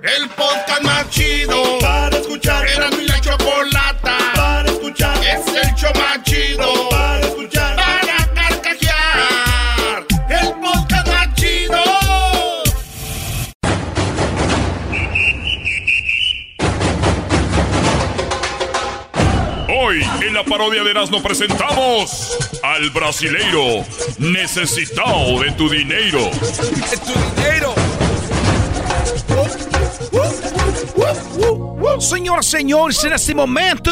El podcast más chido para escuchar. Era mi la chocolata para escuchar. Es el show más chido para escuchar. Para carcajear. El podcast más chido. Hoy en la parodia de Erasmo presentamos al brasileiro necesitado de tu dinero. ¡De tu dinero! Senhoras e senhores, nesse momento,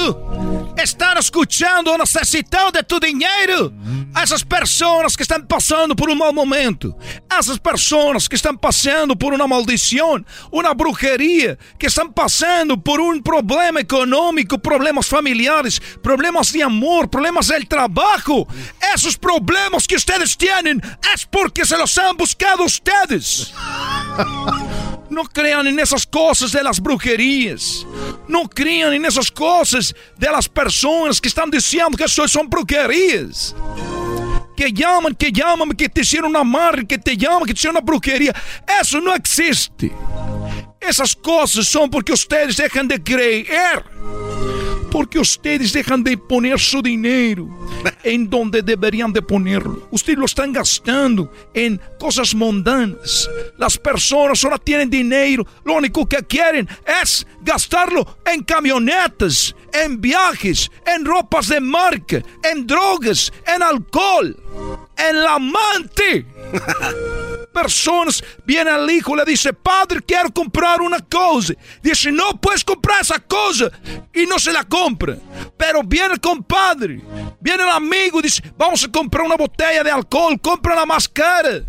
estão escutando o necessitado de tu dinheiro. Essas pessoas que estão passando por um mau momento. Essas pessoas que estão passando por uma maldição, uma bruxeria, que estão passando por um problema econômico, problemas familiares, problemas de amor, problemas del trabalho. Esses problemas que ustedes têm é porque se los han buscado ustedes. No crean en de las brujerías. No crean en esas cosas de las personas que están diciendo que eso son brujerías. Que llaman, que llaman, que te hicieron una amarre, que te llaman, que te hicieron una brujería. Eso no existe. Esas cosas son porque ustedes dejan de creer. Porque ustedes dejan de poner su dinero en donde deberían de ponerlo. Ustedes lo están gastando en cosas mundanas. Las personas solo tienen dinero. Lo único que quieren es gastarlo en camionetas, en viajes, en ropas de marca, en drogas, en alcohol, en la amante. Personas, viene el hijo, le dice, padre, quiero comprar una cosa. Dice, no puedes comprar esa cosa. Y no se la compra. Pero viene el compadre, viene el amigo dice, vamos a comprar una botella de alcohol, compra la más cara.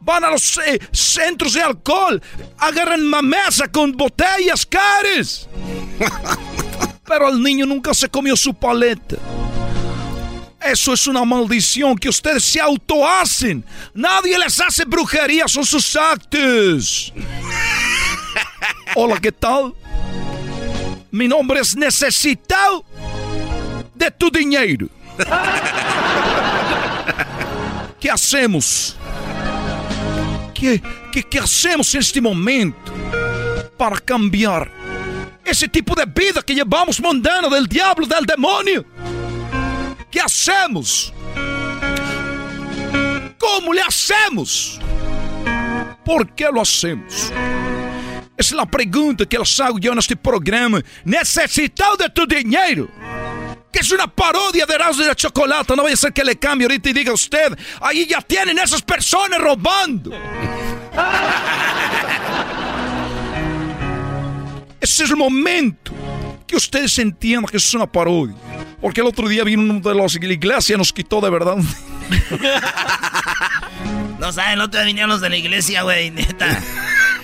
Van a los eh, centros de alcohol, agarran una mesa con botellas caras. Pero el niño nunca se comió su paleta. Eso es una maldición que ustedes se auto hacen. Nadie les hace brujería, son sus actos. Hola, ¿qué tal? Mi nombre es Necesitado de tu dinero. ¿Qué hacemos? ¿Qué, qué, qué hacemos en este momento para cambiar ese tipo de vida que llevamos mundana del diablo, del demonio? ¿Qué hacemos? ¿Cómo le hacemos? ¿Por qué lo hacemos? Essa é a pergunta que eles hago eu neste programa. Necessitado de tu dinheiro? Que es una parodia de Erasmo de la Chocolata. No vaya a ser que le cambie ahorita y diga usted, ahí ya tienen esas personas robando. Ese es el momento que ustedes entiendan que eso es una parodia. Porque el otro día vino uno de los de la iglesia y nos quitó de verdad. No saben, el otro día vinieron los de la iglesia, güey, neta.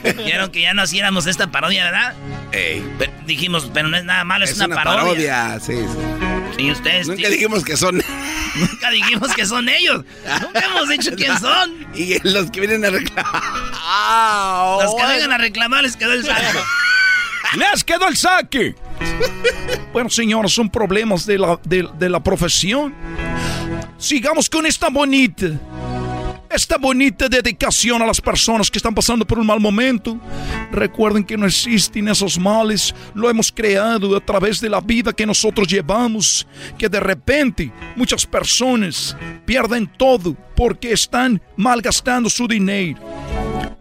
Dijeron que ya no hiciéramos esta parodia, ¿verdad? Pero dijimos, pero no es nada malo, es, una, parodia. sí, sí. Y ustedes. Nunca dijimos que son. Nunca dijimos que son ellos. Nunca hemos dicho quién son. Y los que vienen a reclamar. Los que vengan a reclamar les quedó el saco. ¡Les quedó el saque! Bueno, señores, son problemas de la, de la profesión. Sigamos con esta bonita, esta bonita dedicación a las personas que están pasando por un mal momento. Recuerden que no existen esos males, lo hemos creado a través de la vida que nosotros llevamos, que de repente muchas personas pierden todo porque están malgastando su dinero.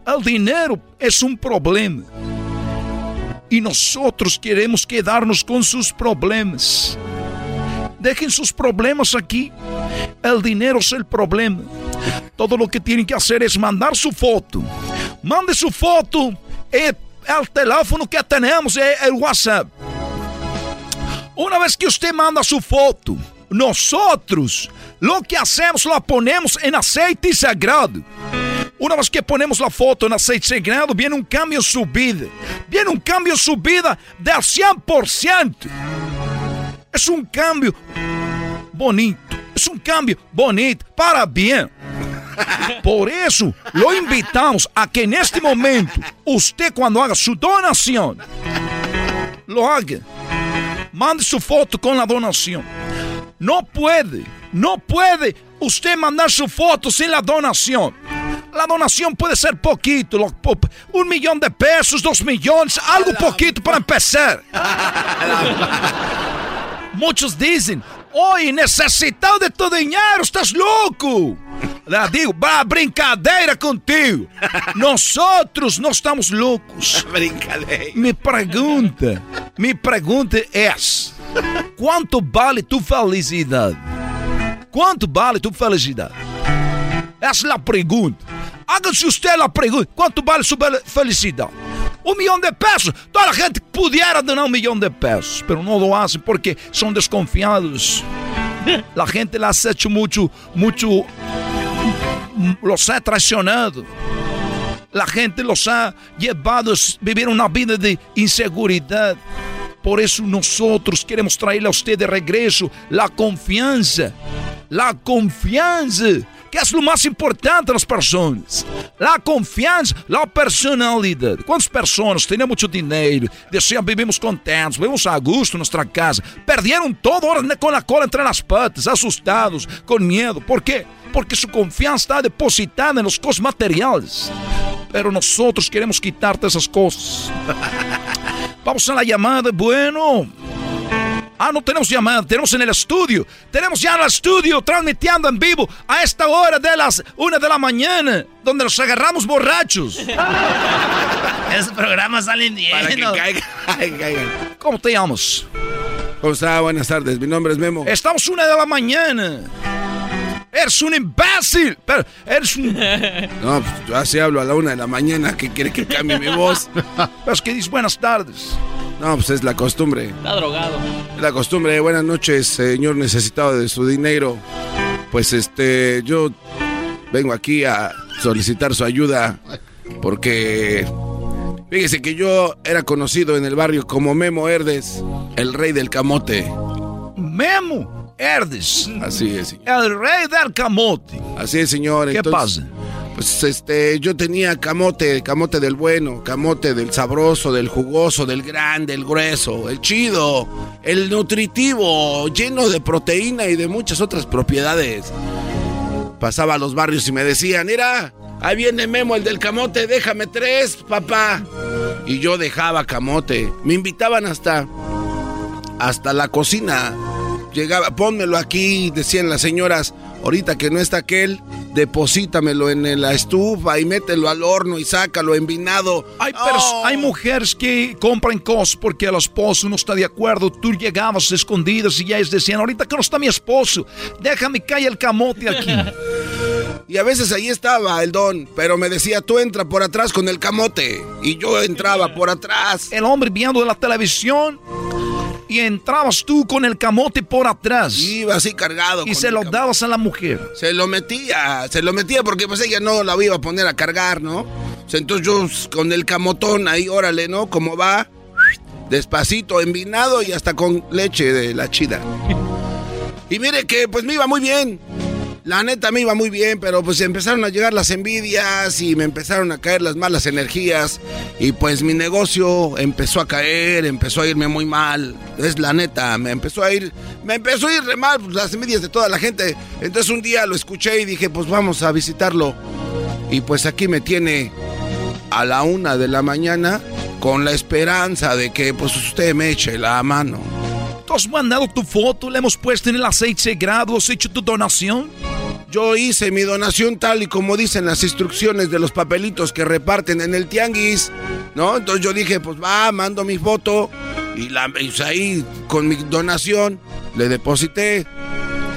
El dinero es un problema. Y nosotros queremos quedarnos con sus problemas. Dejen sus problemas aquí. El dinero es el problema. Todo lo que tienen que hacer es mandar su foto. Mande su foto. El, el teléfono que tenemos el WhatsApp. Una vez que usted manda su foto, nosotros lo que hacemos lo ponemos en aceite sagrado. Una vez que ponemos la foto en aceite sagrado, viene un cambio en su vida. Viene un cambio en su vida del 100%. Es un cambio bonito. Es un cambio bonito, para bien. Por eso lo invitamos a que en este momento, usted cuando haga su donación, lo haga. Mande su foto con la donación. No puede, no puede usted mandar su foto sin la donación. La donación puede ser poquito, un millón de pesos, dos millones, algo poquito para empezar. Muchos dicen, hoy necesitado de tu dinero, estás louco. Digo, brincadeira contigo. Nosotros no estamos loucos. Brincadeira. Mi pergunta, mi pergunta é: quanto vale tu felicidade? Quanto vale tu felicidade? Essa é a pergunta. Haga-se usted a pergunta: quanto vale sua felicidade? Un millón de pesos. Toda la gente pudiera donar un millón de pesos, pero no lo hacen porque son desconfiados. La gente las ha hecho mucho, mucho, los ha traicionado. La gente los ha llevado a vivir una vida de inseguridad. Por eso nosotros queremos traerle a usted de regreso la confianza. La confianza que é o mais importante nas pessoas. A confiança, a personalidade. Quantas pessoas têm muito dinheiro, desciam, vivemos contentes, vivemos a gosto em nossa casa, perderam todo com a cola entre as patas, assustados, com medo. Por quê? Porque sua confiança está depositada nas coisas materiais. Pero nós queremos quitar essas coisas. Vamos a la llamada, bueno. Ah, no tenemos llamada, tenemos en el estudio. Tenemos ya en el estudio transmitiendo en vivo a esta hora de las una de la mañana, donde nos agarramos borrachos. Esos programas salen bien. Para que caigan, ¿Cómo te llamas? ¿Cómo está? Buenas tardes, mi nombre es Memo. Estamos una de la mañana. Eres un imbécil. Pero eres un. No, pues yo así hablo a la una de la mañana. ¿Qué quiere que cambie mi voz? Pero es que dices buenas tardes. No, pues es la costumbre. Está drogado. Es la costumbre. Buenas noches, señor necesitado de su dinero. Pues este, yo vengo aquí a solicitar su ayuda porque fíjese que yo era conocido en el barrio como Memo Herdes, el rey del camote. Memo Así es. El rey del camote. Así es, señor. ¿Qué pasa? Pues este, yo tenía camote, camote del bueno, camote del sabroso, del jugoso, del grande, el grueso, el chido, el nutritivo, lleno de proteína y de muchas otras propiedades. Pasaba a los barrios y me decían, mira, ahí viene Memo el del camote, déjame tres, papá. Y yo dejaba camote. Me invitaban hasta, hasta la cocina. Llegaba, pónmelo aquí, decían las señoras, ahorita que no está aquel, deposítamelo en la estufa y mételo al horno y sácalo envinado. Hay, oh. hay mujeres que compran cosas porque el esposo no está de acuerdo. Tú llegabas escondidas y ya ellas decían, ahorita que no está mi esposo, déjame caer el camote aquí. y a veces ahí estaba el don, pero me decía, tú entra por atrás con el camote. Y yo entraba por atrás. El hombre viendo la televisión y entrabas tú con el camote por atrás. Iba así cargado. Y se lo dabas a la mujer. Se lo metía, se lo metía porque pues ella no la iba a poner a cargar, ¿no? Entonces yo con el camotón ahí, órale, ¿no? Como va, despacito, envinado y hasta con leche de la chida. Y mire que pues me iba muy bien. La neta me iba muy bien, pero pues empezaron a llegar las envidias y me empezaron a caer las malas energías y pues mi negocio empezó a caer, empezó a irme muy mal. Es la neta, me empezó a ir, me empezó a ir mal pues, las envidias de toda la gente. Entonces un día lo escuché y dije, pues vamos a visitarlo. Y pues aquí me tiene a la una de la mañana con la esperanza de que pues usted me eche la mano. ¿Tú has mandado tu foto? ¿Le hemos puesto en el aceite sagrado? ¿Has hecho tu donación? Yo hice mi donación tal y como dicen las instrucciones de los papelitos que reparten en el tianguis. ¿no? Entonces yo dije, pues va, mando mi foto y, la, y ahí con mi donación le deposité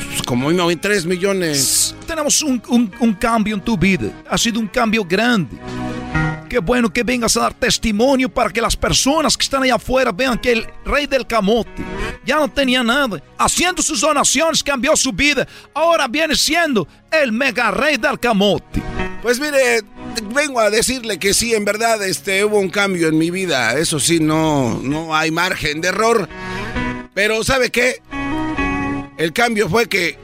pues, como 3 millones. Tenemos un, un cambio en tu vida, ha sido un cambio grande. Qué bueno que vengas a dar testimonio para que las personas que están allá afuera vean que el rey del camote ya no tenía nada. Haciendo sus donaciones cambió su vida. Ahora viene siendo el mega rey del camote. Pues mire, vengo a decirle que sí, en verdad, este, hubo un cambio en mi vida. Eso sí, no, no hay margen de error. Pero ¿sabe qué? El cambio fue que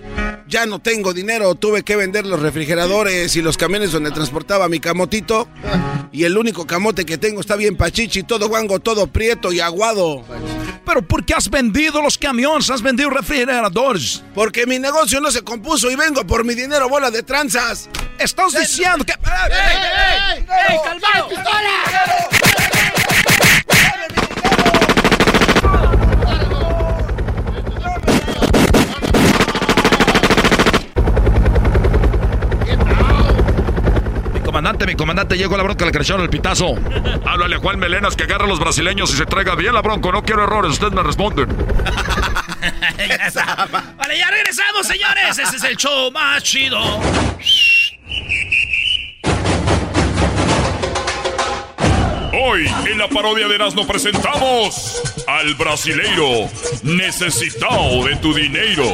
ya no tengo dinero, tuve que vender los refrigeradores y los camiones donde transportaba mi camotito. Y el único camote que tengo está bien pachichi, todo guango, todo prieto y aguado. ¿Pero por qué has vendido los camiones? ¿Has vendido refrigeradores? Porque mi negocio no se compuso y vengo por mi dinero, bola de tranzas. Estás diciendo que... ¡Ey, ey, ey! ey, comandante, mi comandante, llegó la bronca, le creció el pitazo. Háblale a Juan Melenas que agarre a los brasileños y se traiga bien la bronca. No quiero errores, ustedes me responden. vale, ya regresamos, señores. Ese es el show más chido. Hoy en la parodia de Erasmo presentamos al brasileiro necesitado de tu dinero.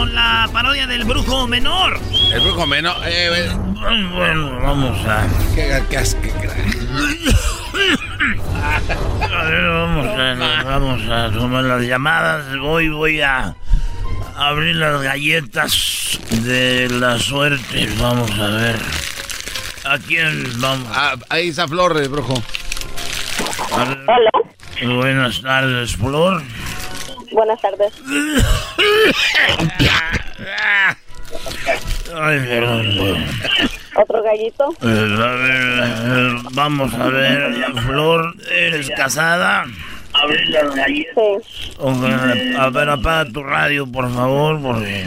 Con la parodia del brujo menor. El brujo menor. Eh, eh. Bueno, vamos a. ¿Qué, qué, a ver, vamos a, vamos a tomar las llamadas. Voy, voy a abrir las galletas de la suerte. Vamos a ver. ¿A quién vamos? Ah, ahí está Flor, el brujo. Hola. Buenas tardes, Flor. Buenas tardes. Ay, perdón. ¿Otro gallito? Eh, a ver, eh, vamos a ver, Flor, ¿eres casada? Sí. a ver, apaga tu radio, por favor, porque...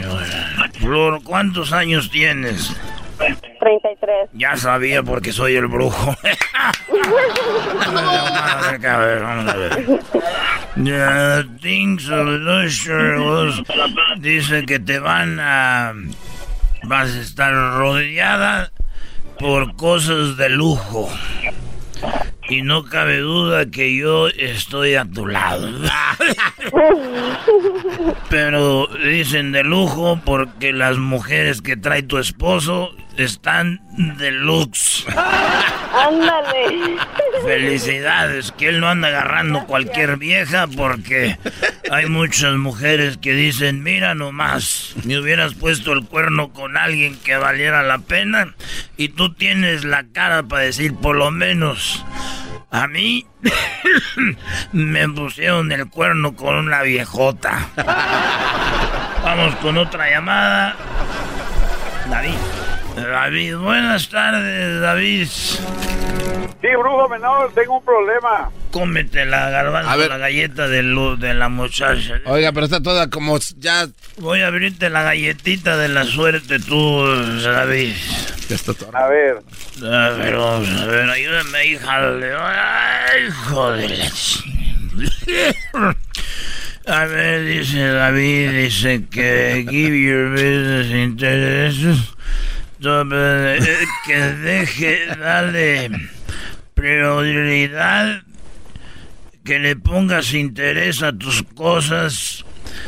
Flor, ¿cuántos años tienes? 33. Ya sabía porque soy el brujo. a ver, vamos a ver. Things dice que te van a... Vas a estar rodeada por cosas de lujo. Y no cabe duda que yo estoy a tu lado. Pero dicen de lujo porque las mujeres que trae tu esposo están deluxe. Ándale. Felicidades, que él no anda agarrando cualquier vieja porque hay muchas mujeres que dicen, mira nomás, me hubieras puesto el cuerno con alguien que valiera la pena y tú tienes la cara para decir por lo menos. A mí me pusieron el cuerno con una viejota. Vamos con otra llamada. David. David, buenas tardes, David. Sí, brujo menor, tengo un problema. Cómete la garbanzo, la galleta de luz de la muchacha. Oiga, pero está toda como ya... Voy a abrirte la galletita de la suerte tú, David. A ver. A ver, vamos a ver, ayúdame, hija. Ay, joder. A ver, dice David, dice que give your business intereses eh, que deje, darle prioridad, que le pongas interés a tus cosas,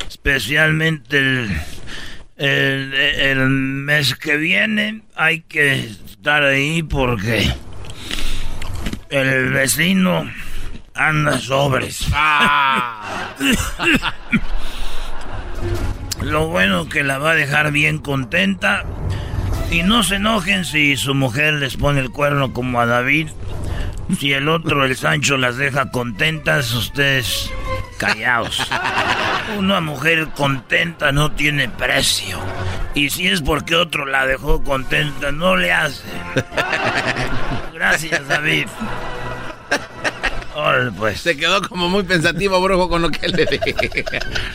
especialmente el, el, mes que viene. Hay que estar ahí porque el vecino anda sobres. Ah. Lo bueno que la va a dejar bien contenta. Y no se enojen si su mujer les pone el cuerno como a David. Si el otro, el Sancho, las deja contentas, ustedes callaos. Una mujer contenta no tiene precio. Y si es porque otro la dejó contenta, no le hace. Gracias, David. Pues. Se quedó como muy pensativo, brujo, con lo que le dije.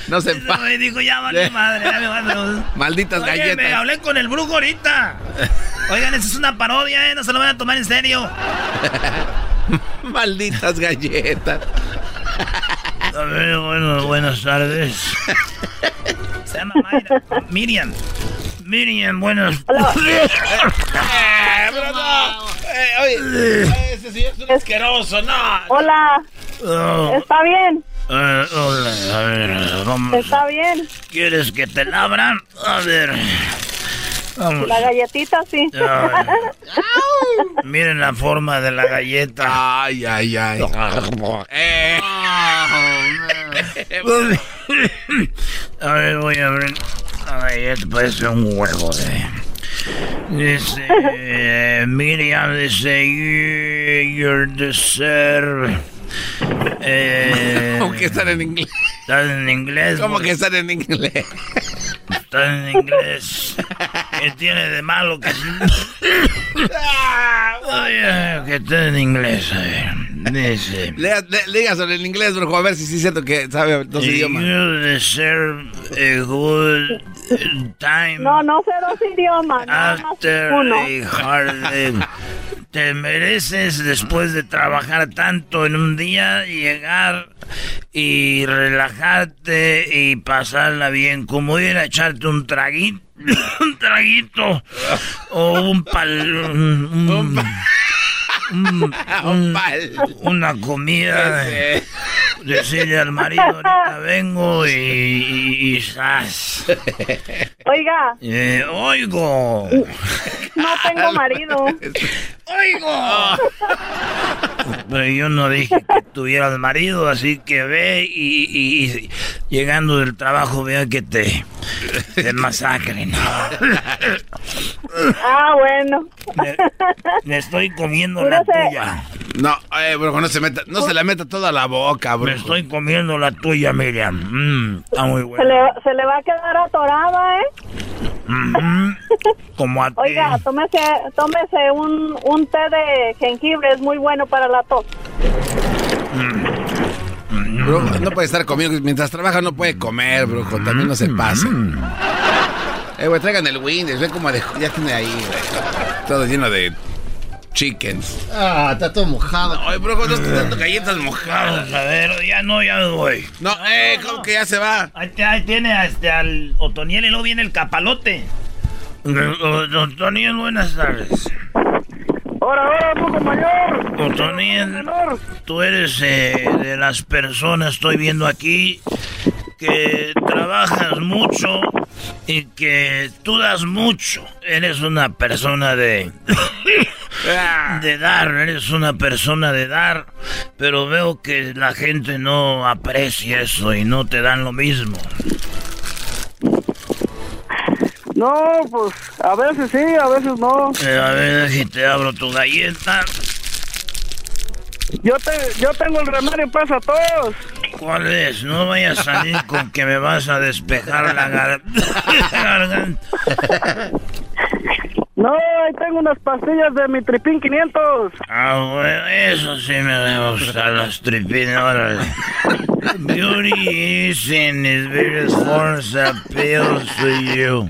No se pa... me dijo, ya vale madre, ya me vale. Malditas Oye, me galletas. hablé con el brujo ahorita. Oigan, eso es una parodia, ¿eh? No se lo van a tomar en serio. Malditas galletas. A ver, bueno, buenas tardes. Se llama Mayra. Miriam. Miriam, buenas. Eh, pero no. Eh, oye, ese señor es un asqueroso, no. Hola, Oh, ¿está bien? eh, hola, a ver, vamos. ¿Está bien? ¿Quieres que te labran? A ver. Vamos. La galletita, sí. Miren la forma de la galleta. Ay, ay, ay. Eh, A ver, voy a abrir la galleta. Parece un huevo de. Dice. eh, Miriam dice. "You- Your dessert. Eh, ¿Cómo que están en inglés? Estás en inglés. ¿Cómo que están en inglés? Estás en inglés. ¿Qué tiene de malo que Oye, que esté en inglés? A ver. Dice. Dígaselo en inglés, brujo, a ver si sí es cierto que sabe dos idiomas. You deserve a good time No, no sé dos idiomas, nada más after uno. a hard day. Te mereces después de trabajar tanto en un día llegar y relajarte y pasarla bien, como ir a echarte un traguito, un traguito o un pal, un- un- un- un- una comida. Decirle al marido, ahorita vengo y, y, y zas. Oiga, Eh, oigo. no tengo marido. ¡Oigo! Pero yo no dije que tuvieras marido, así que ve y, y- y llegando del trabajo vea que te, te masacren. Ah, bueno. Me, me estoy comiendo la tuya. No, eh, brujo, no se meta, no se la meta toda la boca, Me estoy comiendo la tuya, Miriam. Mm, está muy Se buena. le, se le va a quedar atorada, ¿eh? Mm, como a ti. Oiga, tómese, tómese un, un té de jengibre, es muy bueno para la tos. Brujo, no puede estar comiendo. Mientras trabaja no puede comer, brujo. También no se pase. Eh, güey, traigan el Windows. Ve como de, ya tiene ahí, güey. Todo lleno de chickens. Ah, está todo mojado. Ay, brujo, no estoy dando galletas mojadas. A ver, ya no, ya me voy. No, eh, ¿cómo que ya se va? Ahí, ahí tiene a este, al Otoniel y luego viene el capalote. Otoniel, buenas tardes. Ahora, ahora, brujo mayor. Otoniel, tú eres eh, de las personas, estoy viendo aquí, que trabajas mucho y que tú das mucho. Eres una persona de... de dar, eres una persona de dar, pero veo que la gente no aprecia eso y no te dan lo mismo. No, pues a veces sí, a veces no. Eh, a ver si te abro tu galleta. Yo te, yo tengo el remedio para todos. ¿Cuál es? No vayas a salir con que me vas a despejar la gar- garganta. No, ahí tengo unas pastillas de mi tripín 500. Ah, bueno, eso sí me debe gustar, las tripinas, órale. Beauty is in its various forms appeals to you.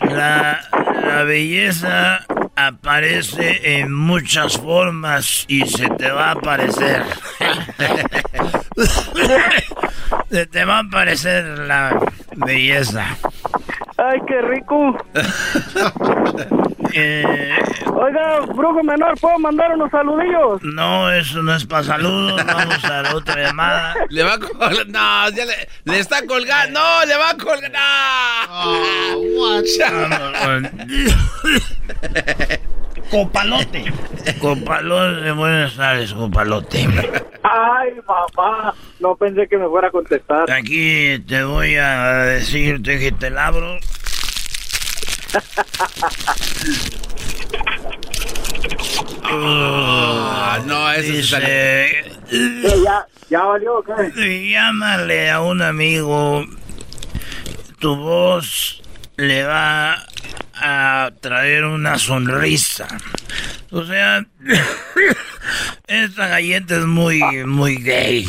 La, la belleza aparece en muchas formas y se te va a aparecer. se te va a aparecer la belleza. Ay, qué rico. Eh, Oiga, brujo menor, ¿puedo mandar unos saludillos? no, eso no es para saludos. Vamos a la otra llamada. Le va a colgar. No, ya le, le está colgando. No, le va a colgar. No. Con- Copalote. Copalote, buenas tardes, Copalote. Ay, mamá, no pensé que me fuera a contestar. Aquí te voy a decirte que te labro. Ah, no, eso sí sale. Dice, ¿Qué, ¿Ya, ¿Ya valió qué? llámale a un amigo. Tu voz le va a traer una sonrisa. O sea, esta galleta es muy, muy gay.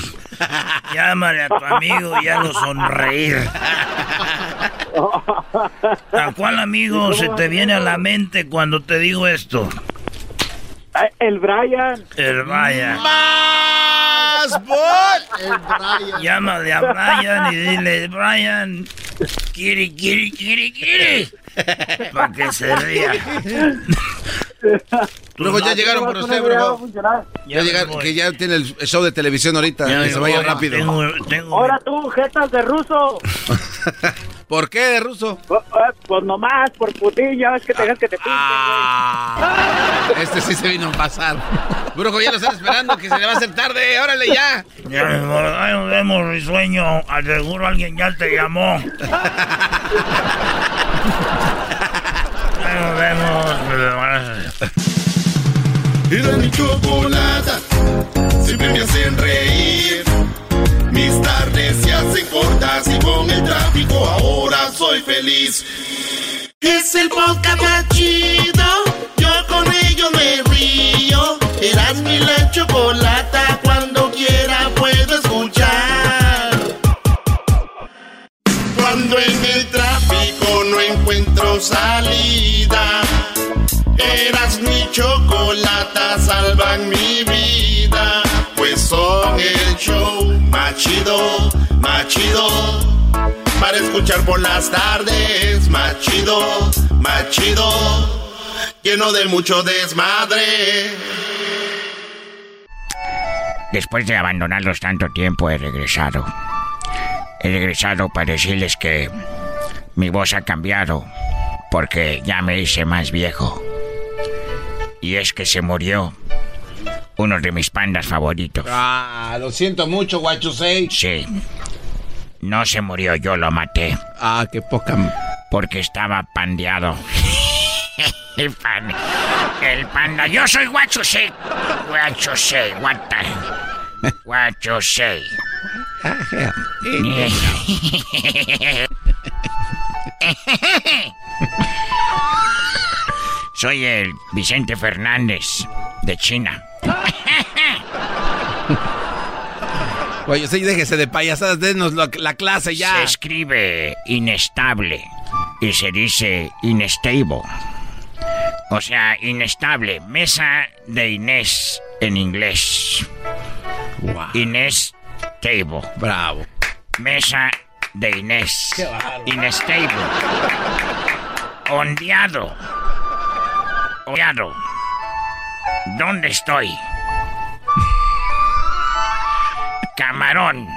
Llámale a tu amigo y hazlo sonreír. ¿A cuál amigo se te viene a la mente cuando te digo esto? Ay, El Brian. El Brian. ¡Más bol! El Brian. Llámale a Brian y dile, Brian, quiere, quiere, quiere, quiere. Para que se ría. Luego ya llegaron por usted, bro. Ya llegaron, que ya tiene el show de televisión ahorita, Ya que se vaya voy. rápido. Tengo, tengo Ahora tú, jetas de ruso. ¿Por qué, de ruso? Oh, oh, Pues nomás, por putilla, ves que te dejas que te pinten, Ah, este sí se vino a pasar. Brujo, ya lo están esperando, que se le va a hacer tarde. Órale, ya. Ya nos vemos, risueño. Al seguro alguien ya te llamó. Nos vemos. Era mi chocolata, siempre me hacen reír. Mis tardes se hacen cortas y con el tráfico ahora soy feliz. Es el podcast chido, yo con ello me río. Eras mi la chocolata, cuando quiera puedo escuchar. Cuando en el tráfico no encuentro salida. Eras mi chocolata, salvan mi vida. Más chido, más chido. Para escuchar por las tardes, más chido, más chido. Lleno de mucho desmadre. Después de abandonarlos tanto tiempo he regresado. He regresado para decirles que mi voz ha cambiado porque ya me hice más viejo. Y es que se murió uno de mis pandas favoritos. Ah, lo siento mucho, guachusei. Sí. No se murió, yo lo maté Ah, qué poca. porque estaba pandeado. el, pan- el panda. Yo soy Guachosei. Guachosei, guata. Guachosei. Soy el Vicente Fernández de China. Guachusei, déjese de payasadas, denos lo- la clase ya. Se escribe inestable y se dice inestable. O sea, inestable. Mesa de Inés en inglés. Guau, Inés Table. bravo. Mesa de Inés. Inestable. Ondeado. Ondeado. ¿Dónde estoy? Camarón.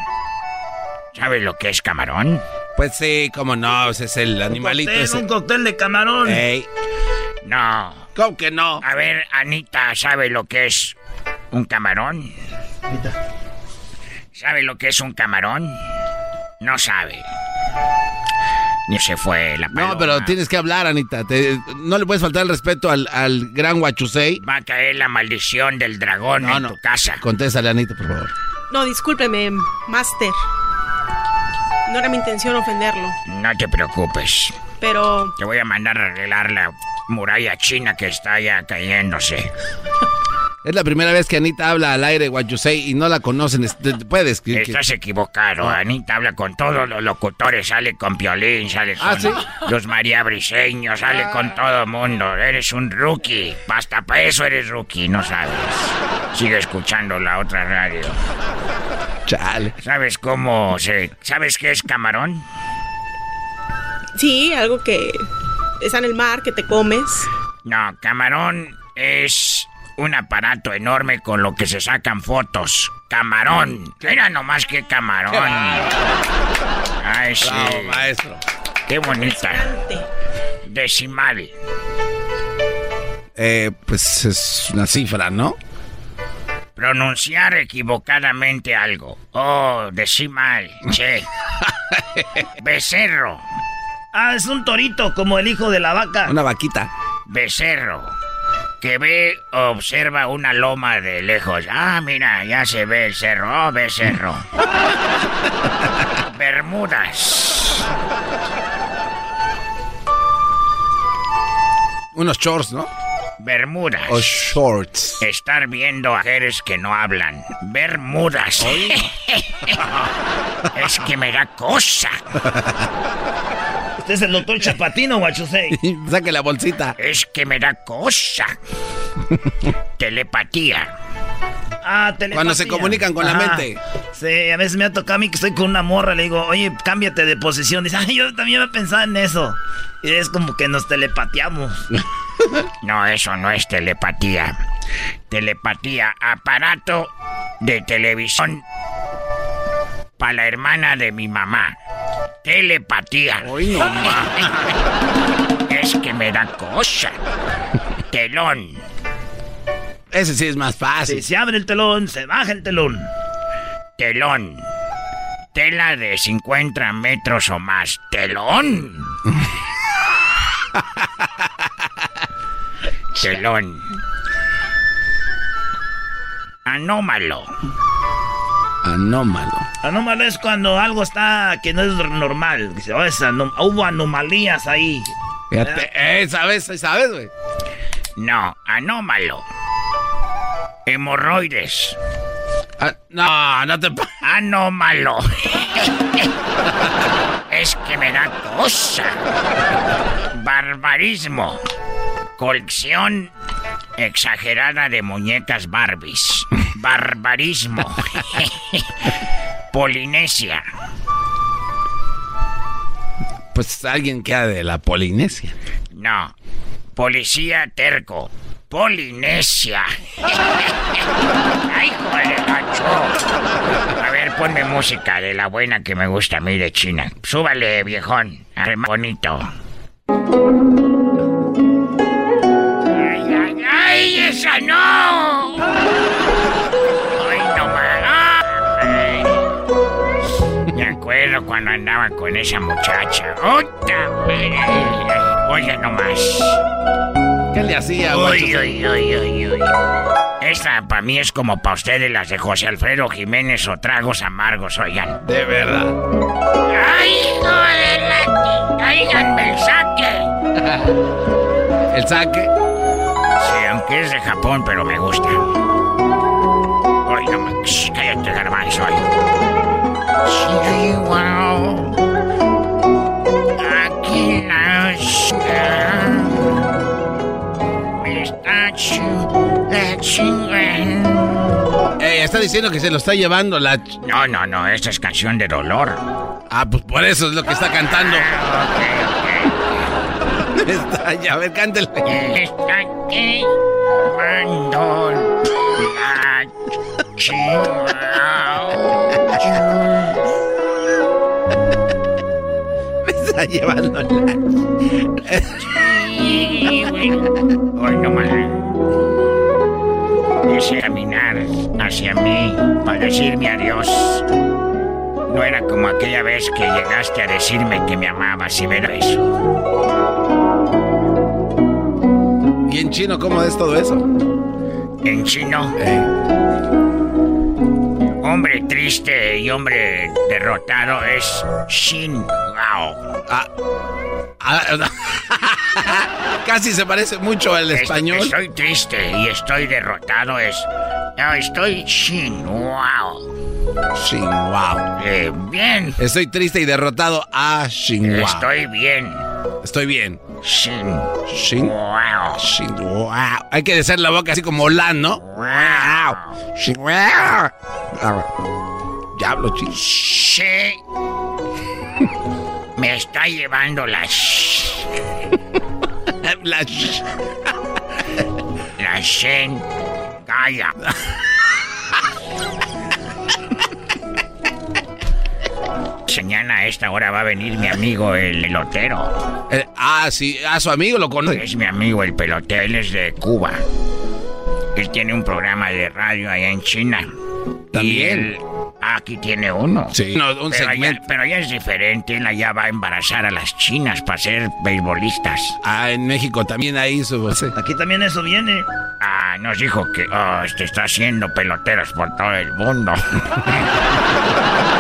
¿Sabes lo que es camarón? Pues sí, cómo no, ese es el animalito Cóctel, ese. un cóctel de camarón. Ey, No. ¿cómo que no? A ver, Anita, ¿sabe lo que es un camarón? ¿Sabe lo que es un camarón? No sabe. Ni se fue la paloma. No, pero tienes que hablar, Anita. Te- no le puedes faltar el respeto al, al gran Huachusei. Va a caer la maldición del dragón No, en no. tu casa. Contéstale, Anita, por favor. No, discúlpeme, Master. No era mi intención ofenderlo, No te preocupes. pero Te voy a mandar a arreglar la muralla china que está ya cayéndose. Es la primera vez que Anita habla al aire Huachusei y no la conocen. Puedes escribir. que- Estás equivocado. Anita habla con todos los locutores. Sale con Piolín, sale con ¿Ah, sí? los María Briseños, sale con todo el mundo. Eres un rookie. Hasta para eso eres rookie, no sabes. Sigue escuchando la otra radio. Chale. ¿Sabes cómo se... ¿Sabes qué es camarón? sí, algo que está en el mar, que te comes. No, camarón es un aparato enorme con lo que se sacan fotos. Camarón. Era nomás que camarón. Ay, sí. Bravo, maestro. Qué bonita. Decimal. Eh, pues es una cifra, ¿no? Pronunciar equivocadamente algo. Oh, decí mal, che. Becerro. Ah, es un torito, como el hijo de la vaca. Una vaquita. Becerro. Que ve, observa una loma de lejos. Ah, mira, ya se ve el cerro. Oh, becerro. Bermudas. Unos shorts, ¿no? Bermudas. O shorts. Estar viendo a mujeres que no hablan. Bermudas. es que me da cosa. ¿Usted es el doctor Chapatino, guachusei? Saque la bolsita. Es que me da cosa. Telepatía. Ah, telepatía. Cuando se comunican con la mente. Sí, a veces me ha tocado a mí que estoy con una morra, le digo, oye, cámbiate de posición. Dice, ay, yo también me pensaba en eso. Y es como que nos telepateamos. No, eso no es telepatía. Telepatía, aparato de televisión para la hermana de mi mamá. Telepatía. es que me da cosa. Telón. Ese sí es más fácil. Si se abre el telón, se baja el telón. Telón. Tela de 50 metros o más. Telón. Telón. Anómalo. Anómalo. Anómalo es cuando algo está que no es normal. Oh, es anom- hubo anomalías ahí. Fíjate, eh, ¿sabes? ¿Sabes, güey? No, anómalo. Hemorroides. Ah, no, no te... Anómalo. es que me da cosa. Barbarismo. Colección exagerada de muñecas Barbies. Barbarismo. Polinesia. Pues alguien queda de la Polinesia. No. Policía terco. Polinesia. ¡Ay, joder, gacho! A ver, ponme música de la buena que me gusta a mí de China. Súbale, viejón. Bonito. ¡Ay, ay, ay! ¡Esa no! Cuando andaba con esa muchacha. ¡Ota, güey! Oye, nomás. ¿Qué le hacía, Uy, uy, uy, uy, uy. Esta para mí es como para ustedes las de José Alfredo Jiménez o tragos amargos, oigan. De verdad. ¡Ay, hijo de la... ¡Cáiganme el saque! El saque. Sí, aunque es de Japón, pero me gusta. Oye, no me... Shh, Cállate, garbanzo. oye. Me está diciendo que se lo está llevando la... No, no, no, esta es canción de dolor. Ah, pues por eso es lo que está cantando. Ah, Está, ya, a ver, cántele. ok. Está la está llevando la... Hoy no más. Quise caminar hacia mí para decirme adiós. No era como aquella vez que llegaste a decirme que me amabas y ver eso. ¿Y en chino cómo es todo eso? En chino, Eh, hombre triste y hombre derrotado es Shin Gao. ah, ah, casi se parece mucho al Este, español. Estoy triste y estoy derrotado es. No, estoy Shin Wow. Shin Wow. Eh, bien. Estoy triste y derrotado. Ah, Shin Wow. Estoy bien. Estoy bien. Shin Shin Wow. Shin Wow. Hay que hacer la boca así como Olan, ¿no? Wow. Shin Wow. Diablo, ching. Sí. Me está llevando la. sh- La sh- La Shen. Calla. mañana a esta hora va a venir mi amigo el elotero. Eh, ah, sí, a su amigo lo conoce. Es mi amigo el pelotero, él es de Cuba. Él tiene un programa de radio allá en China. También. aquí tiene uno. Sí, no, un pero, segmento. allá, pero allá es diferente. Él allá va a embarazar a las chinas para ser beisbolistas. Ah, en México también hay su. sí. Aquí también eso viene. Ah, nos dijo que oh, este está haciendo peloteros por todo el mundo.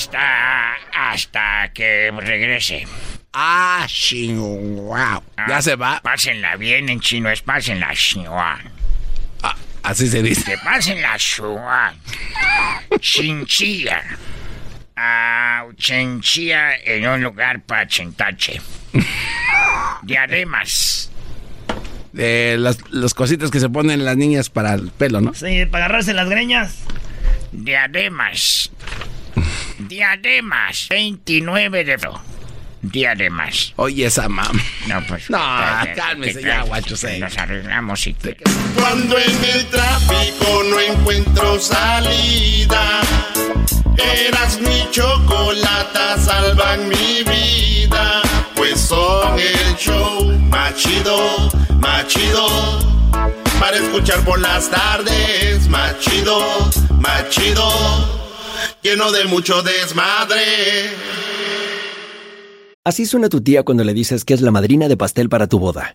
hasta hasta que regrese. Ah. Ya Ah, se va. Pásenla bien en chino, es pásenla shua. Ah, así se dice. Que pásenla shua. Chinchilla. Ah, chinchilla en un lugar para chentache. Diademas. De las, las cositas que se ponen las niñas para el pelo, ¿no? Sí, para agarrarse las greñas. Diademas. Diademas. 29 de febrero. Diademas. Oye, esa mam. No, pues. No, cálmese ¿qué ya, guacho, sí. Nos arreglamos y te... Cuando en el tráfico no encuentro salida, eras mi chocolata, salvan mi vida. Pues son el show más chido, más chido. Para escuchar por las tardes, más chido, más chido. Lleno de mucho desmadre. Así suena tu tía cuando le dices que es la madrina de pastel para tu boda.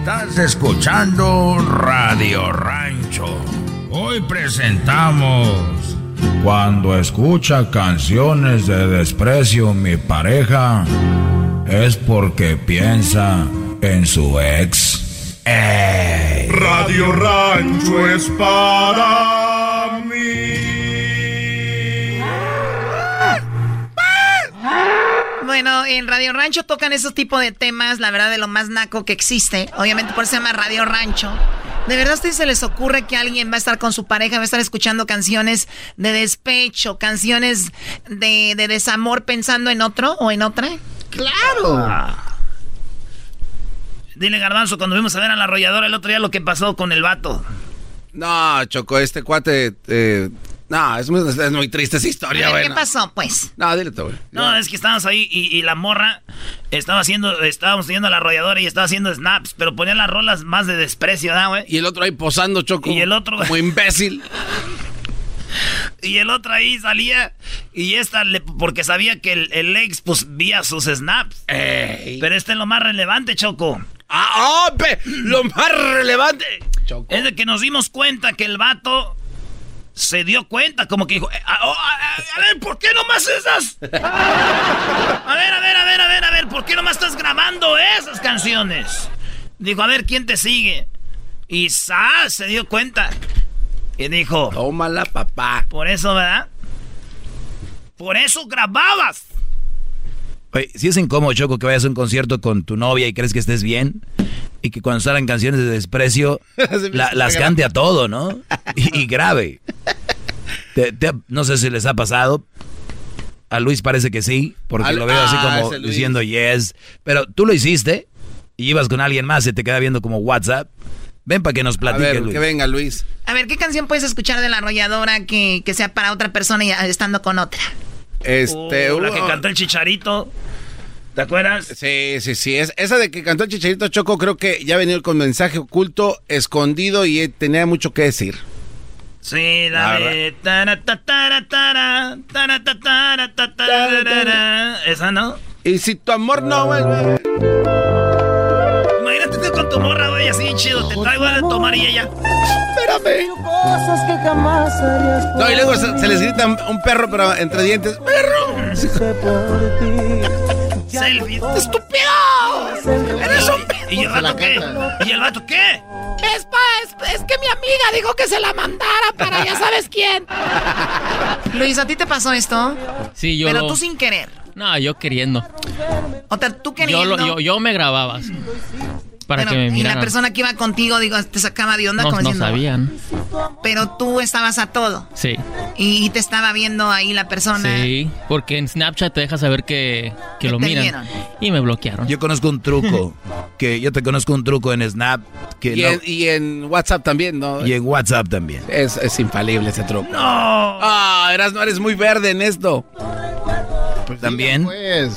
Estás escuchando Radio Rancho. Hoy presentamos Cuando escucha canciones de desprecio mi pareja es porque piensa en su ex. Ey. Radio Rancho es para Bueno, en Radio Rancho tocan esos tipos de temas, la verdad, de lo más naco que existe. Obviamente por eso se llama Radio Rancho. ¿De verdad a ustedes se les ocurre que alguien va a estar con su pareja, va a estar escuchando canciones de despecho, canciones de, de desamor pensando en otro o en otra? ¡Claro! Dile, Garbanzo, cuando fuimos a ver a la arrolladora el otro día lo que pasó con el vato. No, Choco, este cuate. eh, no, es muy, es muy triste esa historia, güey. ¿Qué pasó, pues? No, dile tú, güey. No, es que estábamos ahí y, y la morra estaba haciendo, estábamos teniendo la arrolladora y estaba haciendo snaps, pero ponía las rolas más de desprecio, ¿verdad, güey? Y el otro ahí posando, Choco. Y el otro- Como imbécil. Y el otro ahí salía y esta, le- porque sabía que el, el ex, pues, vía sus snaps. Pero este es lo más relevante, Choco. ¡Ah, oh, pe- lo más relevante! Es de que nos dimos cuenta que el vato se dio cuenta, como que dijo, "Eh, a, oh, a- a- a ver, ¿por qué nomás esas? A ver, a ver, a ver, a ver, a ver, ¿por qué nomás estás grabando esas canciones? Dijo, a ver, ¿quién te sigue? Y sa se dio cuenta. Y dijo, tómala, papá. Por eso, ¿verdad? Por eso grababas. Oye, si es incómodo, Choco, que vayas a un concierto con tu novia y crees que estés bien y que cuando salgan canciones de desprecio la- las cante a todo, ¿no? Y, y grave. Te- te- no sé si les ha pasado. A Luis parece que sí, porque lo veo así ah, como diciendo yes. Pero tú lo hiciste y ibas con alguien más y te queda viendo como WhatsApp. Ven para que nos platique, a ver, Luis. Que venga, Luis. A ver, ¿qué canción puedes escuchar de la arrolladora que, que sea para otra persona y estando con otra? Este, uh, la que cantó el chicharito. ¿Te acuerdas? Sí, sí, sí. Es, esa de que cantó el Chicharito Choco creo que ya venía con mensaje oculto, escondido y tenía mucho que decir. Sí, la de... Esa, ¿no? Y si tu amor no vuelve... Imagínate tú con tu morra, güey, así chido. Te traigo a tomar y ella... Espérame. No, y luego se, se les grita un perro, pero entre dientes. ¡Perro! Selfie. ¡Estúpido! ¡Eres un... ¿Y el vato qué? ¿Y el vato qué? Es, pa, es, es, que mi amiga dijo que se la mandara para ya sabes quién. Luis, ¿a ti te pasó esto? Sí, yo. Pero lo... tú sin querer. No, yo queriendo. O sea, tú queriendo. Yo, lo, yo, yo me grababa. así, Para pero, que me miraran. Y la persona que iba contigo, digo, te sacaba de onda no, como no diciendo, sabían. Pero tú estabas a todo. Sí. Y, y, te estaba viendo ahí la persona. Sí, porque en Snapchat te deja saber que, que lo miran. Vieron? Y me bloquearon. Yo conozco un truco. que yo te conozco un truco en Snap. Que y, no, en, y, en, WhatsApp también, ¿no? Y en WhatsApp también. Es, es infalible ese truco. ¡No! Ah, eras, no eres muy verde en esto. Pues también. Pues.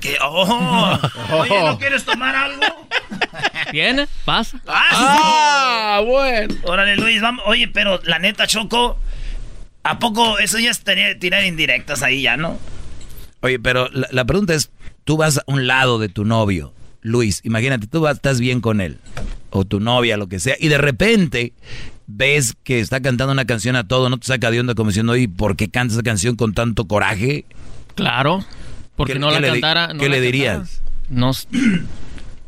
¿Qué? Oh. Oye, ¿no quieres tomar algo? Viene, pasa. Ah, ah bueno. Órale, Luis, vamos. Oye, pero la neta, Choco, ¿a poco eso ya es tirar indirectas ahí ya, no? Oye, pero la, la, pregunta es, tú vas a un lado de tu novio, Luis, imagínate, tú vas, estás bien con él, o tu novia, lo que sea, y de repente ves que está cantando una canción a todo, no te saca de onda como diciendo, oye, ¿por qué canta esa canción con tanto coraje? Claro, porque ¿Qué, no la qué cantara. No ¿Qué la le cantara. dirías? No,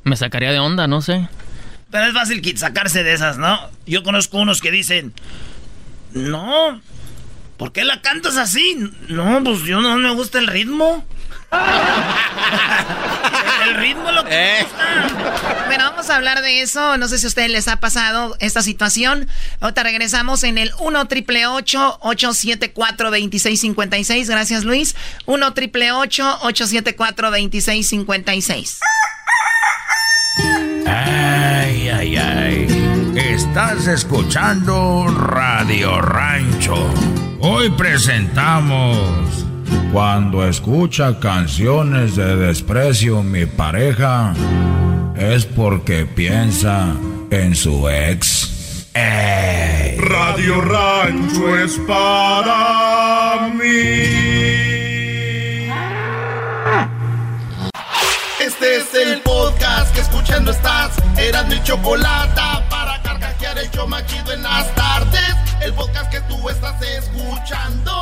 me sacaría de onda, no sé. Pero es fácil sacarse de esas, ¿no? Yo conozco unos que dicen, no, ¿por qué la cantas así? No, pues yo no me gusta el ritmo. el ritmo lo que Eh. gusta. Bueno, vamos a hablar de eso. No sé si a ustedes les ha pasado esta situación. Ahorita regresamos en el 1 triple 874 2656. Gracias, Luis. 1 triple 874 2656. Ay, ay, ay. Estás escuchando Radio Rancho. Hoy presentamos. Cuando escucha canciones de desprecio mi pareja, es porque piensa en su ex. ¡Ey! Radio Rancho es para mí. Este es el podcast que escuchando estás. Eran mi chocolate para carcajear el show más chido en las tardes. El podcast que tú estás escuchando.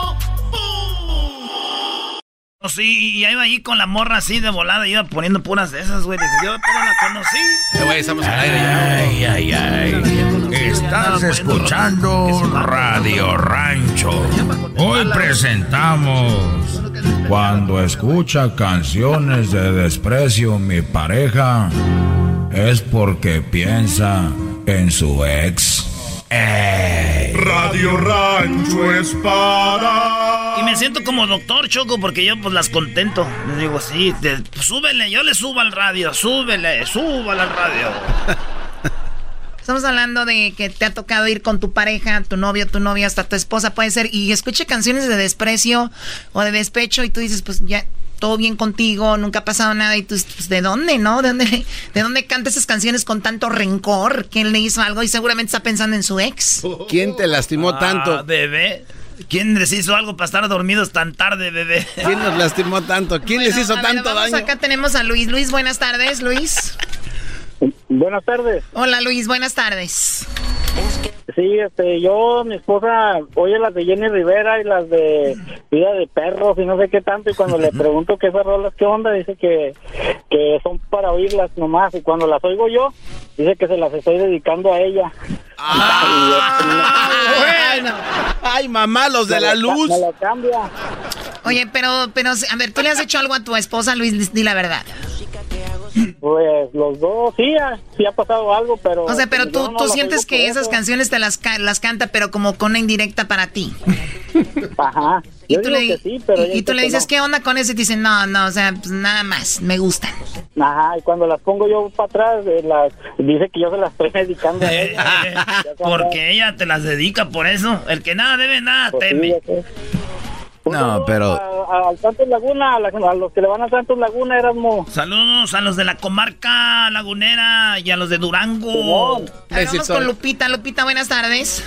Oh, sí, y iba ahí con la morra así de volada, iba poniendo puras de esas, güey. Dije, yo pero la conocí. Eh, güey, estamos al aire. Ay, ay, ay. Estás escuchando Radio Rancho. Hoy presentamos. Cuando escucha canciones de desprecio mi pareja, es porque piensa en su ex. ¡Ey! Radio Rancho es para. Me siento como doctor Choco porque yo pues las contento. Les digo, sí, te, pues, súbele, yo le subo al radio, súbele, súbale al radio. Estamos hablando de que te ha tocado ir con tu pareja, tu novio, tu novia, hasta tu esposa puede ser, y escuche canciones de desprecio o de despecho y tú dices, pues ya, todo bien contigo, nunca ha pasado nada, y tú, pues, ¿de dónde, no? ¿De dónde, ¿De dónde canta esas canciones con tanto rencor? ¿Quién le hizo algo? Y seguramente está pensando en su ex. ¿Quién te lastimó Ah, tanto? bebé. ¿Quién les hizo algo para estar dormidos tan tarde, bebé? ¿Quién nos lastimó tanto? ¿Quién les hizo A ver, tanto vamos, daño? Acá tenemos a Luis. Luis, buenas tardes, Luis. Buenas tardes. Hola, Luis, buenas tardes. Sí, este, yo, mi esposa, oye las de Jenny Rivera y las de Vida de Perros y no sé qué tanto, y cuando le pregunto qué esas rolas, qué onda, dice que, que son para oírlas nomás, y cuando las oigo yo, dice que se las estoy dedicando a ella. bueno. Ay, mamá, los de la luz. Me lo cambia. Oye, pero, pero, a ver, ¿tú le has hecho algo a tu esposa, Luis? Di la verdad. Pues los dos, sí, ha- sí ha pasado algo, pero... O sea, pero tú, no tú sientes que esas eso. canciones te las, las canta, pero como con una indirecta para ti. Ajá. Y Yo tú, le, que sí, pero y- ella y tú dice le que dices, no. ¿qué onda con eso? Y te dicen, no, no, o sea, pues nada más, me gustan. Ajá, y cuando las pongo yo para atrás, eh, las, dice que yo se las estoy dedicando a ella. Porque ella te las dedica por eso. El que nada debe, nada Pues sí, teme. sé. No, pero... A- Santos Laguna, a, la- a los que le van a Santos Laguna, Erasmo. Saludos a los de la comarca lagunera y a los de Durango. Vamos con Lupita. Lupita, buenas tardes.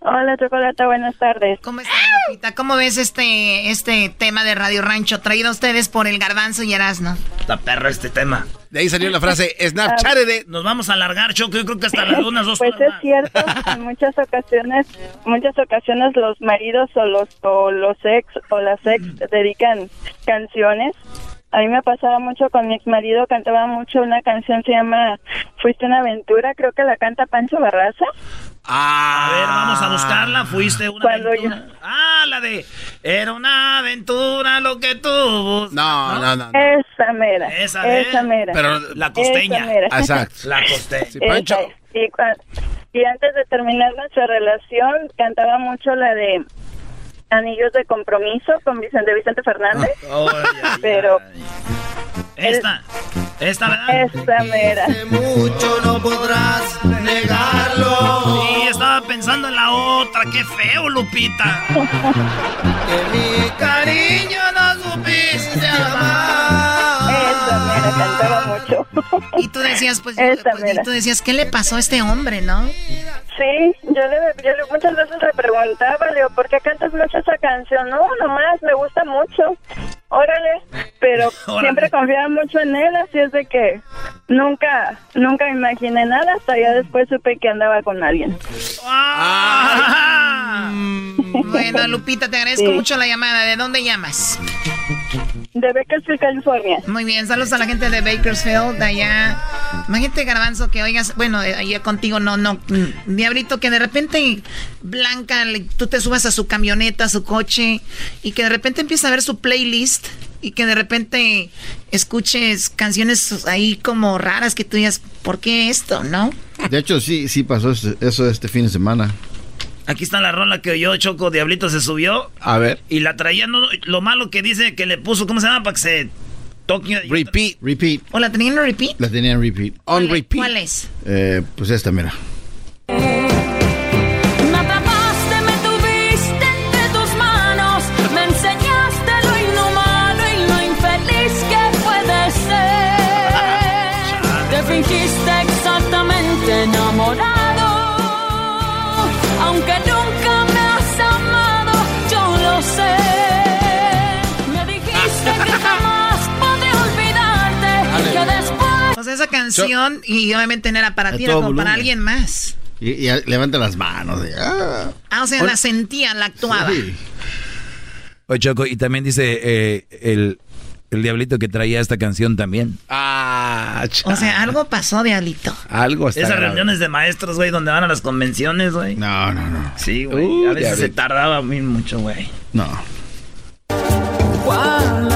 Hola, Chocolata, buenas tardes. ¿Cómo estás, Lupita? ¿Cómo ves este, este tema de Radio Rancho traído a ustedes por el Garbanzo y Erasno? Está perro este tema. De ahí salió la frase Snapchat de... Nos vamos a alargar, Choco. Yo creo que hasta las lunas dos Pues es cierto, en muchas ocasiones, muchas ocasiones los maridos o los o los ex o las ex dedican canciones. A mí me pasaba mucho con mi ex marido, cantaba mucho una canción se llama Fuiste una aventura, creo que la canta Pancho Barraza. A ver, vamos a buscarla. Fuiste una aventura. Ah, la de. Era una aventura lo que tuvo. No, no, no. Esa mera, Esa, esa, mera. Pero la costeña. Mera. Exacto. La costeña. Esa es. Y, y antes de terminar nuestra relación, cantaba mucho la de Anillos de Compromiso con Vicente Vicente Fernández. Pero Esta. Esta, ¿verdad? esa mera. Mucho no podrás negarlo. Sí, estaba pensando en la otra. Qué feo, Lupita. Que mi cariño no supiste amar. Esa mera cantaba mucho. Y tú decías, pues, pues, y mera. tú decías, ¿qué le pasó a este hombre, no? Sí, yo le, yo le muchas veces le preguntaba, le digo, ¿por qué cantas mucho esa canción? No, nomás, me gusta mucho. Órale, pero Órale. siempre confiaba mucho en él, así es de que nunca, nunca imaginé nada, hasta ya después supe que andaba con alguien. Bueno, Lupita, te agradezco Sí. mucho la llamada. ¿De dónde llamas? De Bakersfield, California. Muy bien, saludos a la gente de Bakersfield, de allá. Imagínate, Garbanzo, que oigas, bueno, eh, allá contigo no, no, mm, Diablito, que de repente Blanca, le- tú te subas a su camioneta, a su coche, y que de repente empieza a ver su playlist, y que de repente escuches canciones ahí como raras que tú digas, ¿por qué esto, no? De hecho, sí, sí pasó eso este fin de semana. Aquí está la rola que oyó Choco Diablito se subió A ver. y la traía. No, lo malo que dice que le puso, ¿cómo se llama? Para que se toque. Repeat. Repeat. ¿O la tenían en repeat? La tenía en repeat. On ¿Cuál es? Eh, pues esta, mira. Y obviamente no era para ti, era como para alguien más. Y, y levanta las manos. ah. Ah, o sea, la sentía, la actuaba. Sí. Oye, Choco, y también dice eh, el, el diablito que traía esta canción también. Ah, O sea, algo pasó, Diablito. Algo está Esas grave. reuniones de maestros, güey, donde van a las convenciones, güey. No, no, no. Sí, güey. Uh, a veces se tardaba a mí mucho, güey. No. ¿Cuál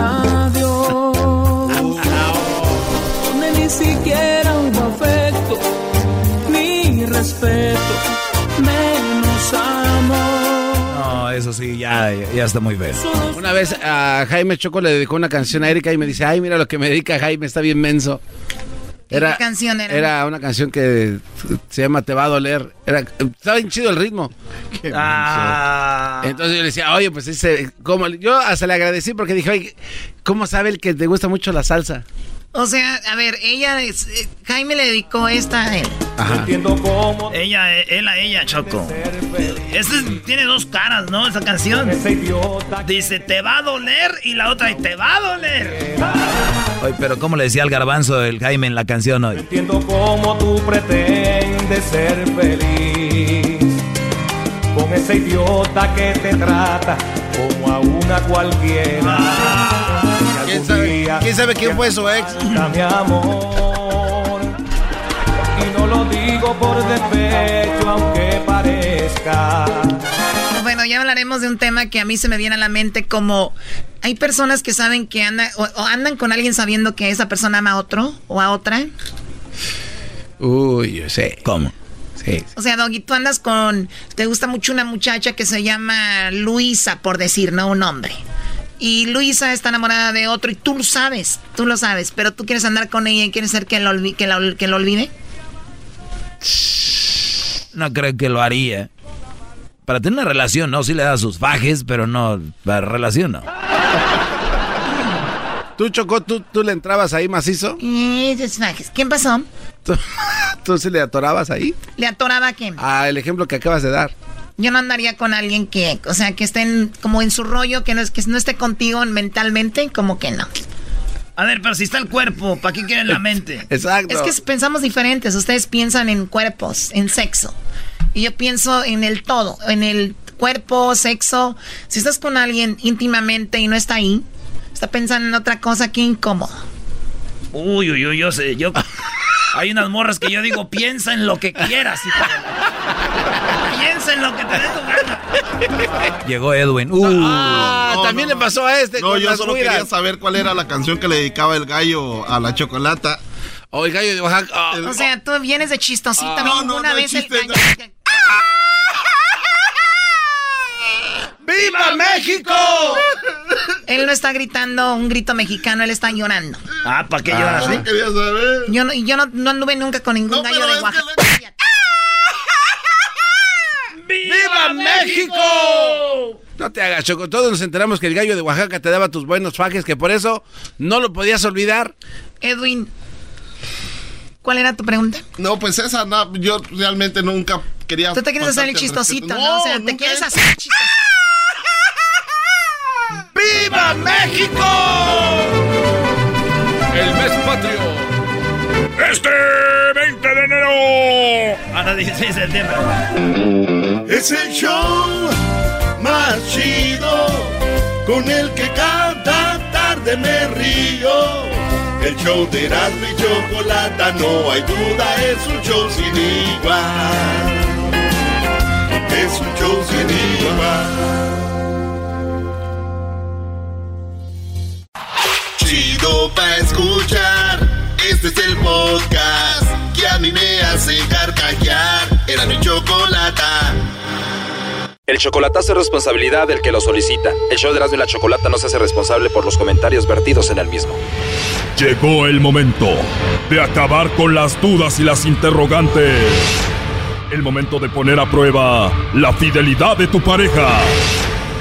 eso sí, ya, ya está muy bien. Una vez a Jaime Choco le dedicó una canción a Erika y me dice, ay, mira lo que me dedica Jaime, está bien menso. Era, ¿Qué canción era? Era una canción que se llama Te va a doler. Era, estaba bien chido el ritmo. Ah. Entonces yo le decía, oye, pues ese, ¿cómo? Yo hasta le agradecí porque dije, oye, ¿cómo sabe el que te gusta mucho la salsa? O sea, a ver, ella, es- eh, Jaime le dedicó esta a él. Ajá. Ella, eh, él a ella, Choco. Este es- tiene dos caras, ¿no? Esa canción. Dice, te va a doler y la otra, te va a doler. Oye, pero ¿cómo le decía al garbanzo el Jaime en la canción hoy? Entiendo cómo tú pretendes ser feliz. ese idiota que te trata como a una cualquiera. ¿Quién sabe, ¿Quién sabe quién fue su ex? mi amor. Y no lo digo por despecho, aunque parezca. Bueno, ya hablaremos de un tema que a mí se me viene a la mente como hay personas que saben que andan o, o andan con alguien sabiendo que esa persona ama a otro o a otra. Uy, yo sé. ¿Cómo? Sí. O sea, Doggy, tú andas con. Te gusta mucho una muchacha que se llama Luisa, por decir, ¿no? Un hombre. Y Luisa está enamorada de otro y tú lo sabes, tú lo sabes, pero tú quieres andar con ella y quieres ser que lo, olvi- que la- que lo olvide. No creo que lo haría. Para tener una relación, no, sí le da sus fajes, pero no, para relación no. ¿Tú, Chocó, tú, tú le entrabas ahí macizo? ¿Quién pasó? ¿Tú, tú sí le atorabas ahí? ¿Le atoraba a quién? Ah, el ejemplo que acabas de dar. Yo no andaría con alguien que, o sea, que esté en- como en su rollo, que no, es, que no esté contigo mentalmente, como que no. A ver, pero si está el cuerpo, ¿para qué quieren la mente? Exacto. Es que pensamos diferentes. Ustedes piensan en cuerpos, en sexo. Y yo pienso en el todo, en el cuerpo, sexo. Si estás con alguien íntimamente y no está ahí, está pensando en otra cosa, qué incómodo. Uy, uy, uy, yo sé, yo... Hay unas morras que yo digo, piensa en lo que quieras, hijo Piensa en lo que te dé tu gana. Llegó Edwin. Uh. Ah, también le pasó a este. No, con yo las solo quería saber cuál era la canción que le dedicaba el gallo a la chocolata. O el gallo de Oaxaca. ah, O sea, tú vienes de chistosita, Ah, no, no, no, vez el chiste, gallo- ¡Viva México! Él no está gritando un grito mexicano, él está llorando. Ah, ¿para qué lloras? Quería saber. Yo no, yo no, no anduve nunca con ningún gallo de Oaxaca. ¡Viva México! No te hagas, Choco. Todos nos enteramos que el gallo de Oaxaca te daba tus buenos fajes, que por eso no lo podías olvidar. Edwin, ¿cuál era tu pregunta? No, pues esa, no, yo realmente nunca quería. Tú te quieres hacer el chistosito, respeto. ¿no? O sea, te quieres hacer el chistosito. ¡Viva México! El mes patrio. Este 20 de enero. Ah, no, 16 de septiembre. Es el show más chido con el que cada tarde me río. El show de Erasmo y Chocolata, no hay duda, es un show sin igual. Es un show sin igual. Chido pa' escuchar, este es el podcast que a mí me hace carcajear. Era mi chocolata. El chocolatazo es responsabilidad del que lo solicita. El show de Erasmo y la Chocolata no se hace responsable por los comentarios vertidos en el mismo. Llegó el momento de acabar con las dudas y las interrogantes. El momento de poner a prueba la fidelidad de tu pareja.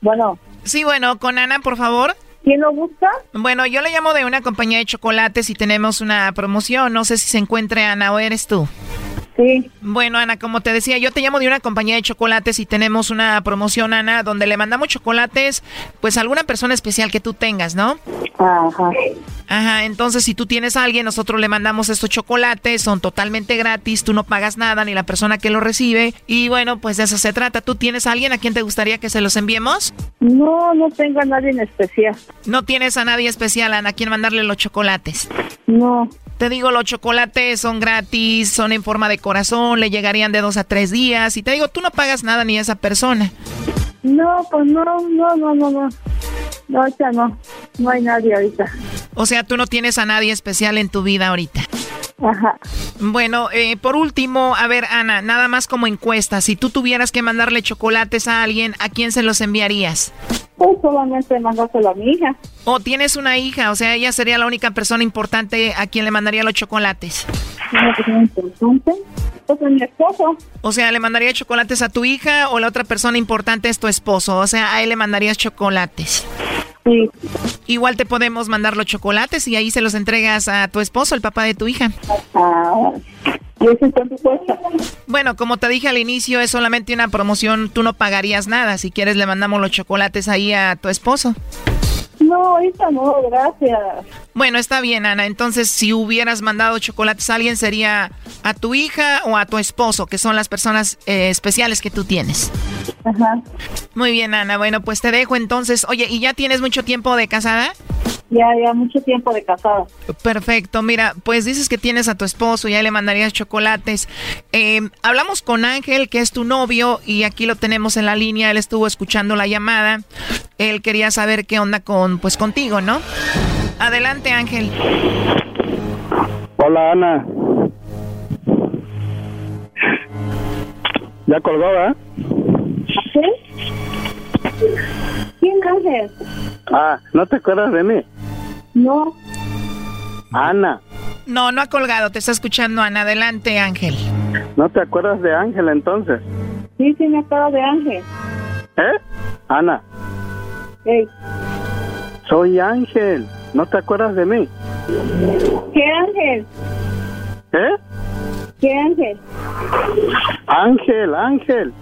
Bueno. Sí, bueno, con Ana, por favor. ¿Quién lo busca? Bueno, yo le llamo de una compañía de chocolates y tenemos una promoción. No sé si se encuentre Ana o eres tú. Sí. Bueno, Ana, como te decía, yo te llamo de una compañía de chocolates y tenemos una promoción, Ana, donde le mandamos chocolates, pues a alguna persona especial que tú tengas, ¿no? Ajá. Ajá, entonces si tú tienes a alguien, nosotros le mandamos estos chocolates, son totalmente gratis, tú no pagas nada, ni la persona que lo recibe. Y bueno, pues de eso se trata. ¿Tú tienes a alguien a quien te gustaría que se los enviemos? No, no tengo a nadie en especial. No tienes a nadie especial, Ana, a quien mandarle los chocolates. No. Te digo, los chocolates son gratis, son en forma de corazón, le llegarían de dos a tres días. Y te digo, tú no pagas nada ni a esa persona. No, pues no, no, no, no, no. No, ahorita no. No hay nadie ahorita. O sea, tú no tienes a nadie especial en tu vida ahorita. Ajá. Bueno, eh, por último, a ver, Ana, nada más como encuesta. Si tú tuvieras que mandarle chocolates a alguien, ¿a quién se los enviarías? Pues solamente mandárselo a mi hija. O tienes una hija, o sea, ella sería la única persona importante a quien le mandaría los chocolates. Una persona importante. Pues a mi esposo. O sea, ¿le mandaría chocolates a tu hija o la otra persona importante es tu esposo? O sea, a él le mandarías chocolates. Sí. Igual te podemos mandar los chocolates y ahí se los entregas a tu esposo, el papá de tu hija. Ah, ¿y eso cuánto cuesta? Bueno, como te dije al inicio, es solamente una promoción, tú no pagarías nada. Si quieres, le mandamos los chocolates ahí a tu esposo. No, ahorita no, gracias. Bueno, está bien, Ana. Entonces, si hubieras mandado chocolates a alguien, sería a tu hija o a tu esposo, que son las personas eh, especiales que tú tienes. Ajá. Muy bien, Ana. Bueno, pues te dejo entonces. Oye, ¿y ya tienes mucho tiempo de casada? Ya, ya mucho tiempo de casada. Perfecto. Mira, pues dices que tienes a tu esposo, ya le mandarías chocolates. Eh, hablamos con Ángel, que es tu novio, y aquí lo tenemos en la línea. Él estuvo escuchando la llamada. Él quería saber qué onda con, pues, contigo, ¿no? Adelante, Ángel. Hola, Ana. Ya colgó, ¿eh? ¿Sí? ¿Quién Ángel? Ah, ¿no te acuerdas de mí? No. Ana, No, no ha colgado. Te está escuchando, Ana. Adelante, Ángel. ¿no te acuerdas de Ángel entonces? Sí, sí, me acuerdo de Ángel. ¿Eh? Ana, Ey, soy Ángel. ¿No te acuerdas de mí? ¿Qué Ángel? ¿Eh? ¿Qué Ángel? Ángel, Ángel.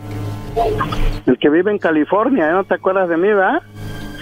El que vive en California, ¿eh? ¿no te acuerdas de mí, verdad?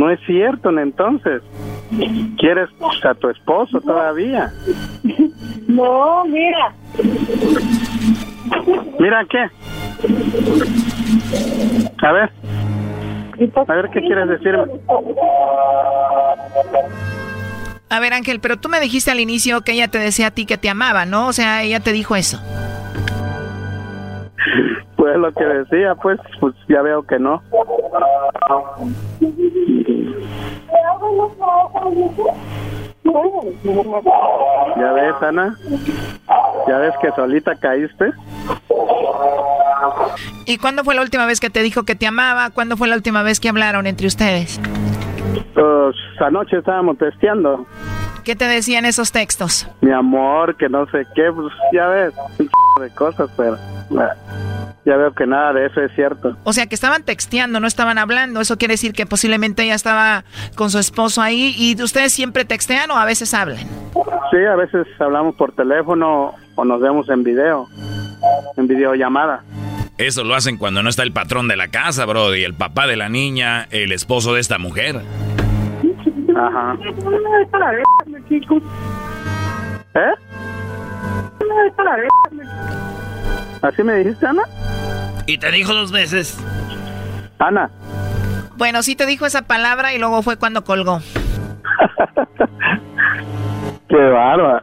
No es cierto, entonces. ¿Quieres a tu esposo todavía? No, mira. Mira, ¿qué? A ver. A ver, ¿qué quieres decirme? A ver, Ángel, pero tú me dijiste al inicio que ella te decía a ti que te amaba, ¿no? O sea, ella te dijo eso. Pues lo que decía, pues, pues ya veo que no. ¿Ya ves, Ana? ¿Ya ves que solita caíste? ¿Y cuándo fue la última vez que te dijo que te amaba? ¿Cuándo fue la última vez que hablaron entre ustedes? Pues anoche estábamos testeando. ¿Qué te decían esos textos? Mi amor, que no sé qué, pues ya ves, de cosas, pero ya veo que nada de eso es cierto. O sea, que estaban texteando, no estaban hablando. Eso quiere decir que posiblemente ella estaba con su esposo ahí y ustedes siempre textean o a veces hablan. Sí, a veces hablamos por teléfono o nos vemos en video, en videollamada. Eso lo hacen cuando no está el patrón de la casa, bro, y el papá de la niña, el esposo de esta mujer. Ajá. ¿Eh? ¿Así me dijiste, Ana? Y te dijo dos veces. Ana. Bueno, sí te dijo esa palabra y luego fue cuando colgó. Qué bárbaro.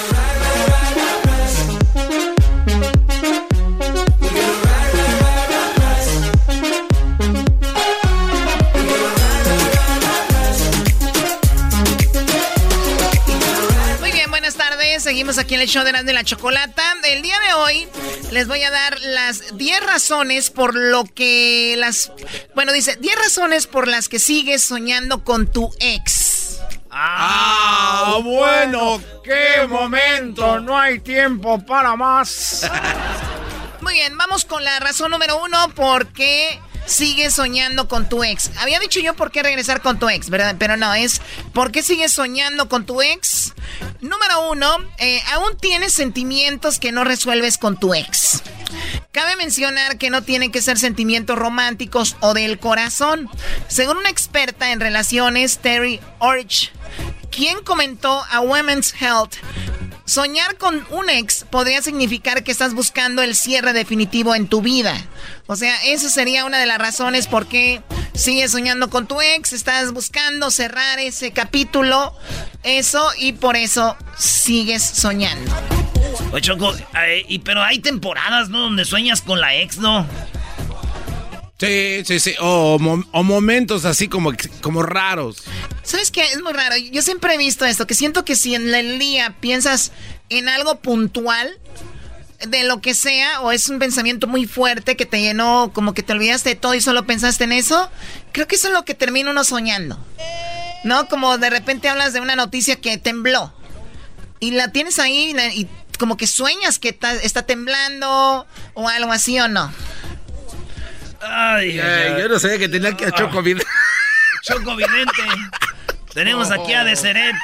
Seguimos aquí en el show de Erasmo y la Chocolata. El día de hoy les voy a dar las 10 razones por lo que las... Bueno, dice 10 razones por las que sigues soñando con tu ex. Ah, bueno, qué momento. No hay tiempo para más. Muy bien, vamos con la razón número uno. ¿Por qué sigues soñando con tu ex? Había dicho yo por qué regresar con tu ex, ¿verdad? Pero no, es ¿por qué sigues soñando con tu ex? Número uno, eh, aún tienes sentimientos que no resuelves con tu ex. Cabe mencionar que no tienen que ser sentimientos románticos o del corazón. Según una experta en relaciones, Terry Orch, quien comentó a Women's Health, soñar con un ex podría significar que estás buscando el cierre definitivo en tu vida. O sea, esa sería una de las razones por qué sigues soñando con tu ex, estás buscando cerrar ese capítulo, eso, y por eso sigues soñando. Oye, Choco, eh, pero hay temporadas, ¿no? Donde sueñas con la ex, ¿no? Sí, sí, sí. O, mo- o momentos así como, como raros. ¿Sabes qué? Es muy raro. Yo siempre he visto esto, que siento que si en el día piensas en algo puntual, de lo que sea, o es un pensamiento muy fuerte que te llenó, como que te olvidaste de todo y solo pensaste en eso, creo que eso es lo que termina uno soñando. ¿No? Como de repente hablas de una noticia que tembló. Y la tienes ahí y, como que sueñas que está temblando o algo así o no. Ay, Eh, yo no sabía que tenía que a Choco Vidente. Choco Vidente. Tenemos aquí a Deseret.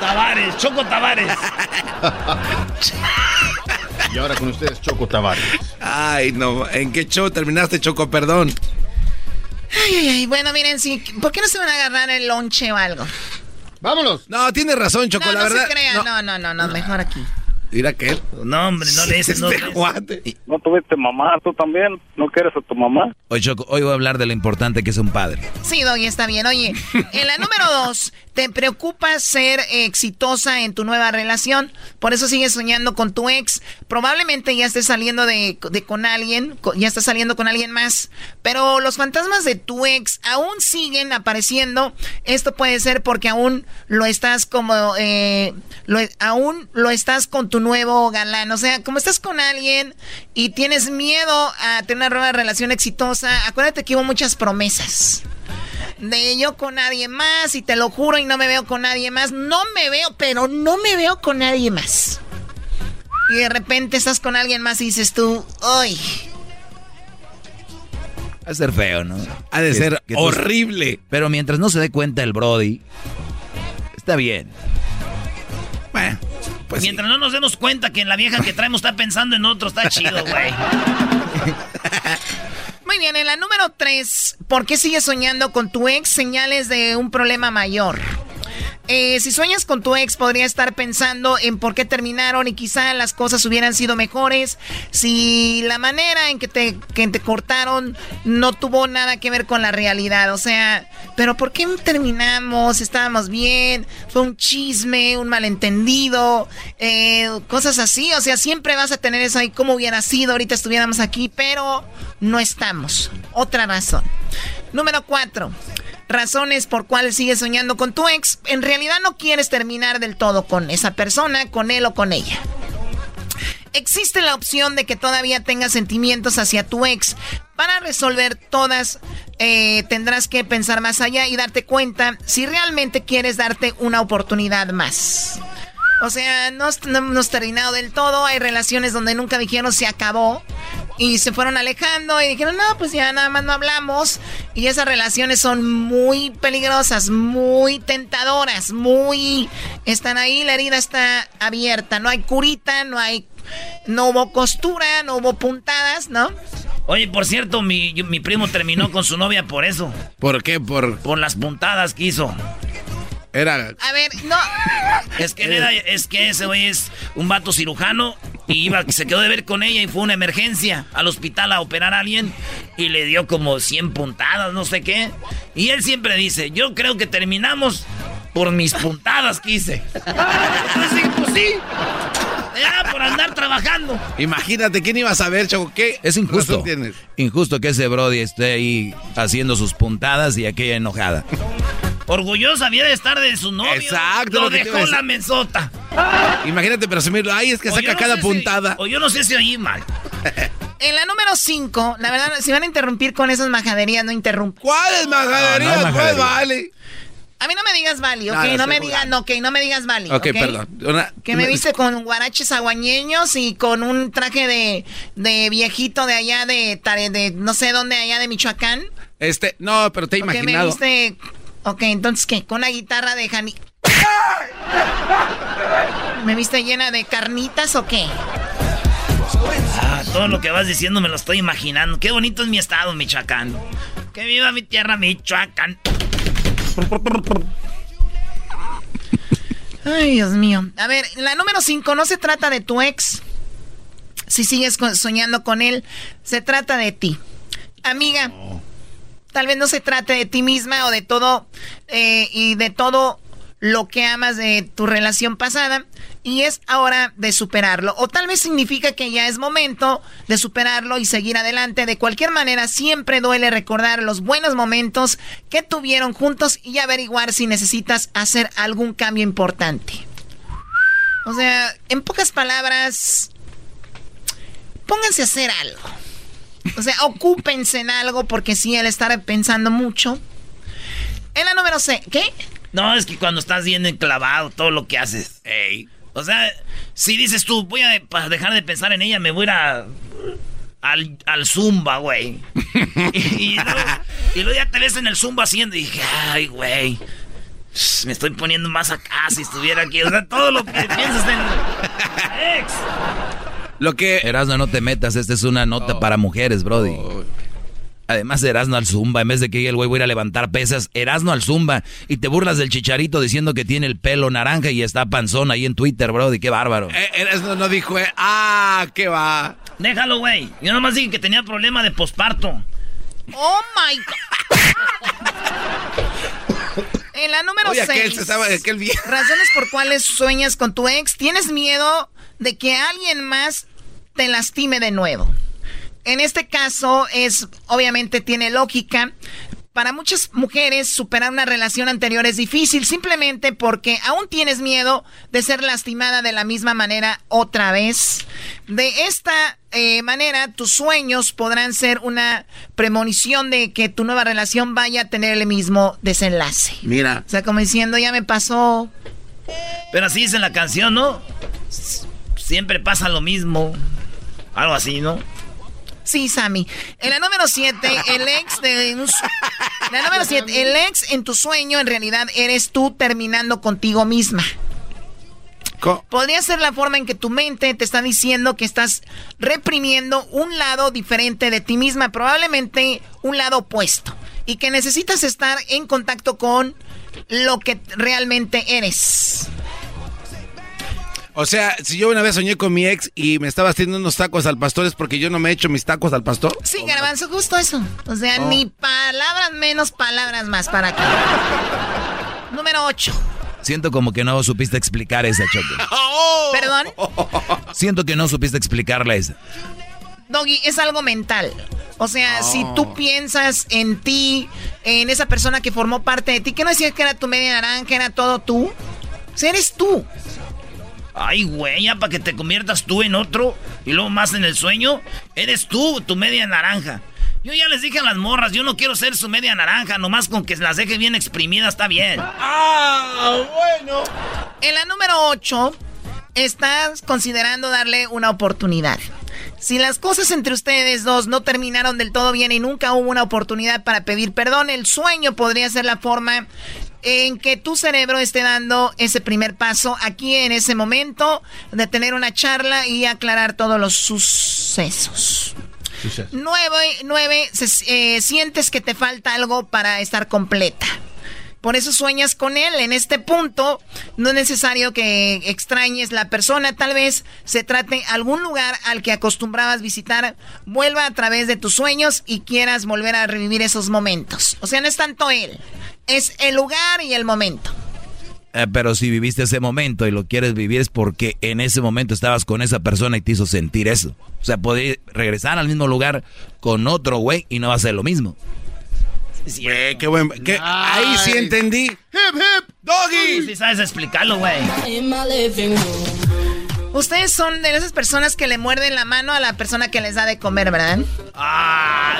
Tavares, Choco Tavares. Y ahora con ustedes, Choco Tavares. Ay, no. ¿En qué show terminaste, Choco? Perdón. Ay, ay, ay. Bueno, miren, sí. ¿Por qué no se van a agarrar el lonche o algo? Vámonos. No, tienes razón, Choco, no, la no verdad. se crean. No, no, no, no, mejor aquí. Mira que él. No, hombre, no le dices, no. Este. ¿No tuviste mamá tú también? ¿No quieres a tu mamá? Hoy, Choco, hoy voy a hablar de lo importante que es un padre. Sí, Doggy, está bien. Oye, en la número dos, te preocupa ser exitosa en tu nueva relación. Por eso sigues soñando con tu ex. Probablemente ya estés saliendo de, de con alguien, ya estás saliendo con alguien más. Pero los fantasmas de tu ex aún siguen apareciendo. Esto puede ser porque aún lo estás como, eh, aún lo estás con tu nuevo galán. O sea, como estás con alguien y tienes miedo a tener una nueva relación exitosa, acuérdate que hubo muchas promesas de yo con nadie más y te lo juro y no me veo con nadie más. No me veo, pero no me veo con nadie más. Y de repente estás con alguien más y dices tú, ¡ay! Va a ser feo, ¿no? Ha de Que- ser que tú- horrible. Pero mientras no se dé cuenta el Brody, está bien. Bueno, Pues Mientras no nos demos cuenta que en la vieja que traemos está pensando en otro, está chido, güey. Muy bien, en la número 3, ¿por qué sigues soñando con tu ex? Señales de un problema mayor. Eh, si sueñas con tu ex, podría estar pensando en por qué terminaron y quizá las cosas hubieran sido mejores. Si la manera en que te, que te cortaron no tuvo nada que ver con la realidad. O sea, pero ¿por qué terminamos? Estábamos bien, fue un chisme, un malentendido, eh, cosas así. O sea, siempre vas a tener eso ahí, como hubiera sido, ahorita estuviéramos aquí, pero no estamos. Otra razón. Número 4 razones por cuales sigues soñando con tu ex, en realidad no quieres terminar del todo con esa persona, con él o con ella. Existe la opción de que todavía tengas sentimientos hacia tu ex. Para resolver todas, eh, tendrás que pensar más allá y darte cuenta si realmente quieres darte una oportunidad más. O sea, no, no hemos terminado del todo. Hay relaciones donde nunca dijeron se acabó. Y se fueron alejando y dijeron, no, pues ya nada más no hablamos. Y esas relaciones son muy peligrosas, muy tentadoras, muy... Están ahí, la herida está abierta. No hay curita, no hay... No hubo costura, no hubo puntadas, ¿no? Oye, por cierto, mi, mi primo terminó con su novia por eso. ¿Por qué? Por... Por las puntadas que hizo. Era. A ver, no. Es que, era, es que ese güey es un vato cirujano y iba, se quedó de ver con ella y fue una emergencia al hospital a operar a alguien y le dio como 100 puntadas, no sé qué. Y él siempre dice, yo creo que terminamos por mis puntadas que hice. Entonces, pues sí. Era por andar trabajando. Imagínate, ¿quién iba a saber, Choco? ¿Qué Es injusto. Injusto que ese Brody esté ahí haciendo sus puntadas y aquella enojada. Orgullosa había de estar de su novio. Exacto, Lo que dejó la mesota. Imagínate presumirlo. Ay, es que O saca no cada si- puntada. o yo no sé si oí mal. En la número 5, la verdad, si van a interrumpir con esas majaderías, no interrumpan. ¿Cuáles majaderías? No, no hay ¿Cuál majadería. vale? A mí no me digas Vali, ¿ok? No, me digas, no, ok, no me digas Vali. Ok, perdón. Una- Que me viste con guaraches aguañeños y con un traje de, de viejito de allá de, no sé dónde, allá de Michoacán. Este, no, pero te he ¿O qué me imaginado. viste? Ok, entonces, ¿qué? ¿Con una guitarra de Jani... ¿Me viste llena de carnitas o qué? Ah, todo lo que vas diciendo me lo estoy imaginando. Qué bonito es mi estado, Michoacán. Que viva mi tierra, Michoacán. Ay, Dios mío. A ver, la número 5 no se trata de tu ex. Si sigues soñando con él, se trata de ti. Amiga, tal vez no se trate de ti misma o de todo eh, y de todo lo que amas de tu relación pasada y es ahora de superarlo. O tal vez significa que ya es momento de superarlo y seguir adelante. De cualquier manera, siempre duele recordar los buenos momentos que tuvieron juntos y averiguar si necesitas hacer algún cambio importante. O sea, en pocas palabras, pónganse a hacer algo. O sea, ocúpense en algo porque si él estará pensando mucho. En la número C, ¿qué? No, es que cuando estás bien enclavado, todo lo que haces. Ey. O sea, si dices tú, voy a para dejar de pensar en ella, me voy a ir a- al, al Zumba, güey. y, y luego, y luego ya te ves en el Zumba haciendo y dije, ay, güey. Me estoy poniendo más acá si estuviera aquí. O sea, todo lo que piensas en ex. Lo que. Erasno, no te metas, esta es una nota para mujeres, Brody. Además, Erasno al Zumba, en vez de que el güey voy a ir a levantar pesas, Erasno al Zumba y te burlas del chicharito diciendo que tiene el pelo naranja y está panzón ahí en Twitter, Brody, qué bárbaro. Eh, Erasno no dijo, eh, ah, qué va. Déjalo, güey. Yo nomás dije que tenía problema de posparto. Oh my God. En la número Oye, 6. aquel se sabe, aquel viejo. Razones por cuales sueñas con tu ex. Tienes miedo de que alguien más te lastime de nuevo. En este caso es, obviamente tiene lógica. Para muchas mujeres superar una relación anterior es difícil simplemente porque aún tienes miedo de ser lastimada de la misma manera otra vez. De esta eh, manera tus sueños podrán ser una premonición de que tu nueva relación vaya a tener el mismo desenlace. Mira. O sea, como diciendo, ya me pasó. Pero así dice la canción, ¿no? Siempre pasa lo mismo. Algo así, ¿no? Sí, Sammy. En la número 7, el ex de un La número 7, el ex en tu sueño en realidad eres tú terminando contigo misma. Podría ser la forma en que tu mente te está diciendo que estás reprimiendo un lado diferente de ti misma, probablemente un lado opuesto, y que necesitas estar en contacto con lo que realmente eres. O sea, si yo una vez soñé con mi ex y me estaba haciendo unos tacos al pastor, ¿es porque yo no me he hecho mis tacos al pastor? Sí, garbanzo, justo eso. O sea, Oh. ni palabras menos, palabras más para acá. Número 8. Siento como que no supiste explicar esa, Choco. Perdón. Siento que no supiste explicarla esa. Doggy, es algo mental. O sea, Oh. si tú piensas en ti, en esa persona que formó parte de ti, que no decías que era tu media naranja, era todo tú. O sea, eres tú. Ay, güey, ya para que te conviertas tú en otro y luego más en el sueño, eres tú, tu media naranja. Yo ya les dije a las morras, yo no quiero ser su media naranja, nomás con que las deje bien exprimidas está bien. Ah, bueno. En la número 8, estás considerando darle una oportunidad. Si las cosas entre ustedes dos no terminaron del todo bien y nunca hubo una oportunidad para pedir perdón, el sueño podría ser la forma en que tu cerebro esté dando ese primer paso aquí en ese momento de tener una charla y aclarar todos los sucesos. Nueve, nueve se- eh, sientes que te falta algo para estar completa. Por eso sueñas con él. En este punto, no es necesario que extrañes la persona. Tal vez se trate algún lugar al que acostumbrabas visitar. Vuelva a través de tus sueños y quieras volver a revivir esos momentos. O sea, no es tanto él. Es el lugar y el momento. Eh, pero si viviste ese momento y lo quieres vivir es porque en ese momento estabas con esa persona y te hizo sentir eso. O sea, podría regresar al mismo lugar con otro güey y no va a ser lo mismo. Güey, qué buen. qué- ahí sí entendí. ¡Hip, hip! ¡Doggy! Si sabes explicarlo, güey. Ustedes son de esas personas que le muerden la mano a la persona que les da de comer, ¿verdad? Ah,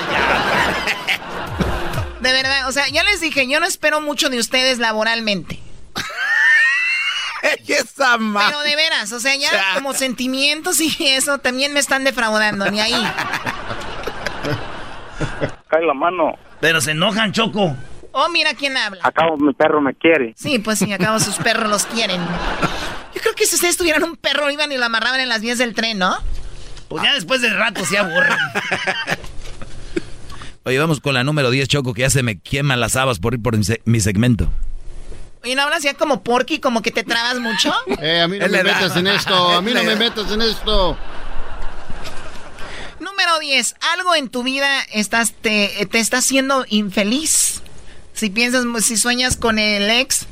De verdad, o sea, ya les dije, yo no espero mucho de ustedes laboralmente. Pero de veras, o sea, ya como sentimientos y eso también me están defraudando, ni ahí. Cae la mano. Pero se enojan, Choco. Oh, mira quién habla. Acabo mi perro me quiere. Sí, pues sí, acabo sus perros los quieren. Yo creo que si ustedes tuvieran un perro iban y lo amarraban en las vías del tren, ¿no? Pues ya después de rato se aburren. Oye, vamos con la número 10, Choco, que ya se me queman las habas por ir por mi, se- mi segmento. Oye, ¿no hablas ya como porky, como que te trabas mucho? Eh, a mí no me edad. metas en esto, a mí no me metas en esto. Número 10. Algo en tu vida te está haciendo infeliz. Si piensas, si sueñas con el ex,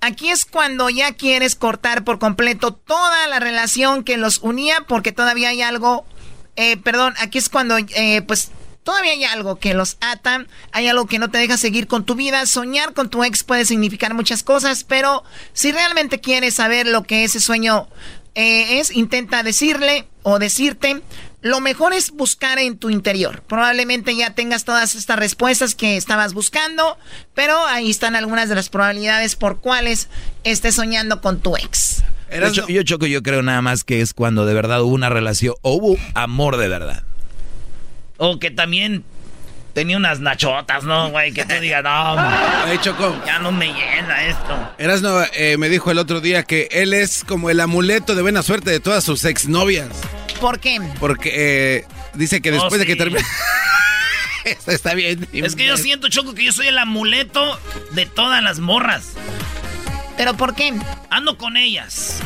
aquí es cuando ya quieres cortar por completo toda la relación que los unía porque todavía hay algo, eh, perdón, aquí es cuando eh, pues todavía hay algo que los ata, hay algo que no te deja seguir con tu vida. Soñar con tu ex puede significar muchas cosas, pero si realmente quieres saber lo que ese sueño eh, es, intenta decirle o decirte. Lo mejor es buscar en tu interior. Probablemente ya tengas todas estas respuestas que estabas buscando, pero ahí están algunas de las probabilidades por cuales estés soñando con tu ex. Yo, Cho- yo, Choco, yo creo nada más que es cuando de verdad hubo una relación o hubo amor de verdad. O que también tenía unas nachotas, ¿no, güey? Que tú digas, no, Ay, Choco. ya no me llena esto. Erasno eh, me dijo el otro día que él es como el amuleto de buena suerte de todas sus exnovias. ¿Por qué? Porque eh, dice que Oh, después de que termine. Esto está bien. Es que yo siento, Choco, que yo soy el amuleto de todas las morras. ¿Pero por qué? Ando con ellas.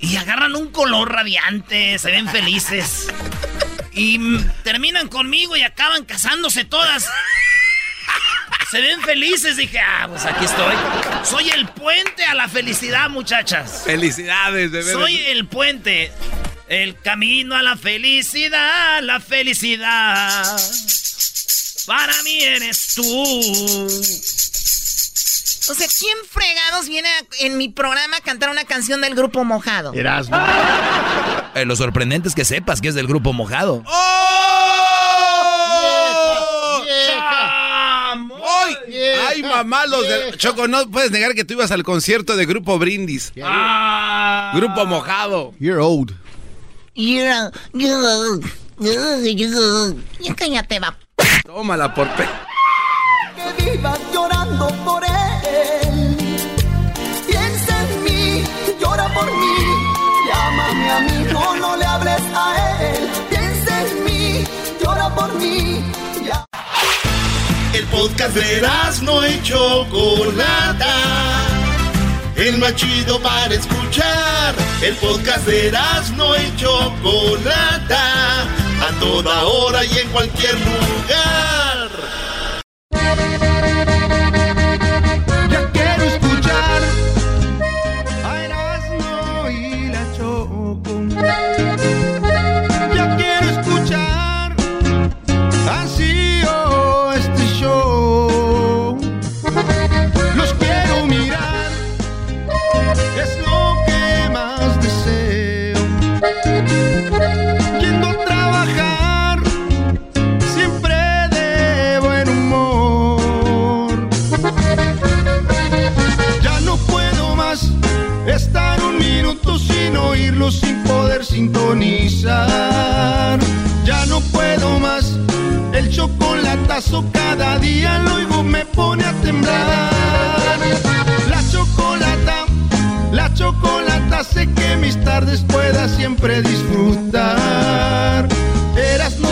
Y agarran un color radiante, se ven felices. Y terminan conmigo y acaban casándose todas. Se ven felices, dije, ah, pues aquí estoy. Soy el puente a la felicidad, muchachas. Felicidades, de verdad. Soy el puente. El camino a la felicidad, la felicidad. Para mí eres tú. O sea, ¿quién fregados viene a- en mi programa a cantar una canción del grupo Mojado? Eh, lo sorprendente es que sepas que es del grupo mojado. ¡Ay! ¡Ay, mamá! Los de... Choco, no puedes negar que tú ibas al concierto de Grupo Brindis. Grupo Mojado. You're old. Cállate, va. Tómala por pe. Que vivas llorando por él. Piensa en mí, llora por mí. Llámame a mí, no, no le hables a él. Piensa en mí, llora por mí. Ya. El podcast de las no hecho Chocolata el más chido para escuchar. El podcast de no y Chocolata. A toda hora y en cualquier lugar. Oírlo, sin poder sintonizar. Ya no puedo más, el chocolatazo cada día lo oigo me pone a temblar. La chocolata, la chocolata sé que mis tardes pueda siempre disfrutar. Eras no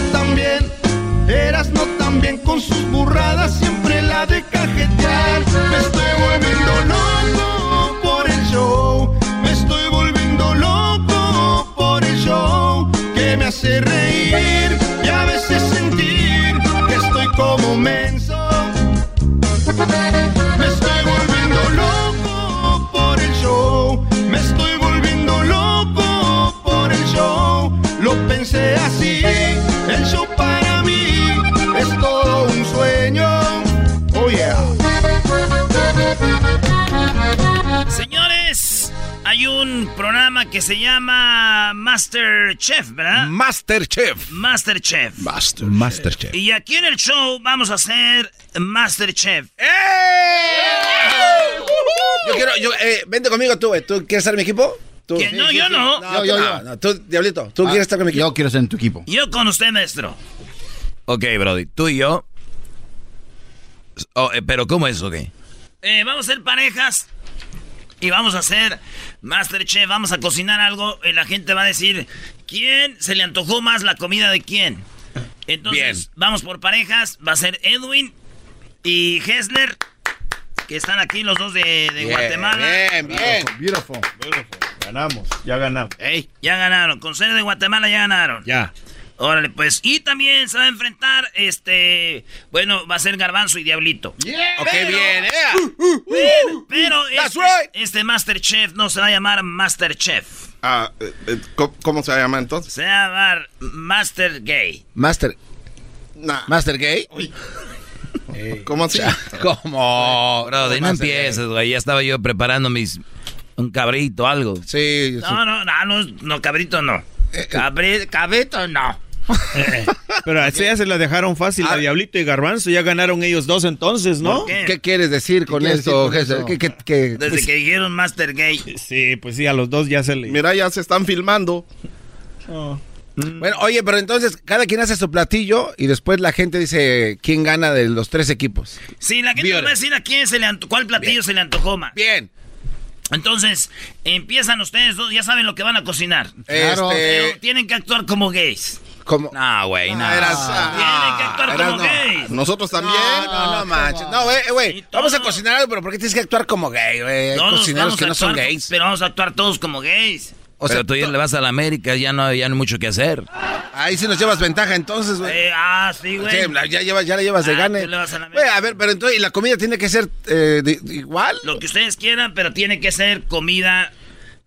hay un programa que se llama Master Chef, ¿verdad? Master Chef. Master Chef. Master, Master Chef. Y aquí en el show vamos a hacer Master Chef. Yo quiero, yo, eh, vente conmigo tú, eh. ¿Tú quieres estar en mi equipo? No, yo no. No, yo, yo. No, tú, Diablito, ¿tú Ah, quieres estar con mi equipo? Yo quiero ser en tu equipo. Yo con usted, maestro. Ok, Brody, tú y yo. Oh, eh, pero ¿cómo es, ok? Eh, vamos a ser parejas y vamos a hacer Masterchef. Vamos a cocinar algo y la gente va a decir quién se le antojó más la comida de quién. Entonces, vamos por parejas. Va a ser Edwin y Hessler, que están aquí los dos de, de Bien, Guatemala. Bien, bien. Beautiful. Ganamos, ya ganamos. Ey, ya ganaron. Con ser de Guatemala ya ganaron. Ya. Órale, pues. Y también se va a enfrentar, este... Bueno, va a ser Garbanzo y Diablito. Ok, Pero- bien, eh. Pero, pero That's este, right. este Masterchef no se va a llamar Masterchef. Ah, eh, eh, ¿cómo, cómo se llama entonces? Se va a llamar Master Gay. Master. Nah. Master Gay. ¿Cómo así? ¿Cómo? Brody, no empieces, güey. Ya estaba yo preparando mis... Un cabrito, algo. Sí, No, no, no, no, no, cabrito no. Eh, Cabri- cabrito no. Pero a ese ya se la dejaron fácil a Diablito y Garbanzo. Ya ganaron ellos dos entonces, ¿no? ¿Por qué? ¿Qué quieres decir con quieres esto, decir Gessler? con ¿Qué, eso? qué, qué- Desde pues, que dijeron Master Gay. Sí, pues sí, a los dos ya se le... Mira, ya se están filmando. Oh. Bueno, oye, pero entonces cada quien hace su platillo y después la gente dice quién gana de los tres equipos. Sí, la gente nos va a decir a quién se le cuál platillo se le antojó más. Bien. Entonces, empiezan ustedes dos, ya saben lo que van a cocinar. Claro. Pero Este, tienen que actuar como gays. Como... No, güey, no. Eras- Tienen que actuar eras- como no. gays. Nosotros también. No, no, no manches. No, güey, güey. Vamos a cocinar algo, pero ¿por qué tienes que actuar como gay, güey? Cocineros que no son actuar- gays. Pero vamos a actuar todos como gays. O sea, tú ya le vas a la América, ya no, ya no hay mucho que hacer. ahí sí nos llevas ventaja entonces, güey. Eh, ah, sí, güey. Sí, ya, llevas, ya la llevas de Ah, gane. tú le vas a la Güey, a ver, pero entonces, ¿y la comida tiene que ser eh, de- de igual? Lo que ustedes quieran, pero tiene que ser comida,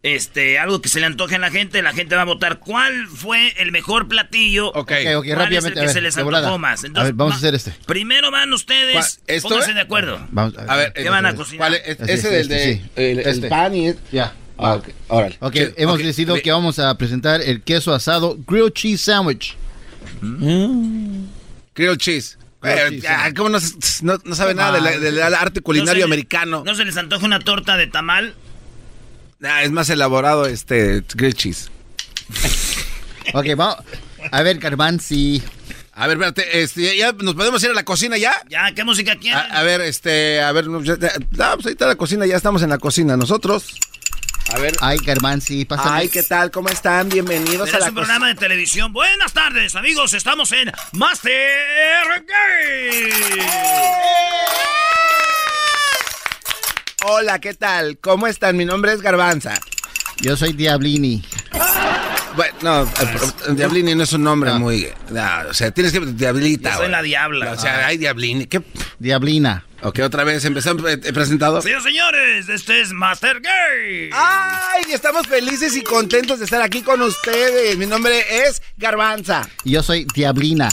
este, algo que se le antoje a la gente. La gente va a votar cuál fue el mejor platillo. Ok. Ok, ok, ¿Cuál es el rápidamente, que a ver, se les antojó más? a Entonces, ver, vamos va- a hacer este. Primero van ustedes. ¿Esto, pónganse de acuerdo. Vamos, A ver, ¿Qué van a eh, cocinar? Ese es, del este, de sí. el, el Este. pan y... Ya. Ah, ok, órale. Ok, Sí, hemos decidido que vamos a presentar el queso asado grilled cheese sandwich. Grilled cheese. Grilled Eh, cheese, ah, ¿Cómo no, no, no sabe nada de del arte culinario No se le- americano? ¿No se les antoja una torta de tamal? Ah, es más elaborado este grilled cheese. Ok, vamos. A ver, Garbanzi. A ver, espérate, este, ¿ya nos podemos ir a la cocina ya? ¿Ya? ¿Qué música A, quieren? a ver, este, a ver, no, ya- no, pues ahí está la cocina, ya estamos en la cocina nosotros. A ver. Ay, Garbanzi, pásame. Ay, ¿qué tal? ¿Cómo están? Bienvenidos a la es un programa de televisión. Buenas tardes, amigos. Estamos en Master Game. Hola, ¿qué tal? ¿Cómo están? Mi nombre es Garbanza. Yo soy Diablini. Bueno, no, eh, Diablini no es un nombre muy... no, o sea, tienes que... Diablita. Yo soy la diabla. O sea, hay Diablini. ¿Qué? Diablina. Ok, otra vez empezamos. ¿He presentado? Señores, señores, este es Master Game. ¡Ay! Estamos felices y contentos de estar aquí con ustedes. Mi nombre es Garbanza. Y yo soy Diablina.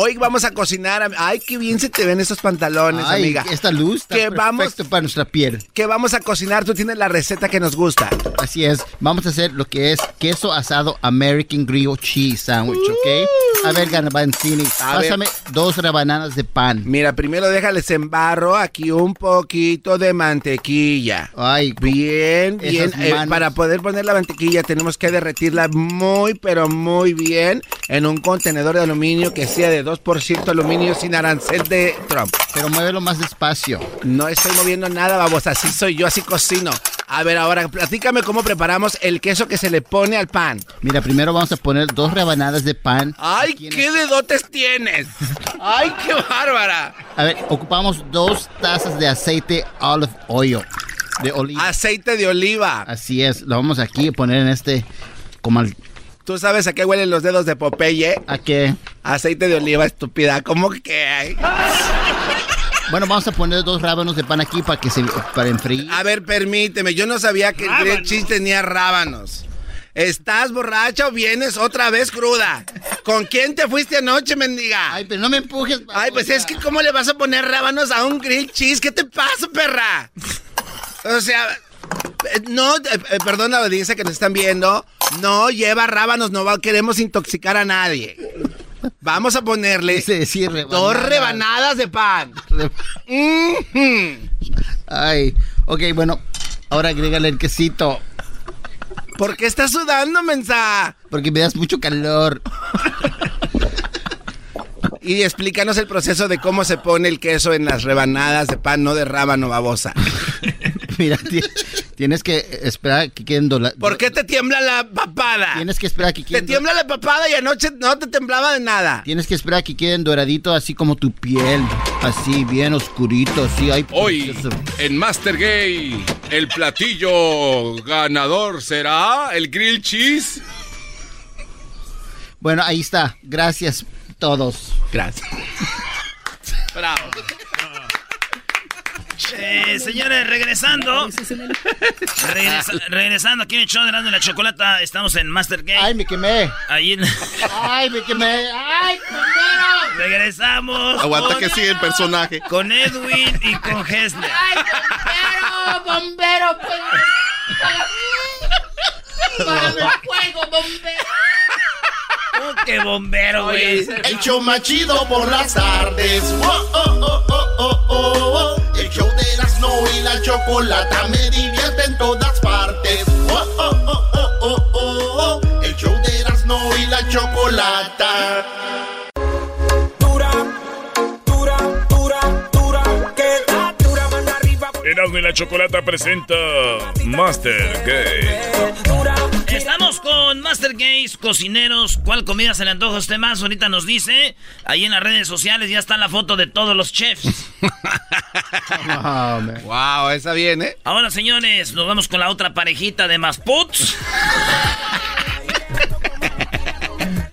Hoy vamos a cocinar. Ay, qué bien se te ven esos pantalones, Ay, amiga. esta luz está Que vamos- para nuestra piel. ¿Qué vamos a cocinar? Tú tienes la receta que nos gusta. Así es. Vamos a hacer lo que es queso asado American Grilled Cheese Sandwich, ¿ok? A ver, Garbanzini, A ver. pásame dos rebanadas de pan. Mira, primero déjales embarro aquí un poquito de mantequilla. Ay, bien, bien. Eh, para poder poner la mantequilla tenemos que derretirla muy, pero muy bien en un contenedor de aluminio que sea de 2% aluminio sin arancel de Trump. Pero muévelo más despacio. No estoy moviendo nada, babos. Así soy yo, así cocino. A ver, ahora platícame cómo preparamos el queso que se le pone al pan. Mira, primero vamos a poner dos rebanadas de pan. ¡Ay, qué dedotes tienes! ¡Ay, qué bárbara! A ver, ocupamos dos tazas de aceite olive oil. De oliva. Aceite de oliva. Así es, lo vamos aquí a poner en este, como al... ¿Tú sabes a qué huelen los dedos de Popeye? ¿A qué? Aceite de oliva, estúpida. ¿Cómo que hay? Bueno, vamos a poner dos rábanos de pan aquí para que se para enfriar. A ver, permíteme. Yo no sabía que el grilled cheese tenía rábanos. ¿Estás borracha o vienes otra vez cruda? ¿Con quién te fuiste anoche, mendiga? Ay, pero no me empujes. Ay, pues es que ¿cómo le vas a poner rábanos a un grilled cheese? ¿Qué te pasa, perra? O sea, eh, no, eh, eh, perdona, audiencia que nos están viendo. No lleva rábanos, no va- queremos intoxicar a nadie. Vamos a ponerle dos rebanadas de pan. Ay, ok, bueno, ahora agrégale el quesito. ¿Por qué estás sudando, mensa? Porque me das mucho calor. Y explícanos el proceso de cómo se pone el queso en las rebanadas de pan, no de rábano babosa. Mira, ti- tienes que esperar que queden dola- ¿Por qué te tiembla la papada? Tienes que esperar que Te queden... do- tiembla la papada y anoche no te temblaba de nada. Tienes que esperar que queden doraditos así como tu piel. Así, bien oscurito, así. Ay, Hoy, en Master Gay, el platillo ganador será el grill cheese. Bueno, ahí está. Gracias todos. Gracias. Bravo. Eh, señores, regresando. Regresa- regresando aquí en el show de la Chocolata, estamos en Master Game. Ay, me quemé. Ahí en- Ay, me quemé. Ay, bombero. regresamos. Aguanta con- que sigue el personaje. Con Edwin y con Hesler. ¡Ay, bombero! ¡Bombero! ¡Párame el fuego, bombero! ¿Cómo que bombero, güey? El show más chido por las tardes. Oh, oh, oh, oh, oh, oh, oh. El show de Erasmo y la chocolata me divierte en todas partes. Oh, oh, oh, oh, oh, oh, oh. El show de Erasmo y la chocolata. Erasmo y la Chocolata presenta Master Gay. Estamos con Master Gays, cocineros. ¿Cuál comida se le antoja a usted más? Ahorita nos dice. Ahí en las redes sociales ya está la foto de todos los chefs. Wow, esa bien, ¿eh? Ahora, señores, nos vamos con la otra parejita de Masputs.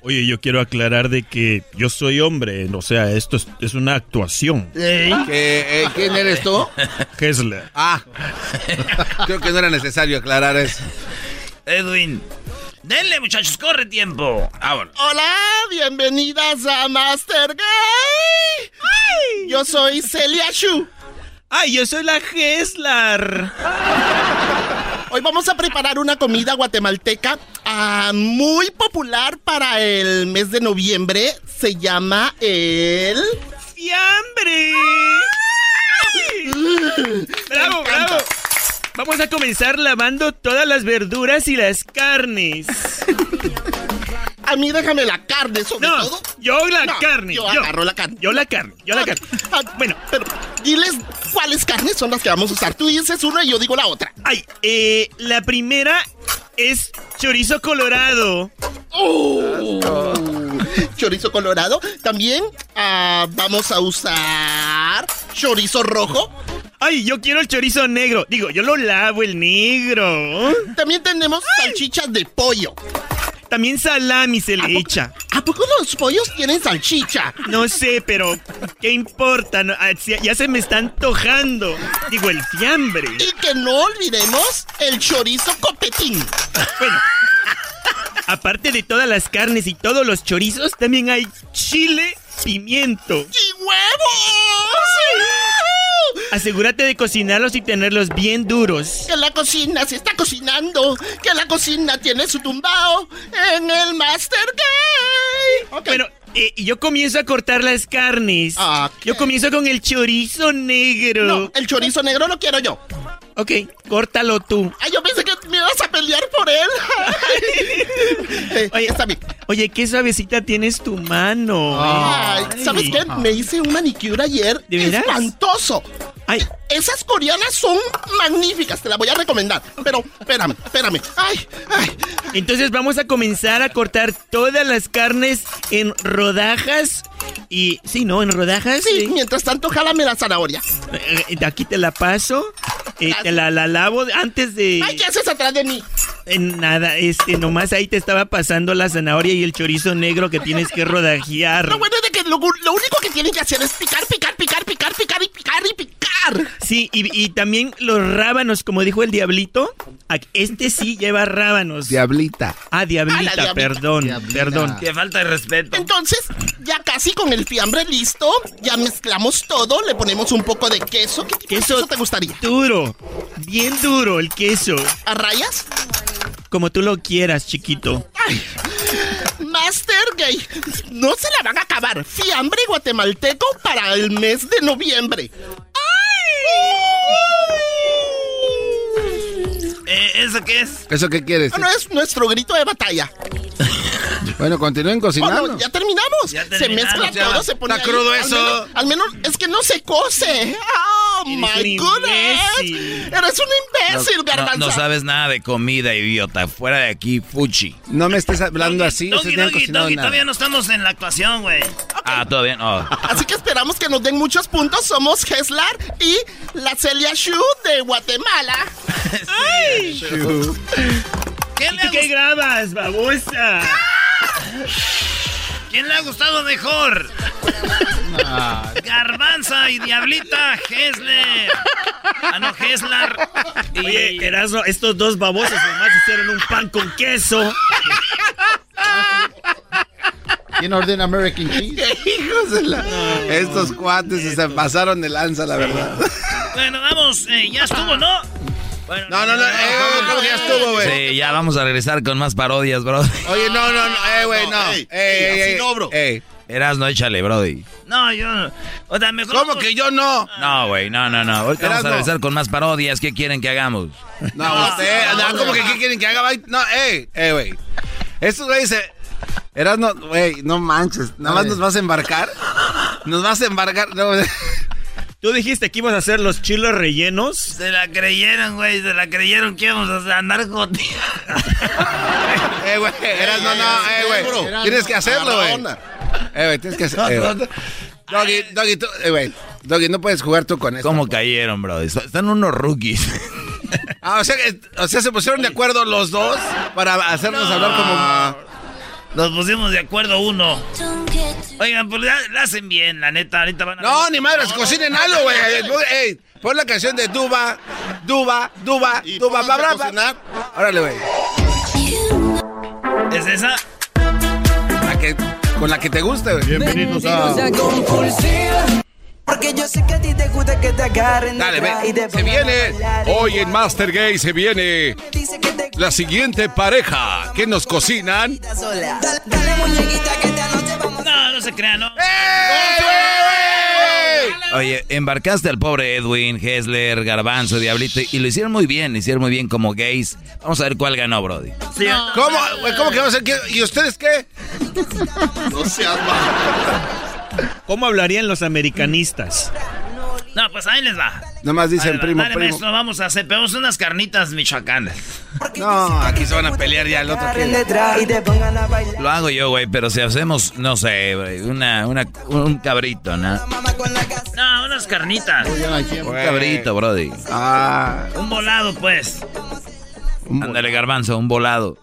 Oye, yo quiero aclarar de que yo soy hombre, o sea, esto es, es una actuación. ¿Que, eh, ¿Quién eres tú? Hessler. Ah, creo que no era necesario aclarar eso. Edwin, denle, muchachos, corre tiempo. Ah, bueno. Hola, bienvenidas a Master Gay. Yo soy Celia Shu. ¡Ay, yo soy la Hessler! Hoy vamos a preparar una comida guatemalteca ah, muy popular para el mes de noviembre. Se llama el... ¡Fiambre! ¡Bravo, bravo! Vamos a comenzar lavando todas las verduras y las carnes. a mí déjame la carne sobre No, todo. yo la No, carne. Yo, agarro la carne. Yo la carne, yo la carne. Ah, bueno, pero diles cuáles carnes son las que vamos a usar. Tú dices una y yo digo la otra. Ay, eh, la primera es chorizo colorado. Oh, chorizo colorado. También ah, vamos a usar chorizo rojo. Ay, yo quiero el chorizo negro. Digo, yo lo lavo el negro. También tenemos salchichas de pollo. También salami se le echa. ¿A poco los pollos tienen salchicha? No sé, pero ¿qué importa? No, ah, ya se me está antojando. Digo, el fiambre. Y que no olvidemos el chorizo copetín. Bueno, aparte de todas las carnes y todos los chorizos, también hay chile, pimiento. ¡Y huevos! Asegúrate de cocinarlos y tenerlos bien duros. Que la cocina se está cocinando. Que la cocina tiene su tumbao en el Master Gay. Bueno, eh, yo comienzo a cortar las carnes. Yo comienzo con el chorizo negro. No, el chorizo negro lo quiero yo. Ok, córtalo tú. Ay, yo pensé que me ibas a pelear por él. Eh, Oye, está bien. Oye, qué suavecita tienes tu mano. Ay, Ay. ¿sabes qué? Me hice un manicure ayer. ¿De veras? Espantoso. Ay. Esas coreanas son magníficas, te la voy a recomendar. Pero, espérame, espérame. Ay, ay. Entonces vamos a comenzar a cortar todas las carnes en rodajas. Y, sí, ¿no? En rodajas. Sí, mientras tanto, jálame la zanahoria. Eh, eh, aquí te la paso. eh, te la, la lavo antes de... Ay, ¿qué haces atrás de mí? Nada, este, nomás ahí te estaba pasando la zanahoria y el chorizo negro que tienes que rodajear. Lo bueno es de que lo, lo único que tienen que hacer es picar, picar, picar, picar, picar y picar y picar. Sí, y, y también los rábanos, como dijo el diablito. Este sí lleva rábanos. Diablita. Ah, diablita, Ah, diablita. perdón, Diablita. perdón. Qué falta de respeto. Entonces, ya casi con el fiambre listo, ya mezclamos todo, le ponemos un poco de queso. ¿Qué tipo de Queso queso te gustaría? Duro, bien duro el queso. ¿A rayas? Como tú lo quieras, chiquito. Master Gay, no se la van a acabar. Fiambre guatemalteco para el mes de noviembre. Eh, ¿Eso qué es? ¿Eso qué quieres? Ah, no es nuestro grito de batalla. Bueno, continúen Oh, cocinando. no, ya terminamos. Ya se terminamos, mezcla ya. todo, se pone Está ahí. crudo Al eso. menos- Al menos, es que no se cose. Oh my un goodness. Eres un imbécil, No, garbanzo. no sabes nada de comida, idiota. Fuera de aquí, fuchi. No me estés hablando así. Doggy, han Doggy, Doggy, nada. todavía no estamos en la actuación, güey. Ah, todavía no. Así que esperamos que nos den muchos puntos. Somos Heslar y la Celia Shu de Guatemala. ¡Ay! ¿Quién le ¿Tú ha qué gust- grabas, babosa? ¿Quién le ha gustado mejor? Garbanza y Diablita Hesler. Ah, no, Heslar. Y... Oye, Erasmo, estos dos babosos nomás hicieron un pan con queso. ¿Quién ordena American Cheese? Hijos de la... Estos cuates se pasaron de lanza, la verdad. Bueno, vamos, eh, ya estuvo, ¿no? Bueno, No, no, no, eh, ¿cómo que ya estuvo, güey? Sí, ya vamos a regresar con más parodias, bro. Oye, no, no, no, eh, güey, no. ey, Ey, ey, así ey, no, bro. ey. Eras, no échale, brody. No, yo. no. O sea, mejor. ¿Cómo que yo no? No, güey, no, no, no. Ahorita vamos a regresar con más parodias. ¿Qué quieren que hagamos? No, usted, no, ¿cómo que qué quieren que haga? No, ey, ey, güey. Estos güeyes se... Eras no, güey, no manches. Nada más nos vas a embarcar. Nos vas a embarcar. No, ¿Tú dijiste que ibas a hacer los chilos rellenos? Se la creyeron, güey. Se la creyeron que íbamos a andar con. eh, güey, eras no, no, eh, güey. Tienes que hacerlo, güey. Eh, güey, tienes que hacerlo. Eh. Doggy, Doggy, tú, eh, güey. Doggy, no puedes jugar tú con esto. ¿Cómo cayeron, bro? Están unos rookies. Ah, o sea, que- o sea, se pusieron de acuerdo los dos para hacernos hablar como. Nos pusimos de acuerdo uno. Oigan, pues la, la hacen bien, la neta. Ahorita van a. No, ni madres, cocinen algo, güey. Ey, pon la canción de Duba, Duba, Duba, Duba, bla, bla, bla. Órale, güey. ¿Es esa? La que, con la que te guste, güey. Bienvenidos a... Porque yo sé que a ti te gusta que te agarren. Dale, ve. te Se viene. Hoy en Master Gay se viene la siguiente pareja que nos cocinan. Dale, muñequita, que vamos No, no se crean, no. Oye, embarcaste al pobre Edwin, Hessler, Garbanzo, Diablito, y lo hicieron muy bien, lo hicieron muy bien como gays. Vamos a ver cuál ganó, Brody. ¿Cómo, cómo que vamos a hacer? ¿Y ustedes qué? No seas malo. ¿Cómo hablarían los americanistas? No, pues ahí les va. Nada más dicen Dale, primo, dale, primo. maestro, vamos a hacer, pero unas carnitas michoacanas. No, aquí se van a pelear ya el otro. que- Lo hago yo, güey, pero si hacemos, no sé, güey, una, una, un cabrito, ¿no? No, unas carnitas. Un cabrito, brody. Ah. Un volado, pues. Ándale, garbanzo, un volado.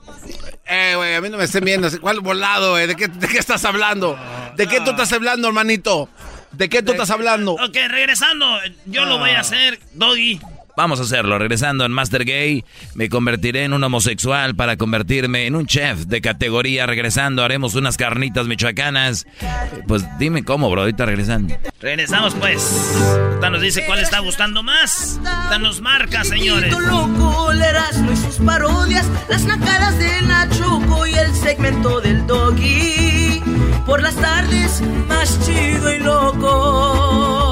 Eh, güey, a mí no me estén viendo. ¿Cuál volado, güey? ¿De qué, ¿De qué estás hablando? ¿De qué tú estás hablando, hermanito? ¿De qué tú estás hablando? Ok, regresando, yo lo voy a hacer, Doggy. Vamos a hacerlo. Regresando en Master Gay, me convertiré en un homosexual para convertirme en un chef de categoría. Regresando, haremos unas carnitas michoacanas. Pues dime cómo, bro. Ahorita regresando. Regresamos, pues. Ahorita nos dice cuál está gustando más. Ahorita nos marca, señores. loco, y sus parodias, las nacadas de Nachoco y el segmento del doggy. Por las tardes, más chido y loco.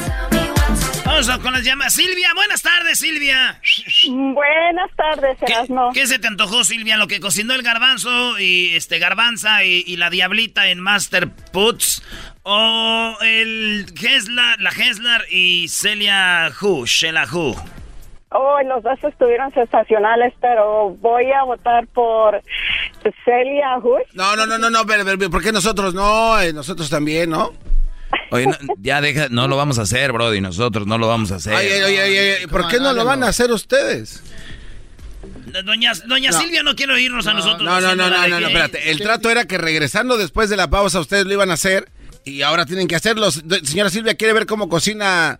Vamos con las llamadas. Silvia, buenas tardes, Silvia. Buenas tardes, Erasmo. ¿Qué se te antojó, Silvia? Lo que cocinó el garbanzo y este garbanza y, y la diablita en Master Puts. O el Heslar, la Heslar y Celia Hu, Sheila Hu. Oh, los dos estuvieron sensacionales, pero voy a votar por Celia Hush. No, no, no, no, no, pero, pero, ¿por qué nosotros no? Eh, nosotros también, ¿no? Oye, no, ya deja, no lo vamos a hacer, brody. Nosotros no lo vamos a hacer. Oye, oye, oye, ¿por qué no lo van a hacer ustedes? Doña, doña No. Silvia no quiere oírnos a nosotros. No, no, no, no, no, no, que- espérate. El trato era que regresando después de la pausa ustedes lo iban a hacer y ahora tienen que hacerlo. Señora Silvia, ¿quiere ver cómo cocina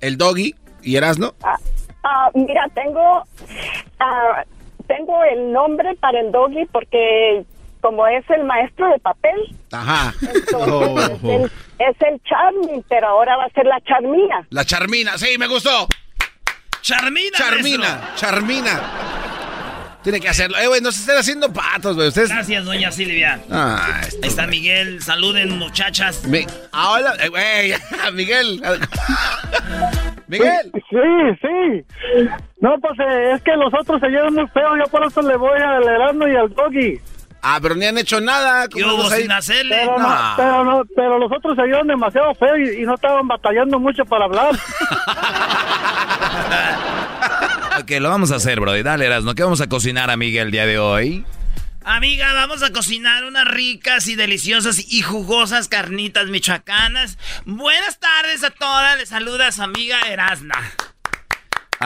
el doggy y Erasno? Ah, mira, tengo, ah, tengo el nombre para el doggy porque como es el maestro de papel, Ajá. entonces es, el, es el Charmin, pero ahora va a ser la Charmina. La Charmina, sí, me gustó. Charmina. Charmina, Charmina. Tiene que hacerlo. Eh, güey, no se estén haciendo patos, güey. Ustedes. Gracias, doña Silvia. Ah, Ahí está Miguel. Saluden, muchachas. Mi- Ahora, eh, güey, Miguel. Miguel. Sí, sí. No, pues eh, es que los otros se llevan muy feo, yo por eso le voy al Erasmo y al Doggy. Ah, pero ni han hecho nada. ¿Cómo hubo vas a ir? sin hacerle? Pero no, No. pero no, pero los otros se llevan demasiado feo y, y no estaban batallando mucho para hablar. Ok, lo vamos a hacer, brody. Dale, Erasno. ¿Qué vamos a cocinar, amiga, el día de hoy? Amiga, vamos a cocinar unas ricas y deliciosas y jugosas carnitas michoacanas. Buenas tardes a todas. Les saluda su amiga Erasna.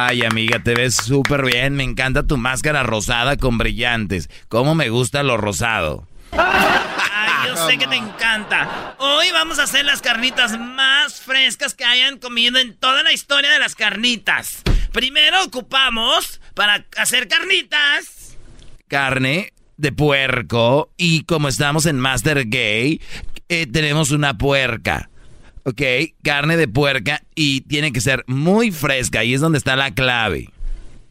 Ay, amiga, te ves súper bien. Me encanta tu máscara rosada con brillantes. ¿Cómo me gusta lo rosado? Ay, yo sé que te encanta. Hoy vamos a hacer las carnitas más frescas que hayan comido en toda la historia de las carnitas. Primero ocupamos para hacer carnitas. Carne de puerco. Y como estamos en Master Gay, eh, tenemos una puerca. Ok, carne de puerca y tiene que ser muy fresca. Ahí es donde está la clave.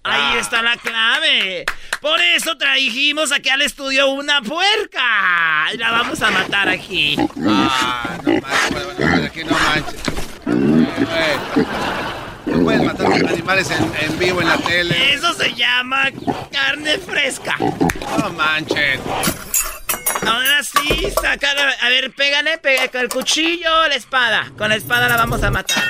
Ahí está la clave. Por eso trajimos aquí al estudio una puerca. Y la vamos a matar aquí. Ah, no manches, aquí no manches. Eh, No puedes matar animales en, en vivo en la tele. Eso se llama carne fresca. No manches. Ahora sí, sácala. A ver, pégale, pégale con el cuchillo o la espada. Con la espada la vamos a matar.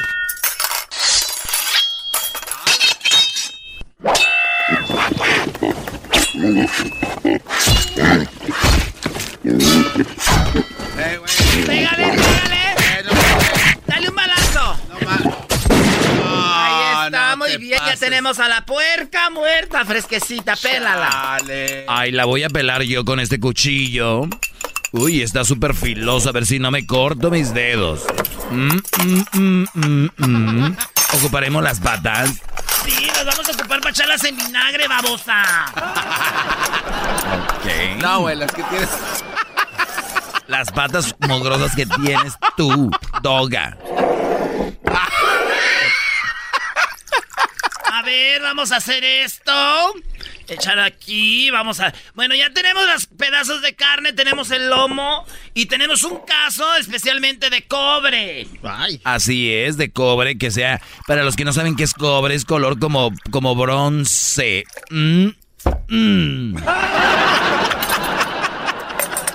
Eh. Pégale, pégale. Dale un balazo. Ahí está, no muy te bien. Ya pases. Tenemos a la puerca muerta, fresquecita. Pélala. Dale. Ay, la voy a pelar yo con este cuchillo. Uy, está súper filoso. A ver si no me corto mis dedos. Mm, mm, mm, mm, mm. Ocuparemos las patas. Sí, nos vamos a ocupar para echarlas en vinagre, babosa. Ok. No, güey, las que tienes. Las patas mugrosas que tienes tú, doga. Ver, vamos a hacer esto. Echar aquí, vamos a... Bueno, ya tenemos los pedazos de carne, tenemos el lomo y tenemos un caso especialmente de cobre. Así es, de cobre, que sea... Para los que no saben qué es cobre, es color como, como bronce. Mm, mm.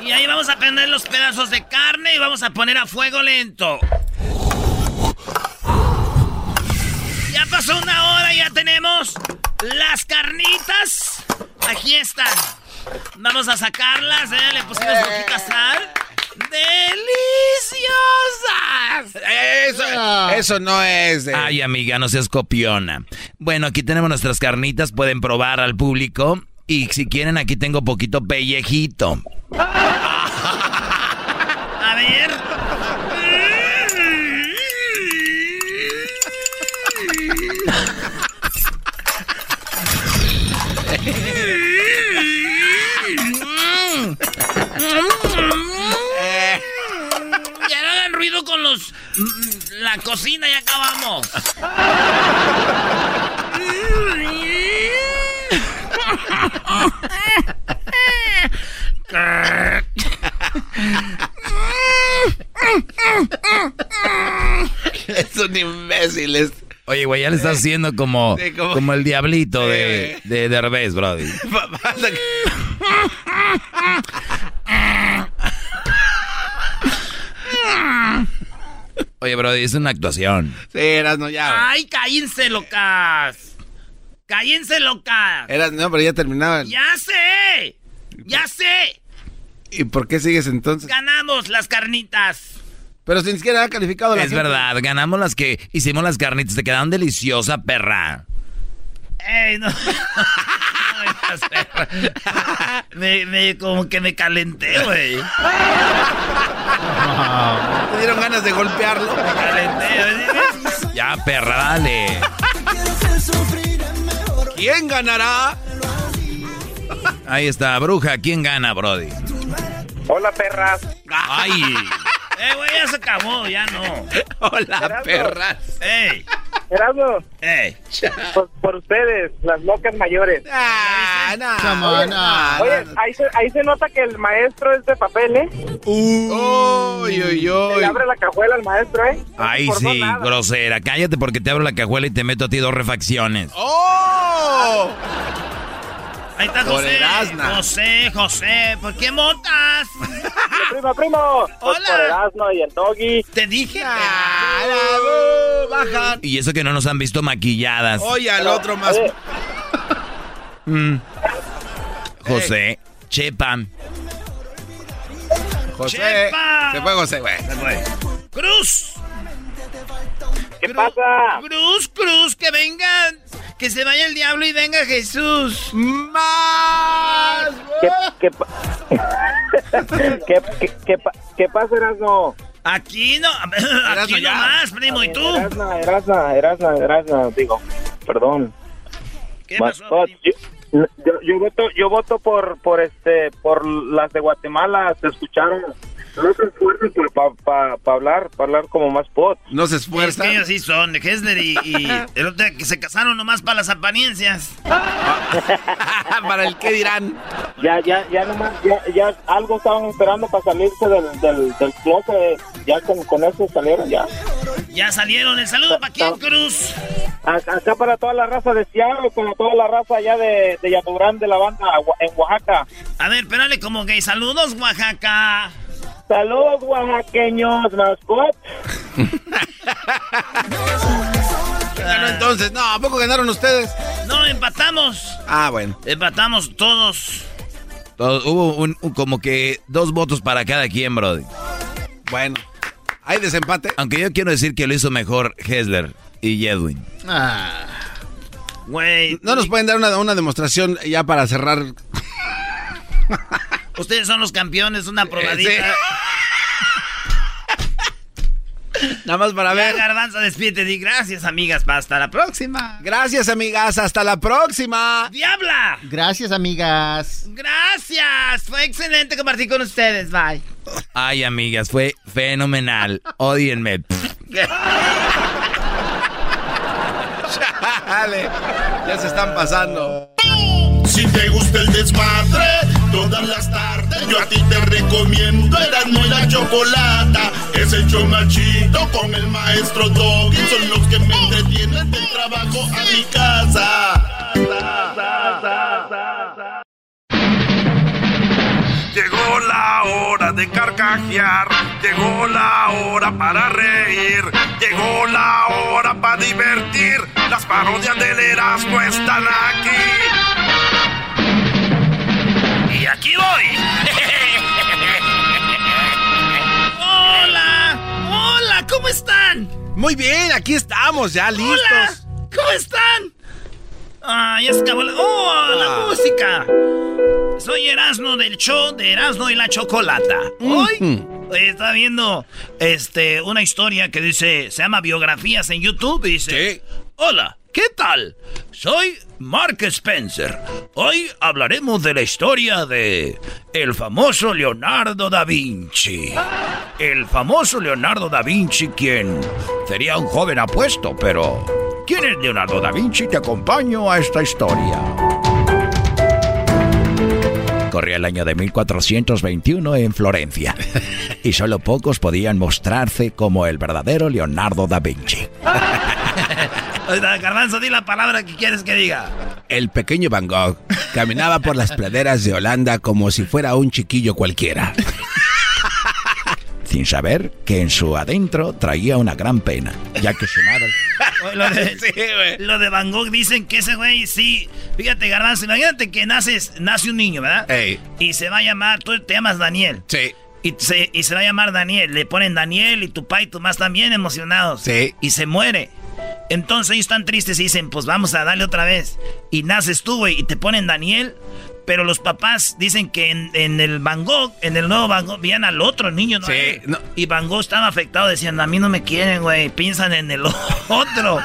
Y ahí vamos a prender los pedazos de carne y vamos a poner a fuego lento. Ya pasó una ya tenemos las carnitas. Aquí están. Vamos a sacarlas, ¿eh? Le pusimos poquita sal. ¡Deliciosas! Eso, eso no es de... Ay, amiga, no seas copiona. Bueno, aquí tenemos nuestras carnitas, pueden probar al público. Y si quieren, aquí tengo poquito pellejito. A ver. Ruido con los... La cocina, ya acabamos. es un imbécil. es- Oye, güey, ya le estás haciendo como, Sí, como- como el diablito de, de Derbez, brody. Oye, brody, es una actuación. Sí, eras no ya. ¡Ay, cállense, locas! ¡Cállense, locas! Eras no, pero ya terminaban. ¡Ya sé! ¡Ya sé! ¿Y por qué sigues entonces? ¡Ganamos las carnitas! Pero sin siquiera ha calificado la Es gente. verdad, ganamos las que hicimos las carnitas, te quedaron deliciosas, perra. ¡Ey, no! Me, me, como que me calenté, güey. Te dieron ganas de golpearlo. Me calenté, güey. Ya, perra, dale. ¿Quién ganará? Ahí está, bruja, ¿quién gana, brody? Hola, perras. Ay, Eh, güey, ya se acabó, ya no. Hola, perras. ¡Ey! Erasmo, ¡Ey! por, por ustedes, las locas mayores. Ah, no. Come on, no. Oye, ahí se, ahí se nota que el maestro es de papel, ¿eh? Uy, uy, Se uy. le abre la cajuela al maestro, ¿eh? ay, Por sí, nada. grosera. Cállate porque te abro la cajuela y te meto a ti dos refacciones. ¡Oh! Ahí está Por José. José, José, ¿por qué montas? Primo, primo. Pues Hola. por Erasmo y el doggy. Te dije. Ah, uh, bajan. Y eso que no nos han visto maquilladas. Oye, al otro más. Mm. José, Chepa. José. Chepa. Se fue José, güey. ¡Cruz! ¿Qué pasa? Cruz, Cruz, que vengan. Que se vaya el diablo y venga Jesús. ¡Más! ¿Qué, qué, pa- ¿Qué, qué, qué, pa- qué pasa, Erasmo? Aquí no. Aquí ya. no más, primo. ¿Y tú? Erasmo, Erasmo, Erasmo, Erasmo, digo, perdón. ¿Qué pasó? yo, yo, yo voto, yo voto por, por este, por las de Guatemala. Se escucharon. No se esfuercen para hablar, para hablar como más pot. No se Es esfuerza. que ellos sí son, de Hessler y, y el otro día que se casaron nomás para las apariencias. Para el qué dirán. Ya, ya, ya nomás, ya, ya algo estaban esperando para salirse del, del, del closet. Ya con, con eso salieron ya. Ya salieron. ¿El saludo para quién, Cruz? Acá para toda la raza de Seattle, para toda la raza allá de, de Yaturán de la banda en Oaxaca. A ver, espérale como gay. Saludos, Oaxaca. Saludos oaxaqueños, mascot. Ganó entonces. No, ¿a poco ganaron ustedes? No, empatamos. Ah, bueno. Empatamos todos. Todo- hubo un- un- como que dos votos para cada quien, brody. Bueno. ¿Hay desempate? Aunque yo quiero decir que lo hizo mejor Hessler y Edwin. Ah, Güey, ¿No nos pueden dar una, una demostración ya para cerrar? ustedes son los campeones, una probadita. Nada más para Ya, ver. Garbanzo, despídete. Di gracias, amigas. Hasta la próxima. Gracias, amigas. Hasta la próxima. ¡Diabla! gracias, amigas. Gracias. Fue excelente compartir con ustedes. Bye. Ay, amigas, fue fenomenal. Odienme. Chao. Dale, ya se están pasando. Si te gusta el desmadre, todas las tardes yo a ti te recomiendo Erasmo y la Chocolata. Es el chido con el maestro Doggy. Son los que me entretienen del trabajo a mi casa. Llegó la hora de carcajear, llegó la hora para reír, llegó la hora para divertir. Las parodias del Erasmo están aquí. Aquí voy. Hola, hola, ¿cómo están? Muy bien, aquí estamos ya listos. Hola, ¿cómo están? Ah, ya se acabó la... ¡Oh, la Ah. música! Soy Erasmo del show de Erasmo y la Chocolata. Hoy estaba viendo este, una historia que dice, se llama Biografías en YouTube y dice, Hola, ¿qué tal? Soy Mark Spencer. Hoy hablaremos de la historia de el famoso Leonardo da Vinci. El famoso Leonardo da Vinci, quien sería un joven apuesto, pero ¿quién es Leonardo da Vinci? Te acompaño a esta historia. Corría el año de 1421 en Florencia y solo pocos podían mostrarse como el verdadero Leonardo da Vinci. Garbanzo, di la palabra que quieres que diga. El pequeño Van Gogh caminaba por las praderas de Holanda como si fuera un chiquillo cualquiera. Sin saber que en su adentro traía una gran pena, ya que su madre... Lo de, lo de Van Gogh dicen que ese güey sí. Fíjate, Garbanzo, imagínate que naces, nace un niño, ¿verdad? Ey. Y se va a llamar, tú te llamas Daniel. Sí. Y se, y se va a llamar Daniel. Le ponen Daniel y tu papá y tu mamá están bien emocionados. Sí. Y se muere. Entonces ellos están tristes y dicen, pues vamos a darle otra vez. Y naces tú, güey, y te ponen Daniel. Pero los papás dicen que en, en el Van Gogh, en el nuevo Van Gogh, veían al otro niño, ¿no? Sí, no. Y Van Gogh estaba afectado, decían, a mí no me quieren, güey, piensan en el otro.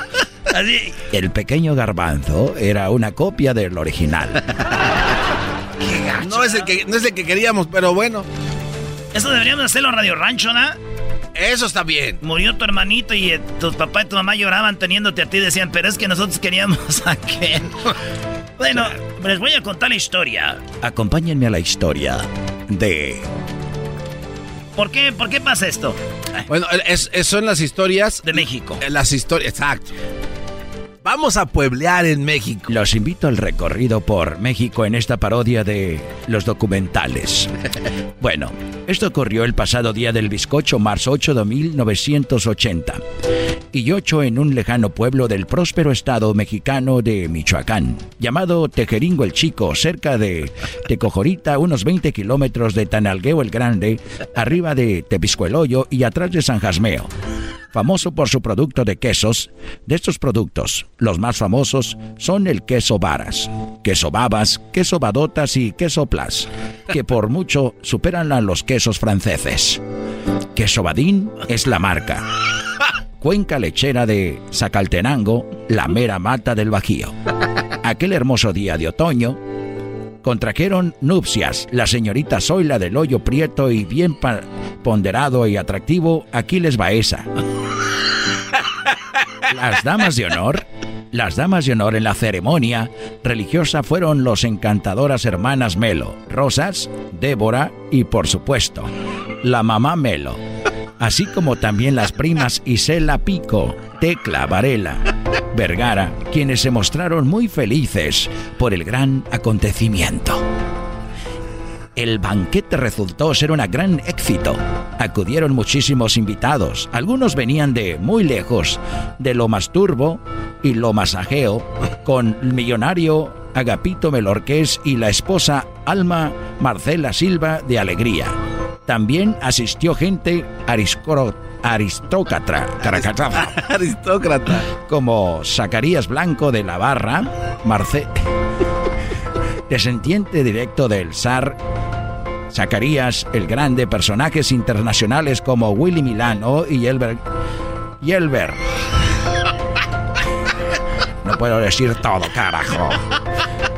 Así, El pequeño garbanzo era una copia del original. No es el que, no es el que queríamos, pero bueno. Eso deberíamos hacerlo en Radio Rancho, ¿no? Eso está bien. Murió tu hermanito y eh, tus papá y tu mamá lloraban teniéndote a ti. Decían, pero es que nosotros queríamos a aquel. bueno, les voy a contar la historia. Acompáñenme a la historia de... ¿Por qué, ¿Por qué pasa esto? Bueno, es- es- son las historias. De México. Las historias, exacto. Vamos a pueblear en México. Los invito al recorrido por México en esta parodia de los documentales. Bueno, esto ocurrió el pasado día del bizcocho, marzo 8 de 1980. Y 8 en un lejano pueblo del próspero estado mexicano de Michoacán, llamado Tejeringo el Chico, cerca de Tecojorita, unos 20 kilómetros de Tanalgueo el Grande, arriba de Tepiscueloyo y atrás de San Jasmeo famoso por su producto de quesos. De estos productos, los más famosos son el queso varas, queso babas, queso badotas y queso plas, que por mucho superan a los quesos franceses. Queso badín es la marca. Cuenca lechera de Zacaltenango, la mera mata del Bajío. Aquel hermoso día de otoño, contrajeron nupcias la señorita Zoila del Hoyo Prieto y bien ponderado y atractivo Aquiles Baeza. Las damas de honor, las damas de honor en la ceremonia religiosa fueron los encantadoras hermanas Melo, Rosas, Débora y por supuesto, la mamá Melo, así como también las primas Isela Pico, Tecla Varela, Vergara, quienes se mostraron muy felices por el gran acontecimiento. El banquete resultó ser un gran éxito. Acudieron muchísimos invitados. Algunos venían de muy lejos, de lo más turbo y lo masajeo, con el millonario Agapito Melorqués y la esposa Alma Marcela Silva de Alegría. También asistió gente aristócrata, Aristócrata. como Zacarías Blanco de la Barra, Marce descendiente directo del zar Zacarías el Grande, personajes internacionales como Willy Milano y Elber. Y Elber. No puedo decir todo, carajo.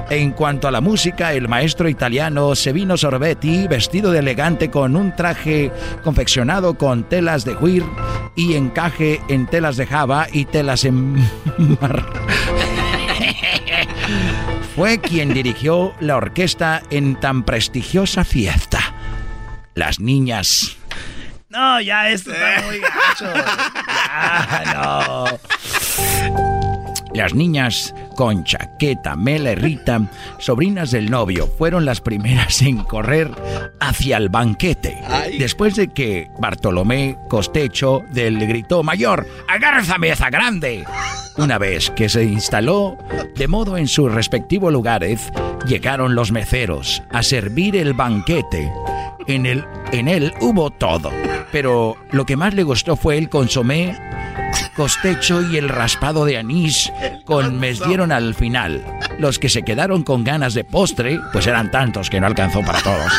En cuanto a la música, el maestro italiano Sevino Sorbetti, vestido de elegante con un traje confeccionado con telas de huir y encaje en telas de java y telas en mar- fue quien dirigió la orquesta en tan prestigiosa fiesta. Las niñas. No, ya esto está muy gacho. Ya, no. Las niñas Concha, Queta, Mela y Rita, sobrinas del novio, fueron las primeras en correr hacia el banquete. Después de que Bartolomé Costecho del gritó mayor, ¡agarra esa grande! Una vez que se instaló de modo en sus respectivos lugares, llegaron los meceros a servir el banquete. En, el, en él hubo todo, pero lo que más le gustó fue el consomé costecho y el raspado de anís con mes dieron al final. Los que se quedaron con ganas de postre, pues eran tantos que no alcanzó para todos.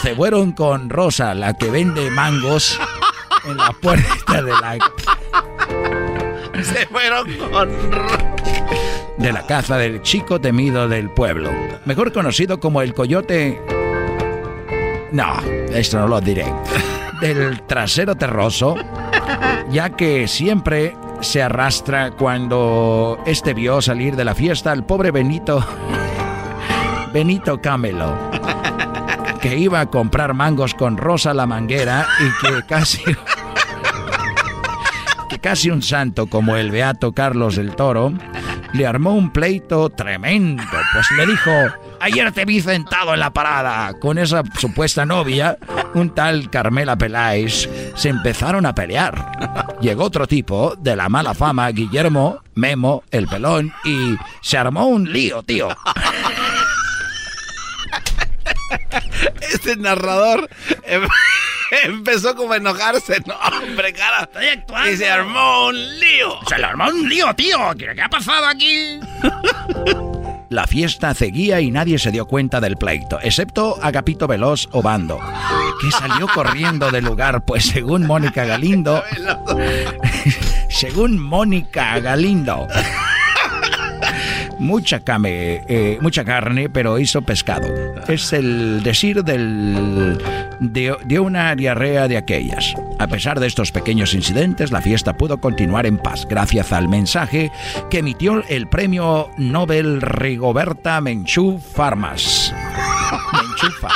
Se fueron con Rosa, la que vende mangos en la puerta de la Se fueron con... de la casa del chico temido del pueblo, mejor conocido como el coyote. No, esto no lo diré. Del trasero terroso, ya que siempre se arrastra cuando este vio salir de la fiesta al pobre Benito. Benito Camelo, que iba a comprar mangos con Rosa la manguera y que casi que casi un santo como el beato Carlos del Toro le armó un pleito tremendo, pues le dijo, ayer te vi sentado en la parada con esa supuesta novia, un tal Carmela Peláez, se empezaron a pelear. Llegó otro tipo de la mala fama, Guillermo, Memo, el pelón, y se armó un lío, tío. Este narrador em- empezó como a enojarse. No, hombre, cara. Estoy actuando. Y se armó un lío. Se le armó un lío, tío. ¿Qué qué ha pasado aquí? La fiesta seguía y nadie se dio cuenta del pleito, excepto Agapito Veloz Obando, que salió corriendo del lugar, pues según Mónica Galindo, según Mónica Galindo, mucha, came, eh, mucha carne, pero hizo pescado. Es el decir del, de una diarrea de aquellas. A pesar de estos pequeños incidentes, la fiesta pudo continuar en paz gracias al mensaje que emitió el premio Nobel Rigoberta Menchú Farmas. Menchufa.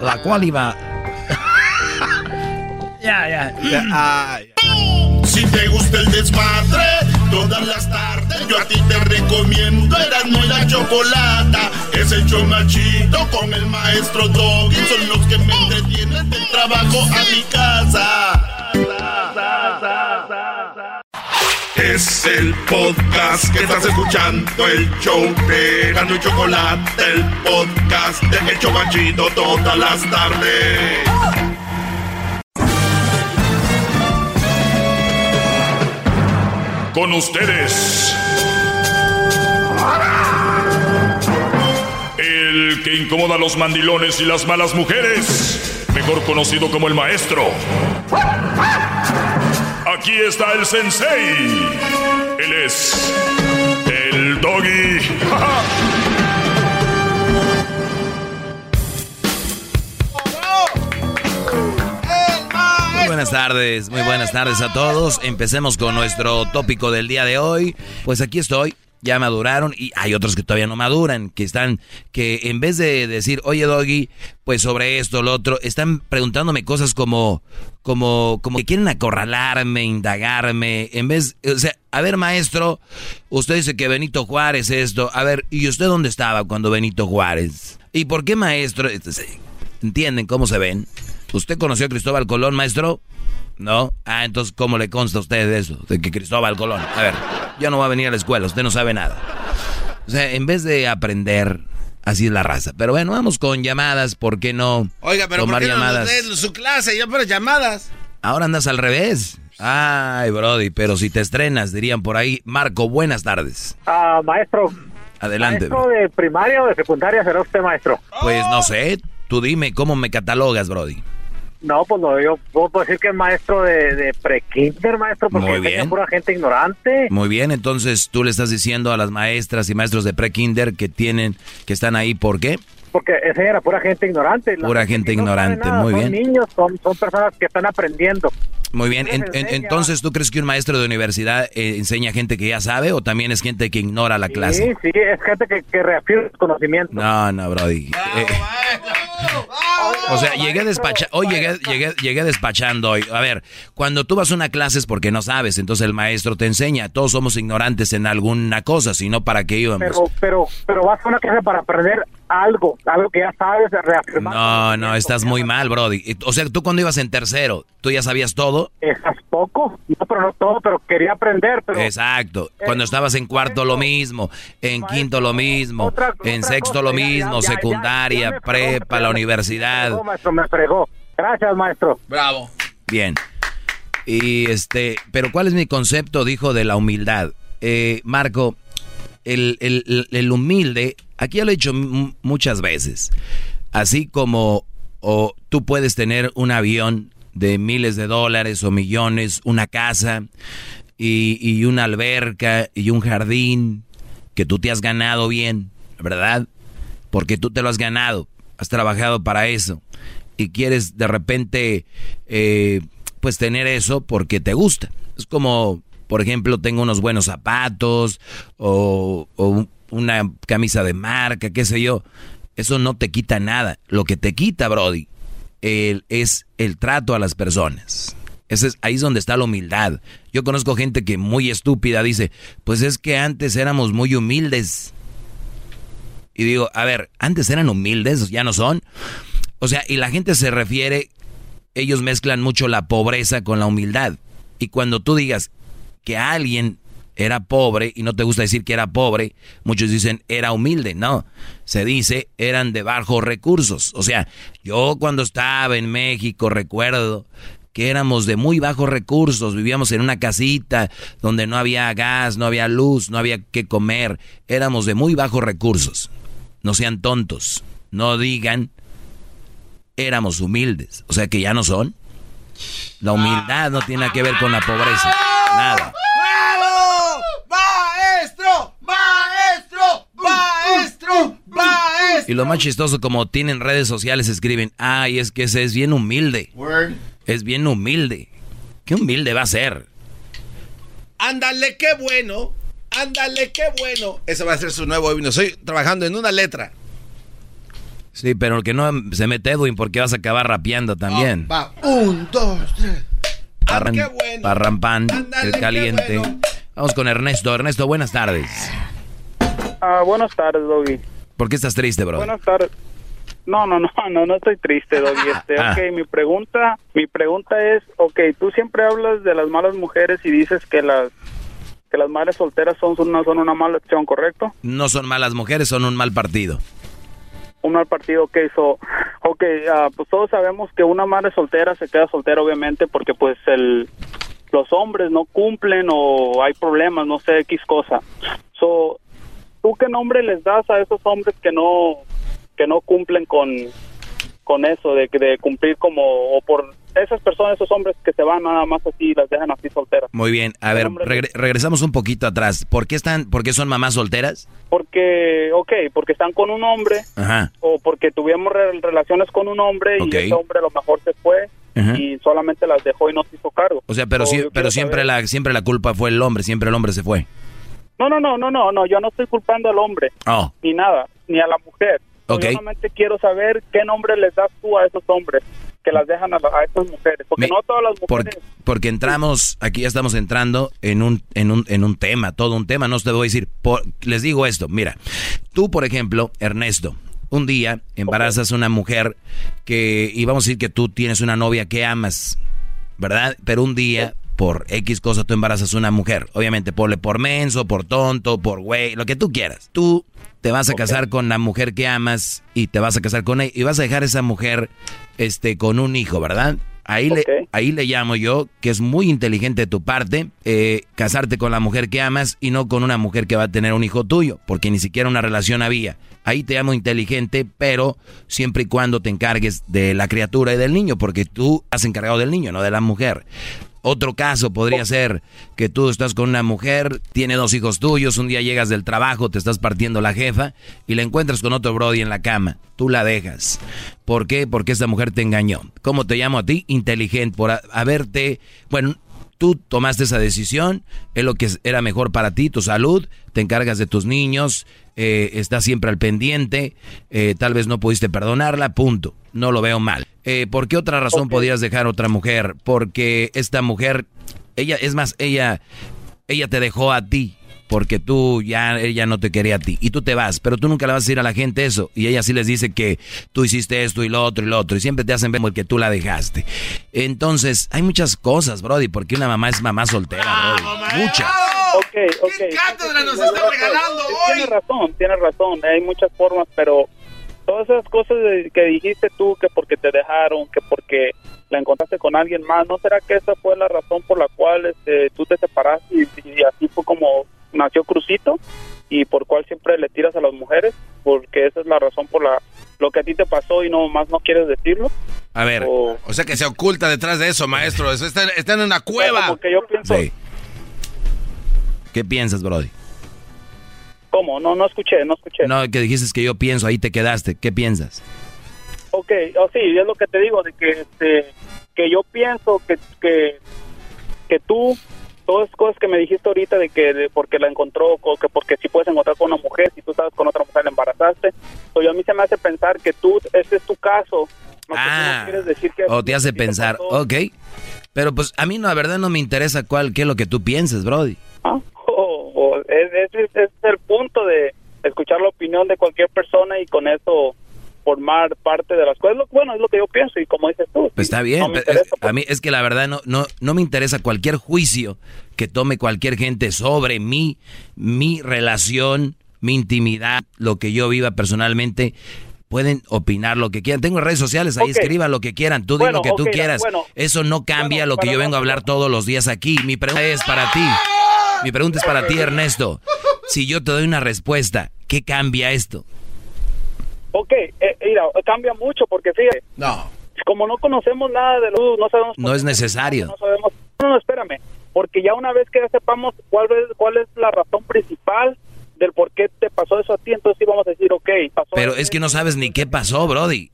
La cual iba... Ya, ya. Si te gusta el desmadre, todas las tardes yo a ti te recomiendo Erasmo y la Chocolata. Es el chido con el maestro Doggy. Son los que me entretienen del trabajo a mi casa. Es el podcast que estás escuchando, el show de y Chocolate, el podcast de El chido todas las tardes. Con ustedes. El que incomoda a los mandilones y las malas mujeres. Mejor conocido como el maestro. Aquí está el sensei. Él es el doggy. Muy buenas tardes, muy buenas tardes a todos. Empecemos con nuestro tópico del día de hoy. Pues aquí estoy, ya maduraron y hay otros que todavía no maduran, que están, que en vez de decir, oye Doggy, pues sobre esto, lo otro, están preguntándome cosas como, como, como que quieren acorralarme, indagarme, en vez, o sea, a ver maestro, usted dice que Benito Juárez esto, a ver, ¿y usted dónde estaba cuando Benito Juárez? ¿Y por qué maestro? ¿Entienden cómo se ven? ¿Usted conoció a Cristóbal Colón, maestro? ¿No? Ah, entonces, ¿cómo le consta a usted eso? De que Cristóbal Colón. A ver, ya no va a venir a la escuela, usted no sabe nada. O sea, en vez de aprender, así es la raza. Pero bueno, vamos con llamadas, ¿por qué no? Oiga, pero tomar ¿por qué no llamadas? nos su clase? Yo por llamadas. Ahora andas al revés. Ay, Brody, pero si te estrenas, dirían por ahí. Marco, buenas tardes. Ah, maestro. Adelante. ¿Maestro de primaria o de secundaria será usted, maestro? Pues no sé, tú dime cómo me catalogas, Brody. No, pues no, yo puedo decir que es maestro de, de pre-kinder, maestro, porque Muy bien. pura gente ignorante. Muy bien, entonces tú le estás diciendo a las maestras y maestros de pre-kinder que tienen, que están ahí, ¿por qué? Porque enseña a pura gente ignorante. La Pura gente no ignorante, nada muy son bien. niños, son, son personas que están aprendiendo. Muy bien, en- en- entonces ¿tú crees que un maestro de universidad eh, enseña gente que ya sabe o también es gente que ignora la clase? Sí, sí, es gente que, que reafirma sus conocimientos. No, no, Brody. Eh, o sea, llegué despacha hoy llegué, llegué, llegué despachando hoy. A ver, cuando tú vas a una clase es porque no sabes, entonces el maestro te enseña. Todos somos ignorantes en alguna cosa, si no, ¿para qué íbamos? Pero, pero, pero vas a una clase para aprender algo, algo que ya sabes, reafirmar. No, no, estás muy mal, Brody. O sea, tú cuando ibas en tercero, ¿tú ya sabías todo? Estás poco, no, pero no todo, pero quería aprender, pero... Exacto. Cuando estabas en cuarto lo mismo, en quinto lo mismo, en sexto lo mismo, secundaria, prepa, la universidad. No, maestro, me fregó. Gracias, maestro. Bravo. Bien. Y este, pero ¿cuál es mi concepto, dijo, de la humildad? Eh, Marco, el, el- el- humilde, aquí ya lo he dicho muchas veces, así como o tú puedes tener un avión de miles de dólares o millones, una casa y, y una alberca y un jardín que tú te has ganado bien, ¿verdad? Porque tú te lo has ganado, has trabajado para eso y quieres de repente eh, pues tener eso porque te gusta. Es como, por ejemplo, tengo unos buenos zapatos o, o un- una camisa de marca, qué sé yo. Eso no te quita nada. Lo que te quita, Brody, es el trato a las personas. Ese es, ahí es donde está la humildad. Yo conozco gente que muy estúpida dice, pues es que antes éramos muy humildes. Y digo, a ver, antes eran humildes, ya no son. O sea, y la gente se refiere, ellos mezclan mucho la pobreza con la humildad. Y cuando tú digas que alguien era pobre y no te gusta decir que era pobre, muchos dicen era humilde. No, se dice eran de bajos recursos. O sea, yo cuando estaba en México recuerdo que éramos de muy bajos recursos, vivíamos en una casita donde no había gas, no había luz, no había que comer, éramos de muy bajos recursos. No sean tontos, no digan éramos humildes, o sea que ya no son. La humildad no tiene que ver con la pobreza, nada. ¡Bravo! ¡Maestro! ¡Maestro! ¡Maestro! Y lo más chistoso, como tienen redes sociales, escriben, ay, es que ese es bien humilde. Es bien humilde. ¿Qué humilde va a ser? Ándale, qué bueno. Ándale, qué bueno. Ese va a ser su nuevo himno. Estoy trabajando en una letra. Sí, pero que no se mete Edwin porque vas a acabar rapeando también. Va, un, dos, tres. Parran- qué bueno. Parrampán, Ándale, el qué caliente. bueno. Vamos con Ernesto. Ernesto, buenas tardes. Ah, buenas tardes, Doggy. ¿Por qué estás triste, bro? Buenas tardes. No, no, no, no, no estoy triste, Doggy. Este, Ah. ok, mi pregunta, mi pregunta es, ok, tú siempre hablas de las malas mujeres y dices que las que las madres solteras son una, son una mala opción, ¿correcto? No son malas mujeres, son un mal partido. Un mal partido que hizo. Ok, ah, pues todos sabemos que una madre soltera se queda soltera, obviamente, porque pues el los hombres no cumplen o hay problemas, no sé, X cosa. So, ¿tú qué nombre les das a esos hombres que no que no cumplen con con eso de, de cumplir como o por esas personas, esos hombres que se van nada más así y las dejan así solteras? Muy bien, a ver, regre- regresamos un poquito atrás. ¿Por qué están, por qué son mamás solteras? Porque, ok, porque están con un hombre Ajá. o porque tuvimos re- relaciones con un hombre y ese hombre a lo mejor se fue Ajá. y solamente las dejó y no se hizo cargo. O sea, pero, sí, yo pero siempre saber- la, siempre la culpa fue el hombre, siempre el hombre se fue. No, no, no, no, no, no, yo no estoy culpando al hombre, Oh, ni nada, ni a la mujer. Ok. Yo solamente quiero saber qué nombre les das tú a esos hombres que las dejan a, la- a esas mujeres, porque Me- no todas las mujeres... porque entramos, aquí ya estamos entrando en un, en un, en un tema, todo un tema, no te voy a decir, por- les digo esto, mira, tú por ejemplo, Ernesto, un día embarazas a una mujer que, y vamos a decir que tú tienes una novia que amas, ¿verdad? Pero un día, por X cosa, tú embarazas a una mujer, obviamente, ponle por menso, por tonto, por güey, lo que tú quieras. Tú te vas a casar con la mujer que amas y te vas a casar con ella y vas a dejar a esa mujer este, con un hijo, ¿verdad? Ahí, le, ahí le llamo yo, que es muy inteligente de tu parte, eh, casarte con la mujer que amas y no con una mujer que va a tener un hijo tuyo, porque ni siquiera una relación había. Ahí te llamo inteligente, pero siempre y cuando te encargues de la criatura y del niño, porque tú has encargado del niño, no de la mujer. Otro caso podría ser que tú estás con una mujer, tiene dos hijos tuyos, un día llegas del trabajo, te estás partiendo la jefa y la encuentras con otro Brody en la cama. Tú la dejas. ¿Por qué? Porque esta mujer te engañó. ¿Cómo te llamo a ti? Inteligente, por haberte, bueno, tú tomaste esa decisión, es lo que era mejor para ti, tu salud, te encargas de tus niños, eh, estás siempre al pendiente, eh, tal vez no pudiste perdonarla, punto. No lo veo mal. Eh, ¿Por qué otra razón podías dejar a otra mujer? Porque esta mujer, ella, es más, ella, ella te dejó a ti porque tú ya ella no te quería a ti y tú te vas, pero tú nunca le vas a decir a la gente eso y ella sí les dice que tú hiciste esto y lo otro y lo otro y siempre te hacen ver que tú la dejaste. Entonces, hay muchas cosas, brody, porque una mamá es mamá soltera, brody. Muchas. Ok, ok. ¿Qué cátedra nos está regalando hoy? Tienes razón, tienes razón. Hay muchas formas, pero todas esas cosas de- que dijiste tú, que porque te dejaron, que porque la encontraste con alguien más, ¿no será que esa fue la razón por la cual este, tú te separaste y, y así fue como nació Crucito y por cual siempre le tiras a las mujeres? Porque esa es la razón por la lo que a ti te pasó y no más no quieres decirlo. A ver, o sea que se oculta detrás de eso, maestro. Eso Está, está en una cueva. Porque yo pienso, Sí. ¿Qué piensas, brody? ¿cómo? No, no escuché, no escuché. No, que dijiste que yo pienso, ahí te quedaste. ¿Qué piensas? Ok, oh, sí, es lo que te digo, de que, este, que yo pienso que, que, que tú, todas las cosas que me dijiste ahorita de que de porque la encontró, que porque si puedes encontrar con una mujer, si tú estabas con otra mujer la embarazaste, pues a mí se me hace pensar que tú, ese es tu caso, no, que tú Ah. no quieres decir que... O te hace pensar, ok. Pero pues a mí no, la verdad no me interesa cuál, qué es lo que tú pienses, brody. o- o es- ese es, ese es el punto de escuchar la opinión de cualquier persona y con eso formar parte de las cosas. Lo- Bueno, es lo que yo pienso y como dices tú. Pues está bien. no pero es- interesa, a mí es que la verdad no, no, no me interesa cualquier juicio que tome cualquier gente sobre mí, mi relación, mi intimidad, lo que yo viva personalmente. Pueden opinar lo que quieran. Tengo redes sociales, ahí Ok. escriban lo que quieran. Tú di Bueno, lo que tú ok, quieras. bueno. Eso no cambia lo que yo vengo a hablar todos los días aquí. Mi pregunta es para ti. Mi pregunta es para ti, Ernesto. Si yo te doy una respuesta, ¿qué cambia esto? Ok, eh, mira, cambia mucho porque fíjate. No. Como no conocemos nada de luz, no sabemos. No es necesario. No sabemos. No, no, espérame. Porque ya una vez que ya sepamos cuál es, cuál es la razón principal del por qué te pasó eso a ti, entonces sí vamos a decir, ok, pasó. Pero es que no sabes ni qué pasó, Brody.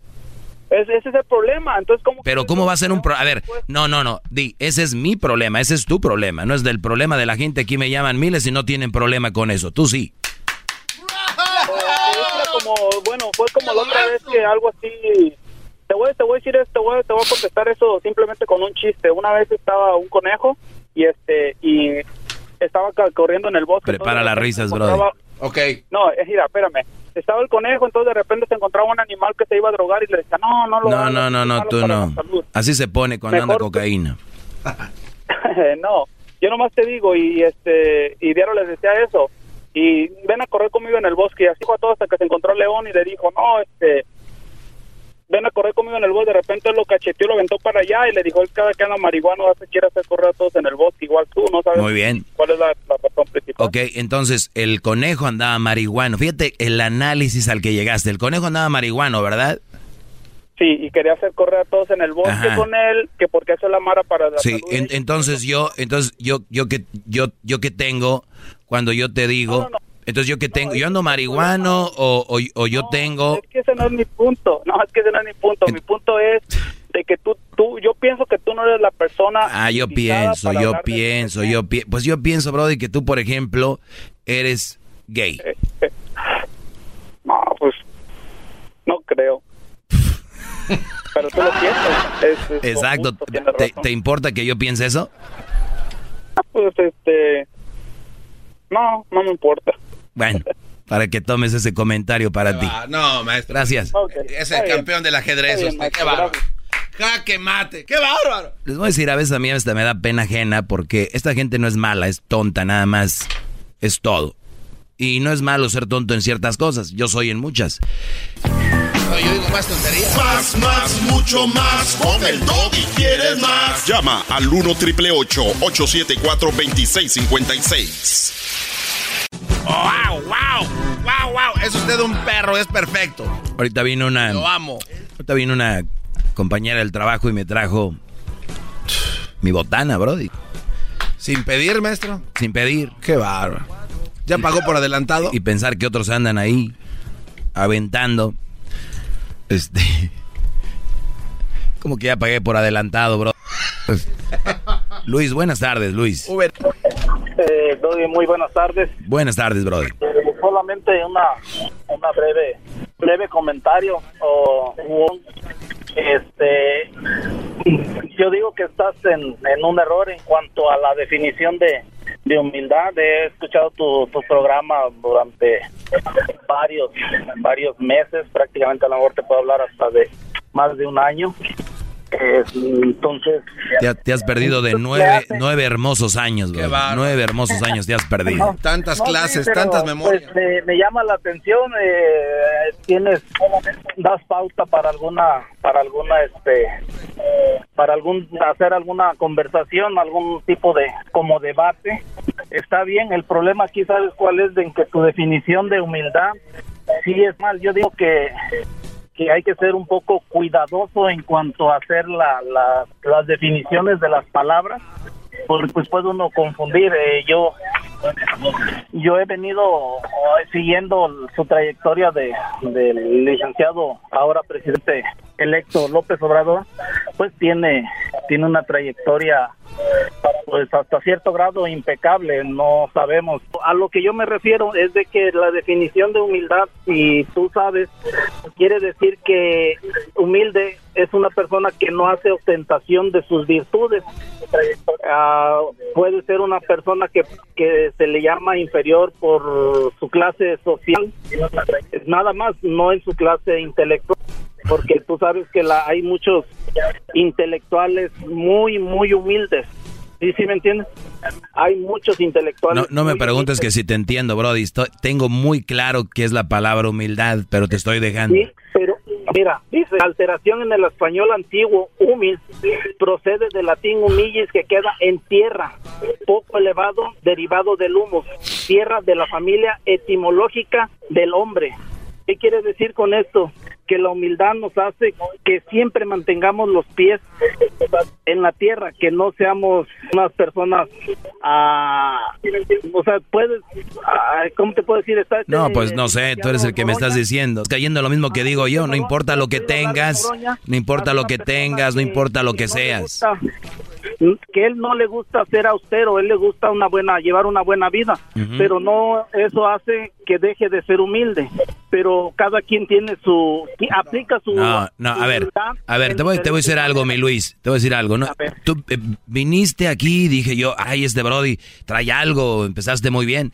Ese, ese es el problema. Entonces, ¿cómo? Pero ¿cómo va a ser un problema? A ver, no, no, no, di, ese es mi problema, ese es tu problema, no es del problema de la gente. Aquí me llaman miles y no tienen problema con eso, tú sí. Bueno, fue como la otra vez que algo así. Te voy, te voy a decir esto, te voy, te voy a contestar eso simplemente con un chiste. Una vez estaba un conejo y este y estaba ca- corriendo en el bosque. Prepara las repente risas, encontraba- Ok. No, eh, mira, espérame. Estaba el conejo, entonces de repente se encontraba un animal que se iba a drogar y le decía, no, no lo No, hagas, no, no, es no, tú no. la salud". Así se pone cuando anda Mejor- cocaína. no, yo nomás te digo y este y Diario les decía eso y ven a correr conmigo en el bosque y así fue a todo hasta que se encontró león y le dijo no este ven a correr conmigo en el bosque de repente lo cacheteó lo aventó para allá y le dijo cada que anda marihuana hace quiere hacer correr a todos en el bosque igual tú no sabes Muy bien. cuál es la, la razón principal Ok, entonces el conejo andaba marihuano. Fíjate el análisis al que llegaste. El conejo andaba marihuano, ¿verdad? sí y quería hacer correr a todos en el bosque Ajá. con él que porque eso es la mara para la Sí, en- entonces yo, entonces yo, yo que, yo, yo que tengo, cuando yo te digo, entonces yo que tengo, yo ando marihuano o, o, o yo tengo, es que ese no es mi punto no es que ese no es mi punto mi punto es de que tú tú yo pienso que tú no eres la persona ah, yo pienso, yo de- pienso, yo pienso, pues yo pienso, Brody, que tú, por ejemplo, eres gay. No, pues no creo. Pero tú lo piensas. Es- es Exacto. justo, ¿Te, te importa que yo piense eso? Pues este. No, no me importa. Bueno, para que tomes ese comentario para ti. No, maestro. Gracias. Es está el bien. campeón del ajedrez. Está bien, usted. maestro, Qué bárbaro. Jaque mate. Qué bárbaro. Les voy a decir, a veces a mí hasta me da pena ajena porque esta gente no es mala, es tonta, nada más es todo. Y no es malo ser tonto en ciertas cosas, yo soy en muchas. No, yo digo más tonterías. Más, más, mucho más. Con el doggy quieres más. Llama al 1 triple 874 2656. ¡Wow, wow! ¡Wow, wow! Es usted un perro, es perfecto. Ahorita vino una... Lo amo. Ahorita vino una compañera del trabajo y me trajo mi botana, Brody. ¿Sin pedir, maestro? Sin pedir. Qué bárbaro. ¿Ya pagó por adelantado? Y pensar que otros andan ahí aventando. Este. Como que ya pagué por adelantado, bro. Pues, Luis, buenas tardes, Luis. Eh, Doggy, muy buenas tardes. Buenas tardes, brother. Eh, solamente una, una breve breve comentario o un- este yo digo que estás en, en un error en cuanto a la definición de, de humildad he escuchado tu, tu programa durante varios varios meses prácticamente a lo mejor te puedo hablar hasta de más de un año Eh, entonces Te, ha- te has perdido de nueve, nueve hermosos años. Nueve hermosos años te has perdido. Tantas No, sí, clases, pero, tantas memorias. pues, me, me llama la atención. eh, tienes, das pauta para alguna, para alguna, este, para algún hacer alguna conversación, algún tipo de como debate. Está bien. El problema aquí, sabes cuál es, de en que tu definición de humildad sí es mal. Yo digo que que hay que ser un poco cuidadoso en cuanto a hacer la, la- las definiciones de las palabras porque pues puede uno confundir Eh, yo yo he venido siguiendo su trayectoria de del licenciado ahora presidente electo López Obrador pues tiene tiene una trayectoria pues hasta cierto grado impecable, no sabemos. A lo que yo me refiero es de que la definición de humildad, si tú sabes, quiere decir que humilde es una persona que no hace ostentación de sus virtudes. Ah, puede ser una persona que, que se le llama inferior por su clase social, nada más, no en su clase intelectual porque tú sabes que la, hay muchos intelectuales muy, muy humildes. ¿Sí, sí me entiendes? Hay muchos No, intelectuales. no me muy preguntes que si te entiendo, Brody. Estoy- tengo muy claro qué es la palabra humildad, pero te estoy dejando. Sí, pero mira, dice alteración en el español antiguo, humil, procede del latín humillis que queda en tierra, poco elevado, derivado del humus, tierra de la familia etimológica del hombre. ¿Qué quiere decir con esto? Que la humildad nos hace que siempre mantengamos los pies en la tierra, que no seamos unas personas, ah, o sea, puedes, ah, ¿cómo te puedo decir? No, pues no sé, tú eres el que me estás diciendo. Cayendo en lo mismo que digo yo. No importa lo que tengas, no importa lo que tengas, no importa lo que seas. Que él no le gusta ser austero, él le gusta una buena llevar una buena vida, pero no eso hace que deje de ser humilde. Pero cada quien tiene su aplica su No, no, a ver, a ver, te voy, te voy a decir algo, mi Luis, te voy a decir algo, ¿no? Tú eh, viniste aquí, dije yo, ay, este Brody trae algo, empezaste muy bien.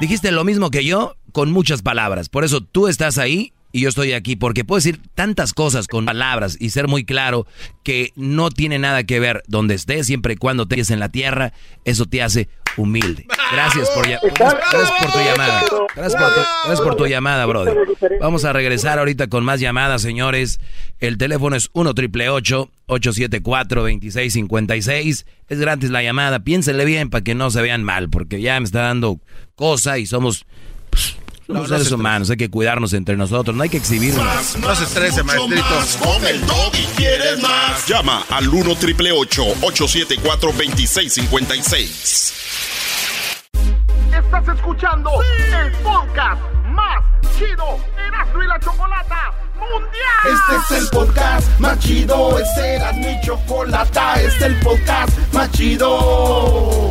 Dijiste lo mismo que yo, con muchas palabras, por eso tú estás ahí y yo estoy aquí, porque puedo decir tantas cosas con palabras y ser muy claro que no tiene nada que ver donde estés, siempre y cuando estés en la tierra, eso te hace humilde. Gracias por, ya- gracias por tu llamada. Gracias por tu, gracias por tu llamada, brother. Vamos a regresar ahorita con más llamadas, señores. El teléfono es 1 triple 874 2656 Es gratis la llamada. Piénsenle bien para que no se vean mal, porque ya me está dando cosa y somos, pues, somos no seres se humanos. Hay que cuidarnos entre nosotros, no hay que exhibirnos. No se estrese, maestrito. Con el doggy quieres más. Llama al 1 triple 874 2656. Estás escuchando el podcast más chido Erasmo y la Chocolata Mundial. Este es el podcast más chido, este era mi chocolata, este es el podcast más chido.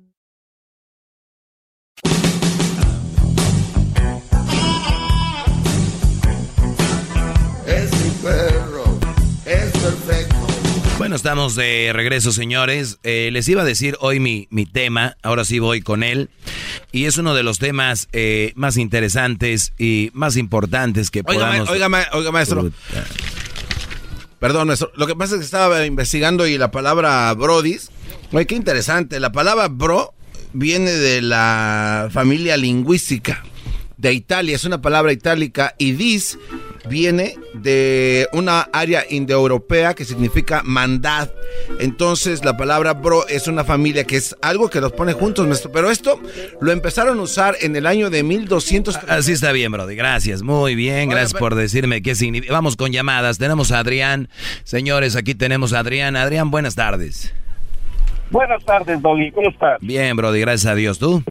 Bueno, estamos de regreso, señores. Eh, les iba a decir hoy mi, mi tema, ahora sí voy con él. Y es uno de los temas eh, más interesantes y más importantes que Oiga, ma- podamos... oiga, ma- oiga, maestro. Perdón, maestro. Lo que pasa es que estaba investigando y la palabra brodis. Oye, qué interesante. La palabra bro viene de la familia lingüística de Italia. Es una palabra itálica. Y dis viene de una área indoeuropea que significa mandad. Entonces, la palabra bro es una familia que es algo que los pone juntos, maestro. Pero esto lo empezaron a usar en el año de 1200. Así está bien, Brody. Gracias. Muy bien. Gracias por decirme qué significa. Vamos con llamadas. Tenemos a Adrián. Señores, aquí tenemos a Adrián. Adrián, buenas tardes. Buenas tardes, Doggy. ¿Cómo estás? Bien, Brody. Gracias a Dios. ¿Tú?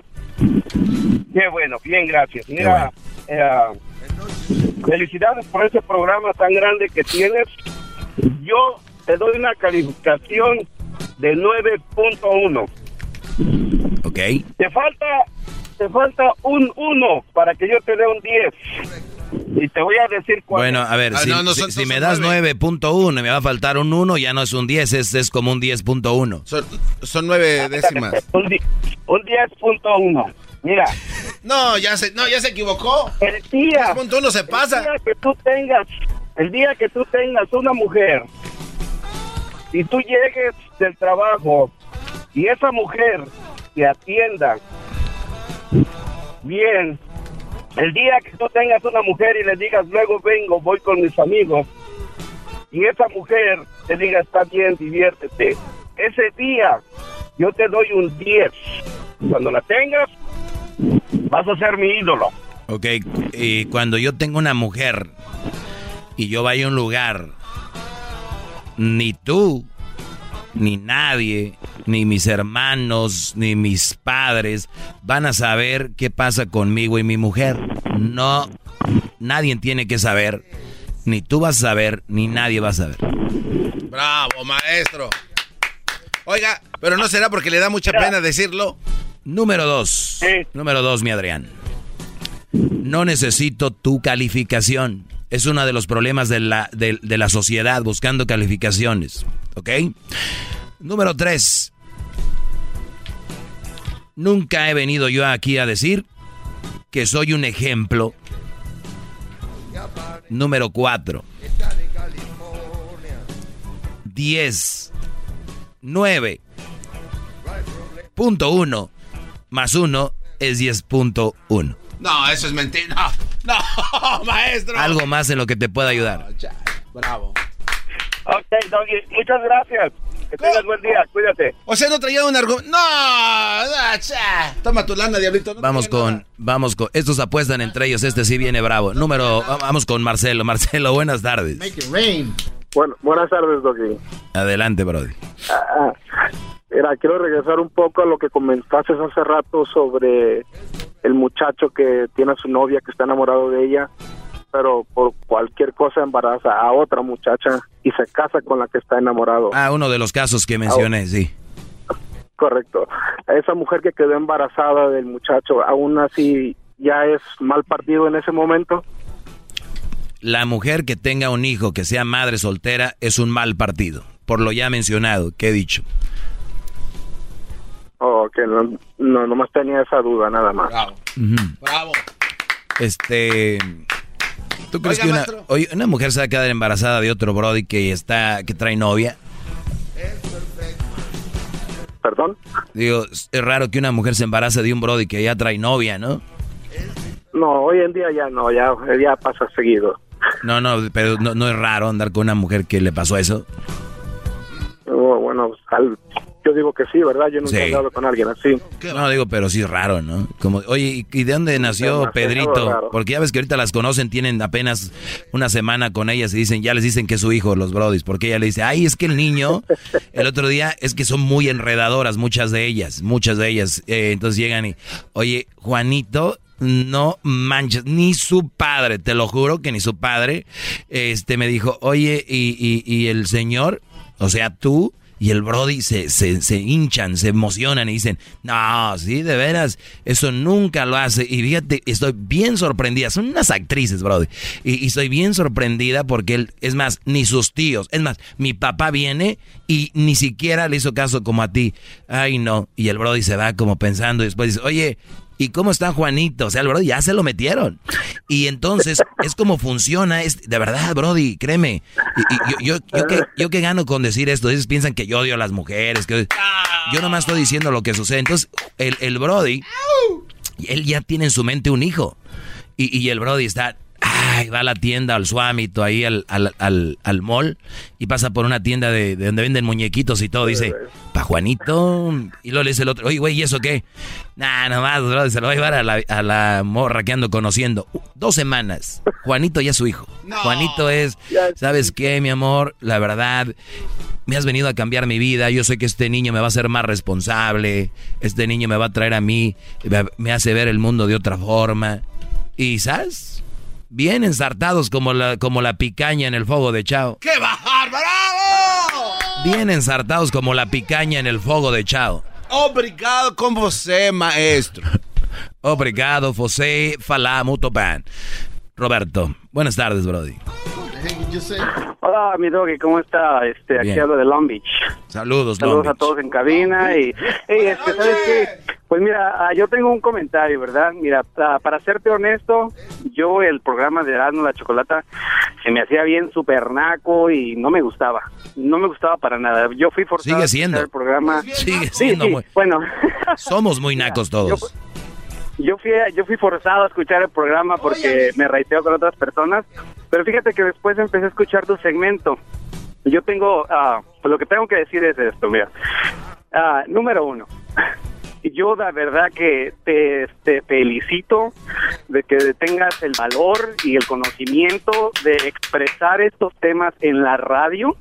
Qué bueno, bien, gracias. Mira, eh, felicidades por ese programa tan grande que tienes. Yo te doy una calificación de 9.1. Ok. Te falta, te falta un 1 para que yo te dé un 10. Y te voy a decir cuál. Bueno, a ver, si, si- si me das 9.1 y me va a faltar un 1, ya no es un 10, es, es como un 10.1. Son, son nueve décimas. Un, di- un 10.1. Mira. No, ya se, no, ya se equivocó. El día. no se pasa. El día que tú tengas, el día que tú tengas una mujer y tú llegues del trabajo y esa mujer te atienda bien, el día que tú tengas una mujer y le digas luego vengo, voy con mis amigos y esa mujer te diga está bien, diviértete, ese día yo te doy un 10. Cuando la tengas, vas a ser mi ídolo. Ok, y cuando yo tengo una mujer y yo vaya a un lugar, ni tú, ni nadie, ni mis hermanos, ni mis padres van a saber qué pasa conmigo y mi mujer. No, nadie tiene que saber, ni tú vas a saber, ni nadie va a saber. Bravo, maestro. Oiga, pero no será porque le da mucha pena decirlo. Número dos. Número dos, mi Adrián. No necesito tu calificación. Es uno de los problemas de la, de, de la sociedad buscando calificaciones. ¿Ok? Número tres. Nunca he venido yo aquí a decir que soy un ejemplo. Número cuatro. Diez. Nueve. Punto uno. Más uno es diez punto uno. No, eso es mentira. No, no, maestro. Algo más en lo que te pueda ayudar. Bravo. Ok, Doggy, muchas gracias. Que tengas buen día, cuídate. O sea, no traía un argumento. No, no. Toma tu lana, diablito. No Vamos con, vamos con, estos apuestan entre ellos, este sí viene bravo. Número, vamos con Marcelo. Marcelo, buenas tardes. Bueno, buenas tardes, Doggy. Adelante, Brody. Ah, mira, quiero regresar un poco a lo que comentaste hace rato sobre el muchacho que tiene a su novia que está enamorado de ella, pero por cualquier cosa embaraza a otra muchacha y se casa con la que está enamorado. Ah, uno de los casos que mencioné, sí. Correcto. Esa mujer que quedó embarazada del muchacho, aún así ya es mal partido en ese momento. La mujer que tenga un hijo que sea madre soltera es un mal partido, por lo ya mencionado que he dicho. pero que no, no nomás tenía esa duda nada más. Bravo. Este. ¿Tú crees que una, oye, una mujer se va a quedar embarazada de otro Brody que está que trae novia? ¿Perdón? Digo, es raro que una mujer se embarace de un Brody que ya trae novia, ¿no? No, hoy en día ya no, ya, ya pasa seguido. No, no, pero no, no es raro andar con una mujer que le pasó eso. Oh, bueno, yo digo que sí, ¿verdad? Yo nunca Sí. he hablado con alguien así. No, digo, pero sí es raro, ¿no? Como, oye, ¿y de dónde nació Pedrito? Porque ya ves que ahorita las conocen, tienen apenas una semana con ellas y dicen, ya les dicen que es su hijo, los brodis. Porque ella le dice, ay, es que el niño, el otro día, es que son muy enredadoras, muchas de ellas, muchas de ellas. Eh, entonces llegan y, oye, Juanito, no manches, ni su padre, te lo juro que ni su padre, este, me dijo, oye, y, y, el señor, o sea, tú, y el Brody se, se, se hinchan, se emocionan y dicen, no, sí, de veras, eso nunca lo hace. Y fíjate, estoy bien sorprendida. Son unas actrices, Brody. Y, y estoy bien sorprendida porque él, es más, ni sus tíos. Es más, mi papá viene y ni siquiera le hizo caso como a ti. Ay, no. Y el Brody se va como pensando y después dice, oye, ¿Y cómo está Juanito? O sea, el Brody ya se lo metieron. Y entonces es como funciona. Es, de verdad, Brody, créeme. Y, yo, yo, yo, que, yo gano con decir esto. Ellos piensan que yo odio a las mujeres. Que, yo nomás estoy diciendo lo que sucede. Entonces, el, el Brody, él ya tiene en su mente un hijo. Y, y el Brody está, ay, va a la tienda, al suamito, ahí al, al, al, al mall, y pasa por una tienda de, de donde venden muñequitos y todo. Dice, pa' Juanito. Y luego le dice el otro, oye, güey, ¿y eso qué? Nah, nomás, Brody, se lo va a llevar a la, a la morra que ando conociendo. Uh, Dos semanas. Juanito ya es su hijo. Juanito es, ¿sabes qué, mi amor? La verdad, me has venido a cambiar mi vida. Yo sé que este niño me va a hacer más responsable. Este niño me va a traer a mí, me- me hace ver el mundo de otra forma. Y, ¿sabes? Bien ensartados como la, como la picaña en el fuego de Chao. ¡Qué bajar, bravo! Bien ensartados como la picaña en el fuego de Chao. Obrigado con você, maestro. Obrigado, José Falá, muito bem. Roberto, buenas tardes, Brody. Hola, mi doggy, ¿cómo está? Este, aquí Bien. hablo de Long Beach. Saludos, Saludos Long a todos en cabina y, hey, este, ¿sabes qué? Pues mira, ah, yo tengo un comentario, ¿verdad? Mira, para serte honesto, yo el programa de Erasmo la Chocolata se me hacía bien super naco y no me gustaba. No me gustaba para nada. Yo fui forzado Sigue a siendo. el programa. Sigue Sí, siendo sí, muy- Bueno, Somos muy nacos todos. yo fui, yo fui forzado a escuchar el programa porque me raiteo con otras personas, pero fíjate que después empecé a escuchar tu segmento. Yo tengo, pues lo que tengo que decir es esto, mira. Ah, número uno, yo la verdad que te, te felicito de que tengas el valor y el conocimiento de expresar estos temas en la radio.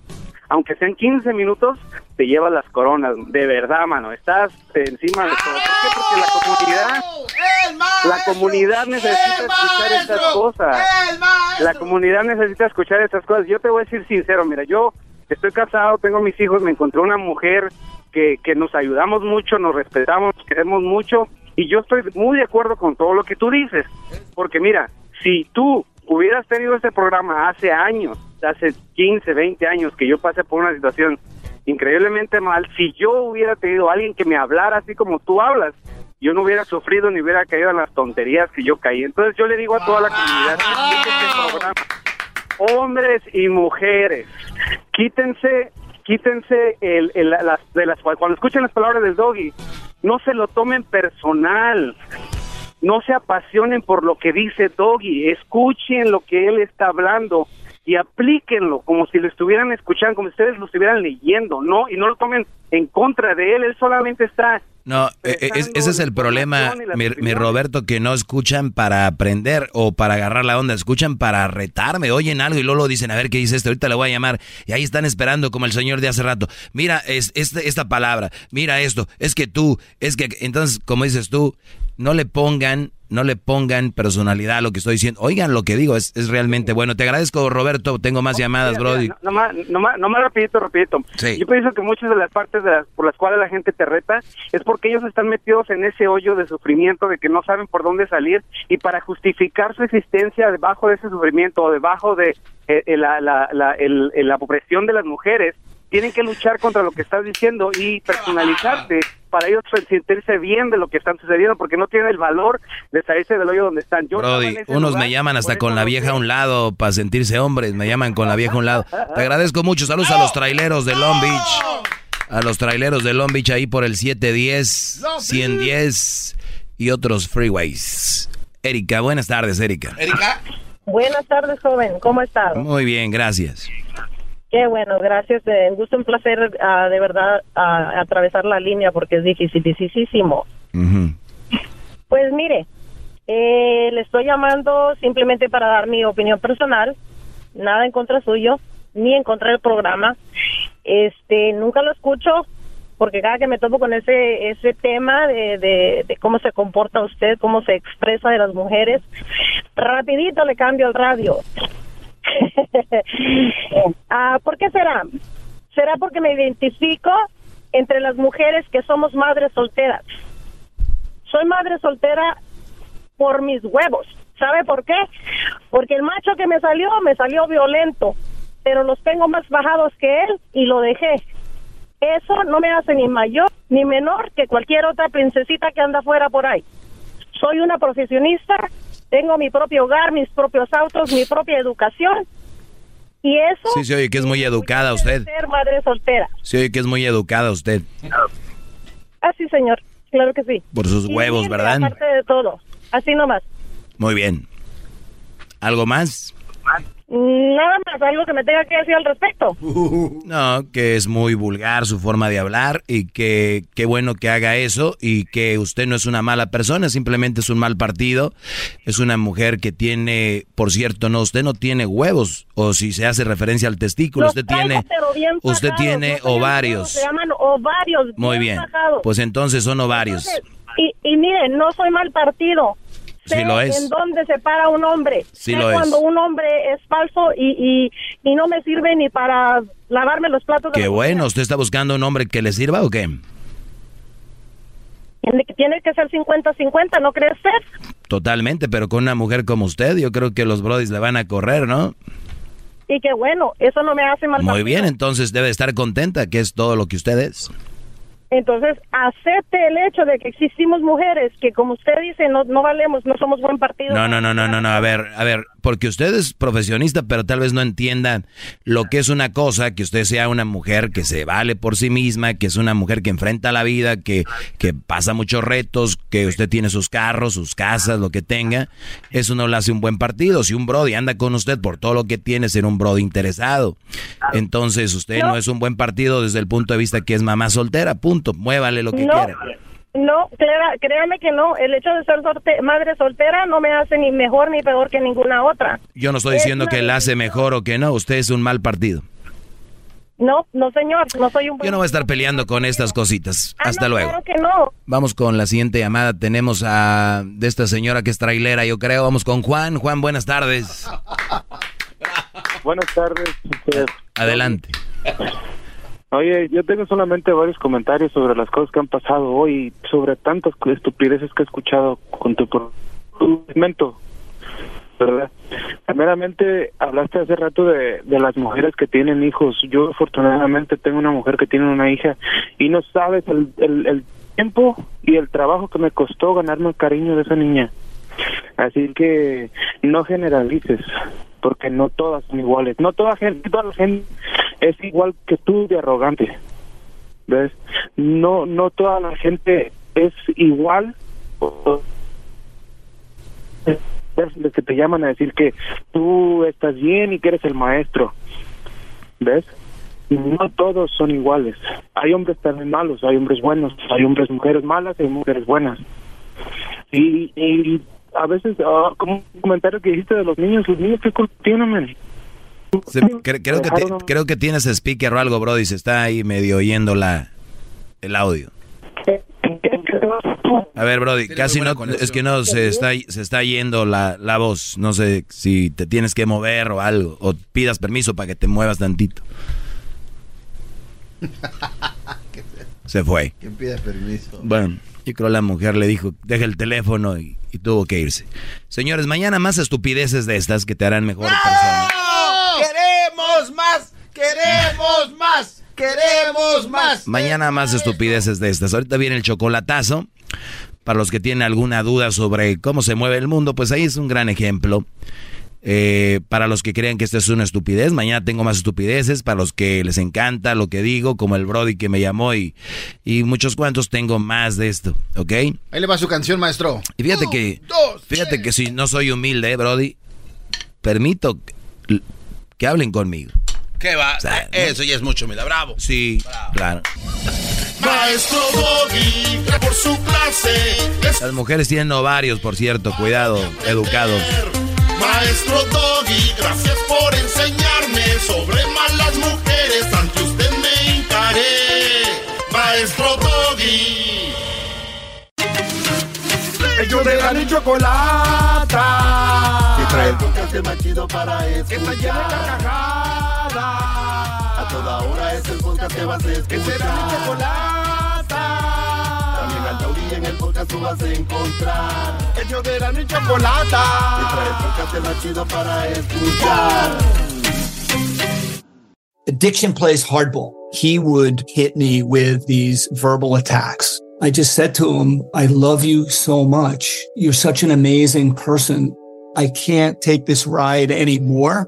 Aunque sean 15 minutos, te llevas las coronas. De verdad, mano. Estás encima de todo. ¿Por qué? Porque la comunidad, la comunidad necesita escuchar estas cosas. La comunidad necesita escuchar estas cosas. Yo te voy a decir sincero, mira, yo estoy casado, tengo mis hijos, me encontré una mujer que, que nos ayudamos mucho, nos respetamos, nos queremos mucho y yo estoy muy de acuerdo con todo lo que tú dices. Porque mira, si tú hubieras tenido este programa hace años, hace 15, 20 años que yo pasé por una situación increíblemente mal, si yo hubiera tenido alguien que me hablara así como tú hablas, yo no hubiera sufrido ni hubiera caído en las tonterías que yo caí. Entonces yo le digo a toda la comunidad, "Escuchen este programa. hombres y mujeres, quítense, quítense el, el- las, de las cuando escuchen las palabras del doggy, no se lo tomen personal. No se apasionen por lo que dice Doggy, escuchen lo que él está hablando y aplíquenlo como si lo estuvieran escuchando, como si ustedes lo estuvieran leyendo, ¿no? Y no lo tomen en contra de él, él solamente está No, eh, eh, es- ese es el problema, mi, mi Roberto, que no escuchan para aprender o para agarrar la onda, escuchan para retarme, oyen algo y luego lo dicen, a ver qué dice esto, ahorita le voy a llamar, y ahí están esperando como el señor de hace rato, mira es, este- esta palabra, mira esto, es que tú, es que, entonces, como dices tú, no le pongan, no le pongan personalidad a lo que estoy diciendo, oigan lo que digo, es, es realmente bueno, te agradezco Roberto, tengo más llamadas, Mira, Brody. mira, no- nomás, nomás, nomás rapidito, rapidito. Sí. Yo pienso que muchas de las partes de las, por las cuales la gente te reta es porque ellos están metidos en ese hoyo de sufrimiento de que no saben por dónde salir y para justificar su existencia debajo de ese sufrimiento o debajo de eh, eh, la, la, la, el- la opresión de las mujeres, tienen que luchar contra lo que estás diciendo y personalizarse para ellos sentirse bien de lo que están sucediendo, porque no tienen el valor de salirse del hoyo donde están. Yo Brody, unos lugar, me llaman hasta con la vieja a un lado para sentirse hombres, me llaman con la vieja a un lado. Te agradezco mucho, saludos a los traileros de Long Beach. A los traileros de Long Beach ahí por el 710, 110 y otros freeways. Erika, buenas tardes, Erika. Erika. Buenas tardes, joven. ¿Cómo está? Muy bien, gracias. Qué bueno, gracias. Eh, un gusto, un placer, ah, de verdad, ah, atravesar la línea porque es dificilísimo. Pues mire, eh, le estoy llamando simplemente para dar mi opinión personal, nada en contra suyo, ni en contra del programa. Este, nunca lo escucho porque cada que me topo con ese ese tema de, de, de cómo se comporta usted, cómo se expresa de las mujeres, rapidito le cambio el radio. ah, ¿Por qué será? ¿Será porque me identifico entre las mujeres que somos madres solteras? Soy madre soltera por mis huevos. ¿Sabe por qué? Porque el macho que me salió, me salió violento, pero los tengo más bajados que él y lo dejé. Eso no me hace ni mayor ni menor que cualquier otra princesita que anda fuera por ahí. Soy una profesionista, tengo mi propio hogar, mis propios autos, mi propia educación. Y eso Sí, se oye que es muy educada usted. ser madre soltera. Se oye que es muy educada usted. Ah, sí, señor. Claro que sí. Por sus Y huevos, ¿verdad? Aparte de todo. Así nomás. Muy bien. ¿Algo más? Nada más, algo que me tenga que decir al respecto. No, que es muy vulgar su forma de hablar y que qué bueno que haga eso y que usted no es una mala persona, simplemente es un mal partido. Es una mujer que tiene, por cierto, no, usted no tiene huevos o si se hace referencia al testículo, Los usted traigo, tiene, usted bajados, tiene no se llaman ovarios. Se llaman ovarios. Muy bien. Pues entonces son ovarios. Entonces, y, y miren, no soy mal partido. Sí Sé lo es. en dónde se para un hombre. Sí Sé lo es. cuando un hombre es falso y, y, y no me sirve ni para lavarme los platos. de Qué la bueno, ¿usted está buscando un hombre que le sirva o qué? Tiene que ser 50-50, ¿no cree usted? Totalmente, pero con una mujer como usted, yo creo que los brodis le van a correr, ¿no? Y que bueno, eso no me hace mal. Muy bien, entonces debe estar contenta, que es todo lo que usted es. Entonces, acepte el hecho de que existimos mujeres que, como usted dice, no, no valemos, no somos buen partido. No, no, no, no, no, no, a ver, a ver, porque usted es profesionista, pero tal vez no entienda lo que es una cosa, que usted sea una mujer que se vale por sí misma, que es una mujer que enfrenta la vida, que, que pasa muchos retos, que usted tiene sus carros, sus casas, lo que tenga, eso no le hace un buen partido. Si un brody anda con usted por todo lo que tiene, ser un brody interesado. Entonces usted no es un buen partido desde el punto de vista que es mamá soltera, punto, muévale lo que no, quiera. No, crea- créame que no. El hecho de ser sorte- madre soltera no me hace ni mejor ni peor que ninguna otra. Yo no estoy Es diciendo que la hace mejor o que no, usted es un mal partido. No, no, señor, no soy un buen Yo no voy a estar peleando con estas cositas. Ah, Hasta no, luego. Claro que no. Vamos con la siguiente llamada. Tenemos a de esta señora que es trailera, yo creo. Vamos con Juan. Juan, buenas tardes. Buenas tardes. Adelante. Oye, yo tengo solamente varios comentarios sobre las cosas que han pasado hoy, sobre tantas estupideces que he escuchado con tu tu ¿verdad? Primeramente, hablaste hace rato de, de las mujeres que tienen hijos. Yo afortunadamente tengo una mujer que tiene una hija y no sabes el, el tiempo y el trabajo que me costó ganarme el cariño de esa niña. Así que no generalices, porque no todas son iguales. No toda gente, toda la gente es igual que tú de arrogante. ¿Ves? No, no toda la gente es igual. Es que te llaman a decir que tú estás bien y que eres el maestro. ¿Ves? No todos son iguales. Hay hombres también malos, hay hombres buenos, hay hombres, mujeres malas, hay mujeres buenas. Y, y a veces, ah, como un comentario que dijiste de los niños, los niños, ¿qué culpa tienen, man? Se- cre- creo, que te- creo que tienes speaker o algo, Brody. Se está ahí medio oyendo la, el audio. A ver, Brody, casi no, es que no se está, se está yendo la, la voz. No sé si te tienes que mover o algo, o pidas permiso para que te muevas tantito. Se fue. ¿Quién pide permiso? Bueno, yo creo la mujer le dijo, deja el teléfono y, y tuvo que irse. Señores, mañana más estupideces de estas que te harán mejor persona. ¡Queremos más! ¡Queremos más! queremos más. Mañana más estupideces de estas. Ahorita viene el chocolatazo. Para los que tienen alguna duda sobre cómo se mueve el mundo, pues ahí es un gran ejemplo. Eh, para los que crean que esto es una estupidez, mañana tengo más estupideces. Para los que les encanta lo que digo, como el Brody que me llamó y, y muchos cuantos, tengo más de esto, ¿ok? Ahí le va su canción, maestro. Y fíjate que, fíjate que si no soy humilde, eh, Brody, permito que, que hablen conmigo. ¿Qué va? Eso ya es mucho, mira, bravo. Sí, claro. Maestro Doggy, por su clase. Las mujeres tienen ovarios, por cierto, cuidado, educados. Maestro Doggy, gracias por enseñarme sobre malas mujeres. Ante usted me hincaré. Maestro Doggy. Ellos de la chocolata. Que trae el podcast más chido para escuchar. Que está llena de carcajadas. A toda hora es el podcast que vas a escuchar. Que será mi chocolata. También al taurí en el podcast tú vas a encontrar. Ellos de la ni chocolata. Que trae el podcast más chido para escuchar. Addiction plays hardball. He would hit me with these verbal attacks. I just said to him, I love you so much. You're such an amazing person. I can't take this ride anymore.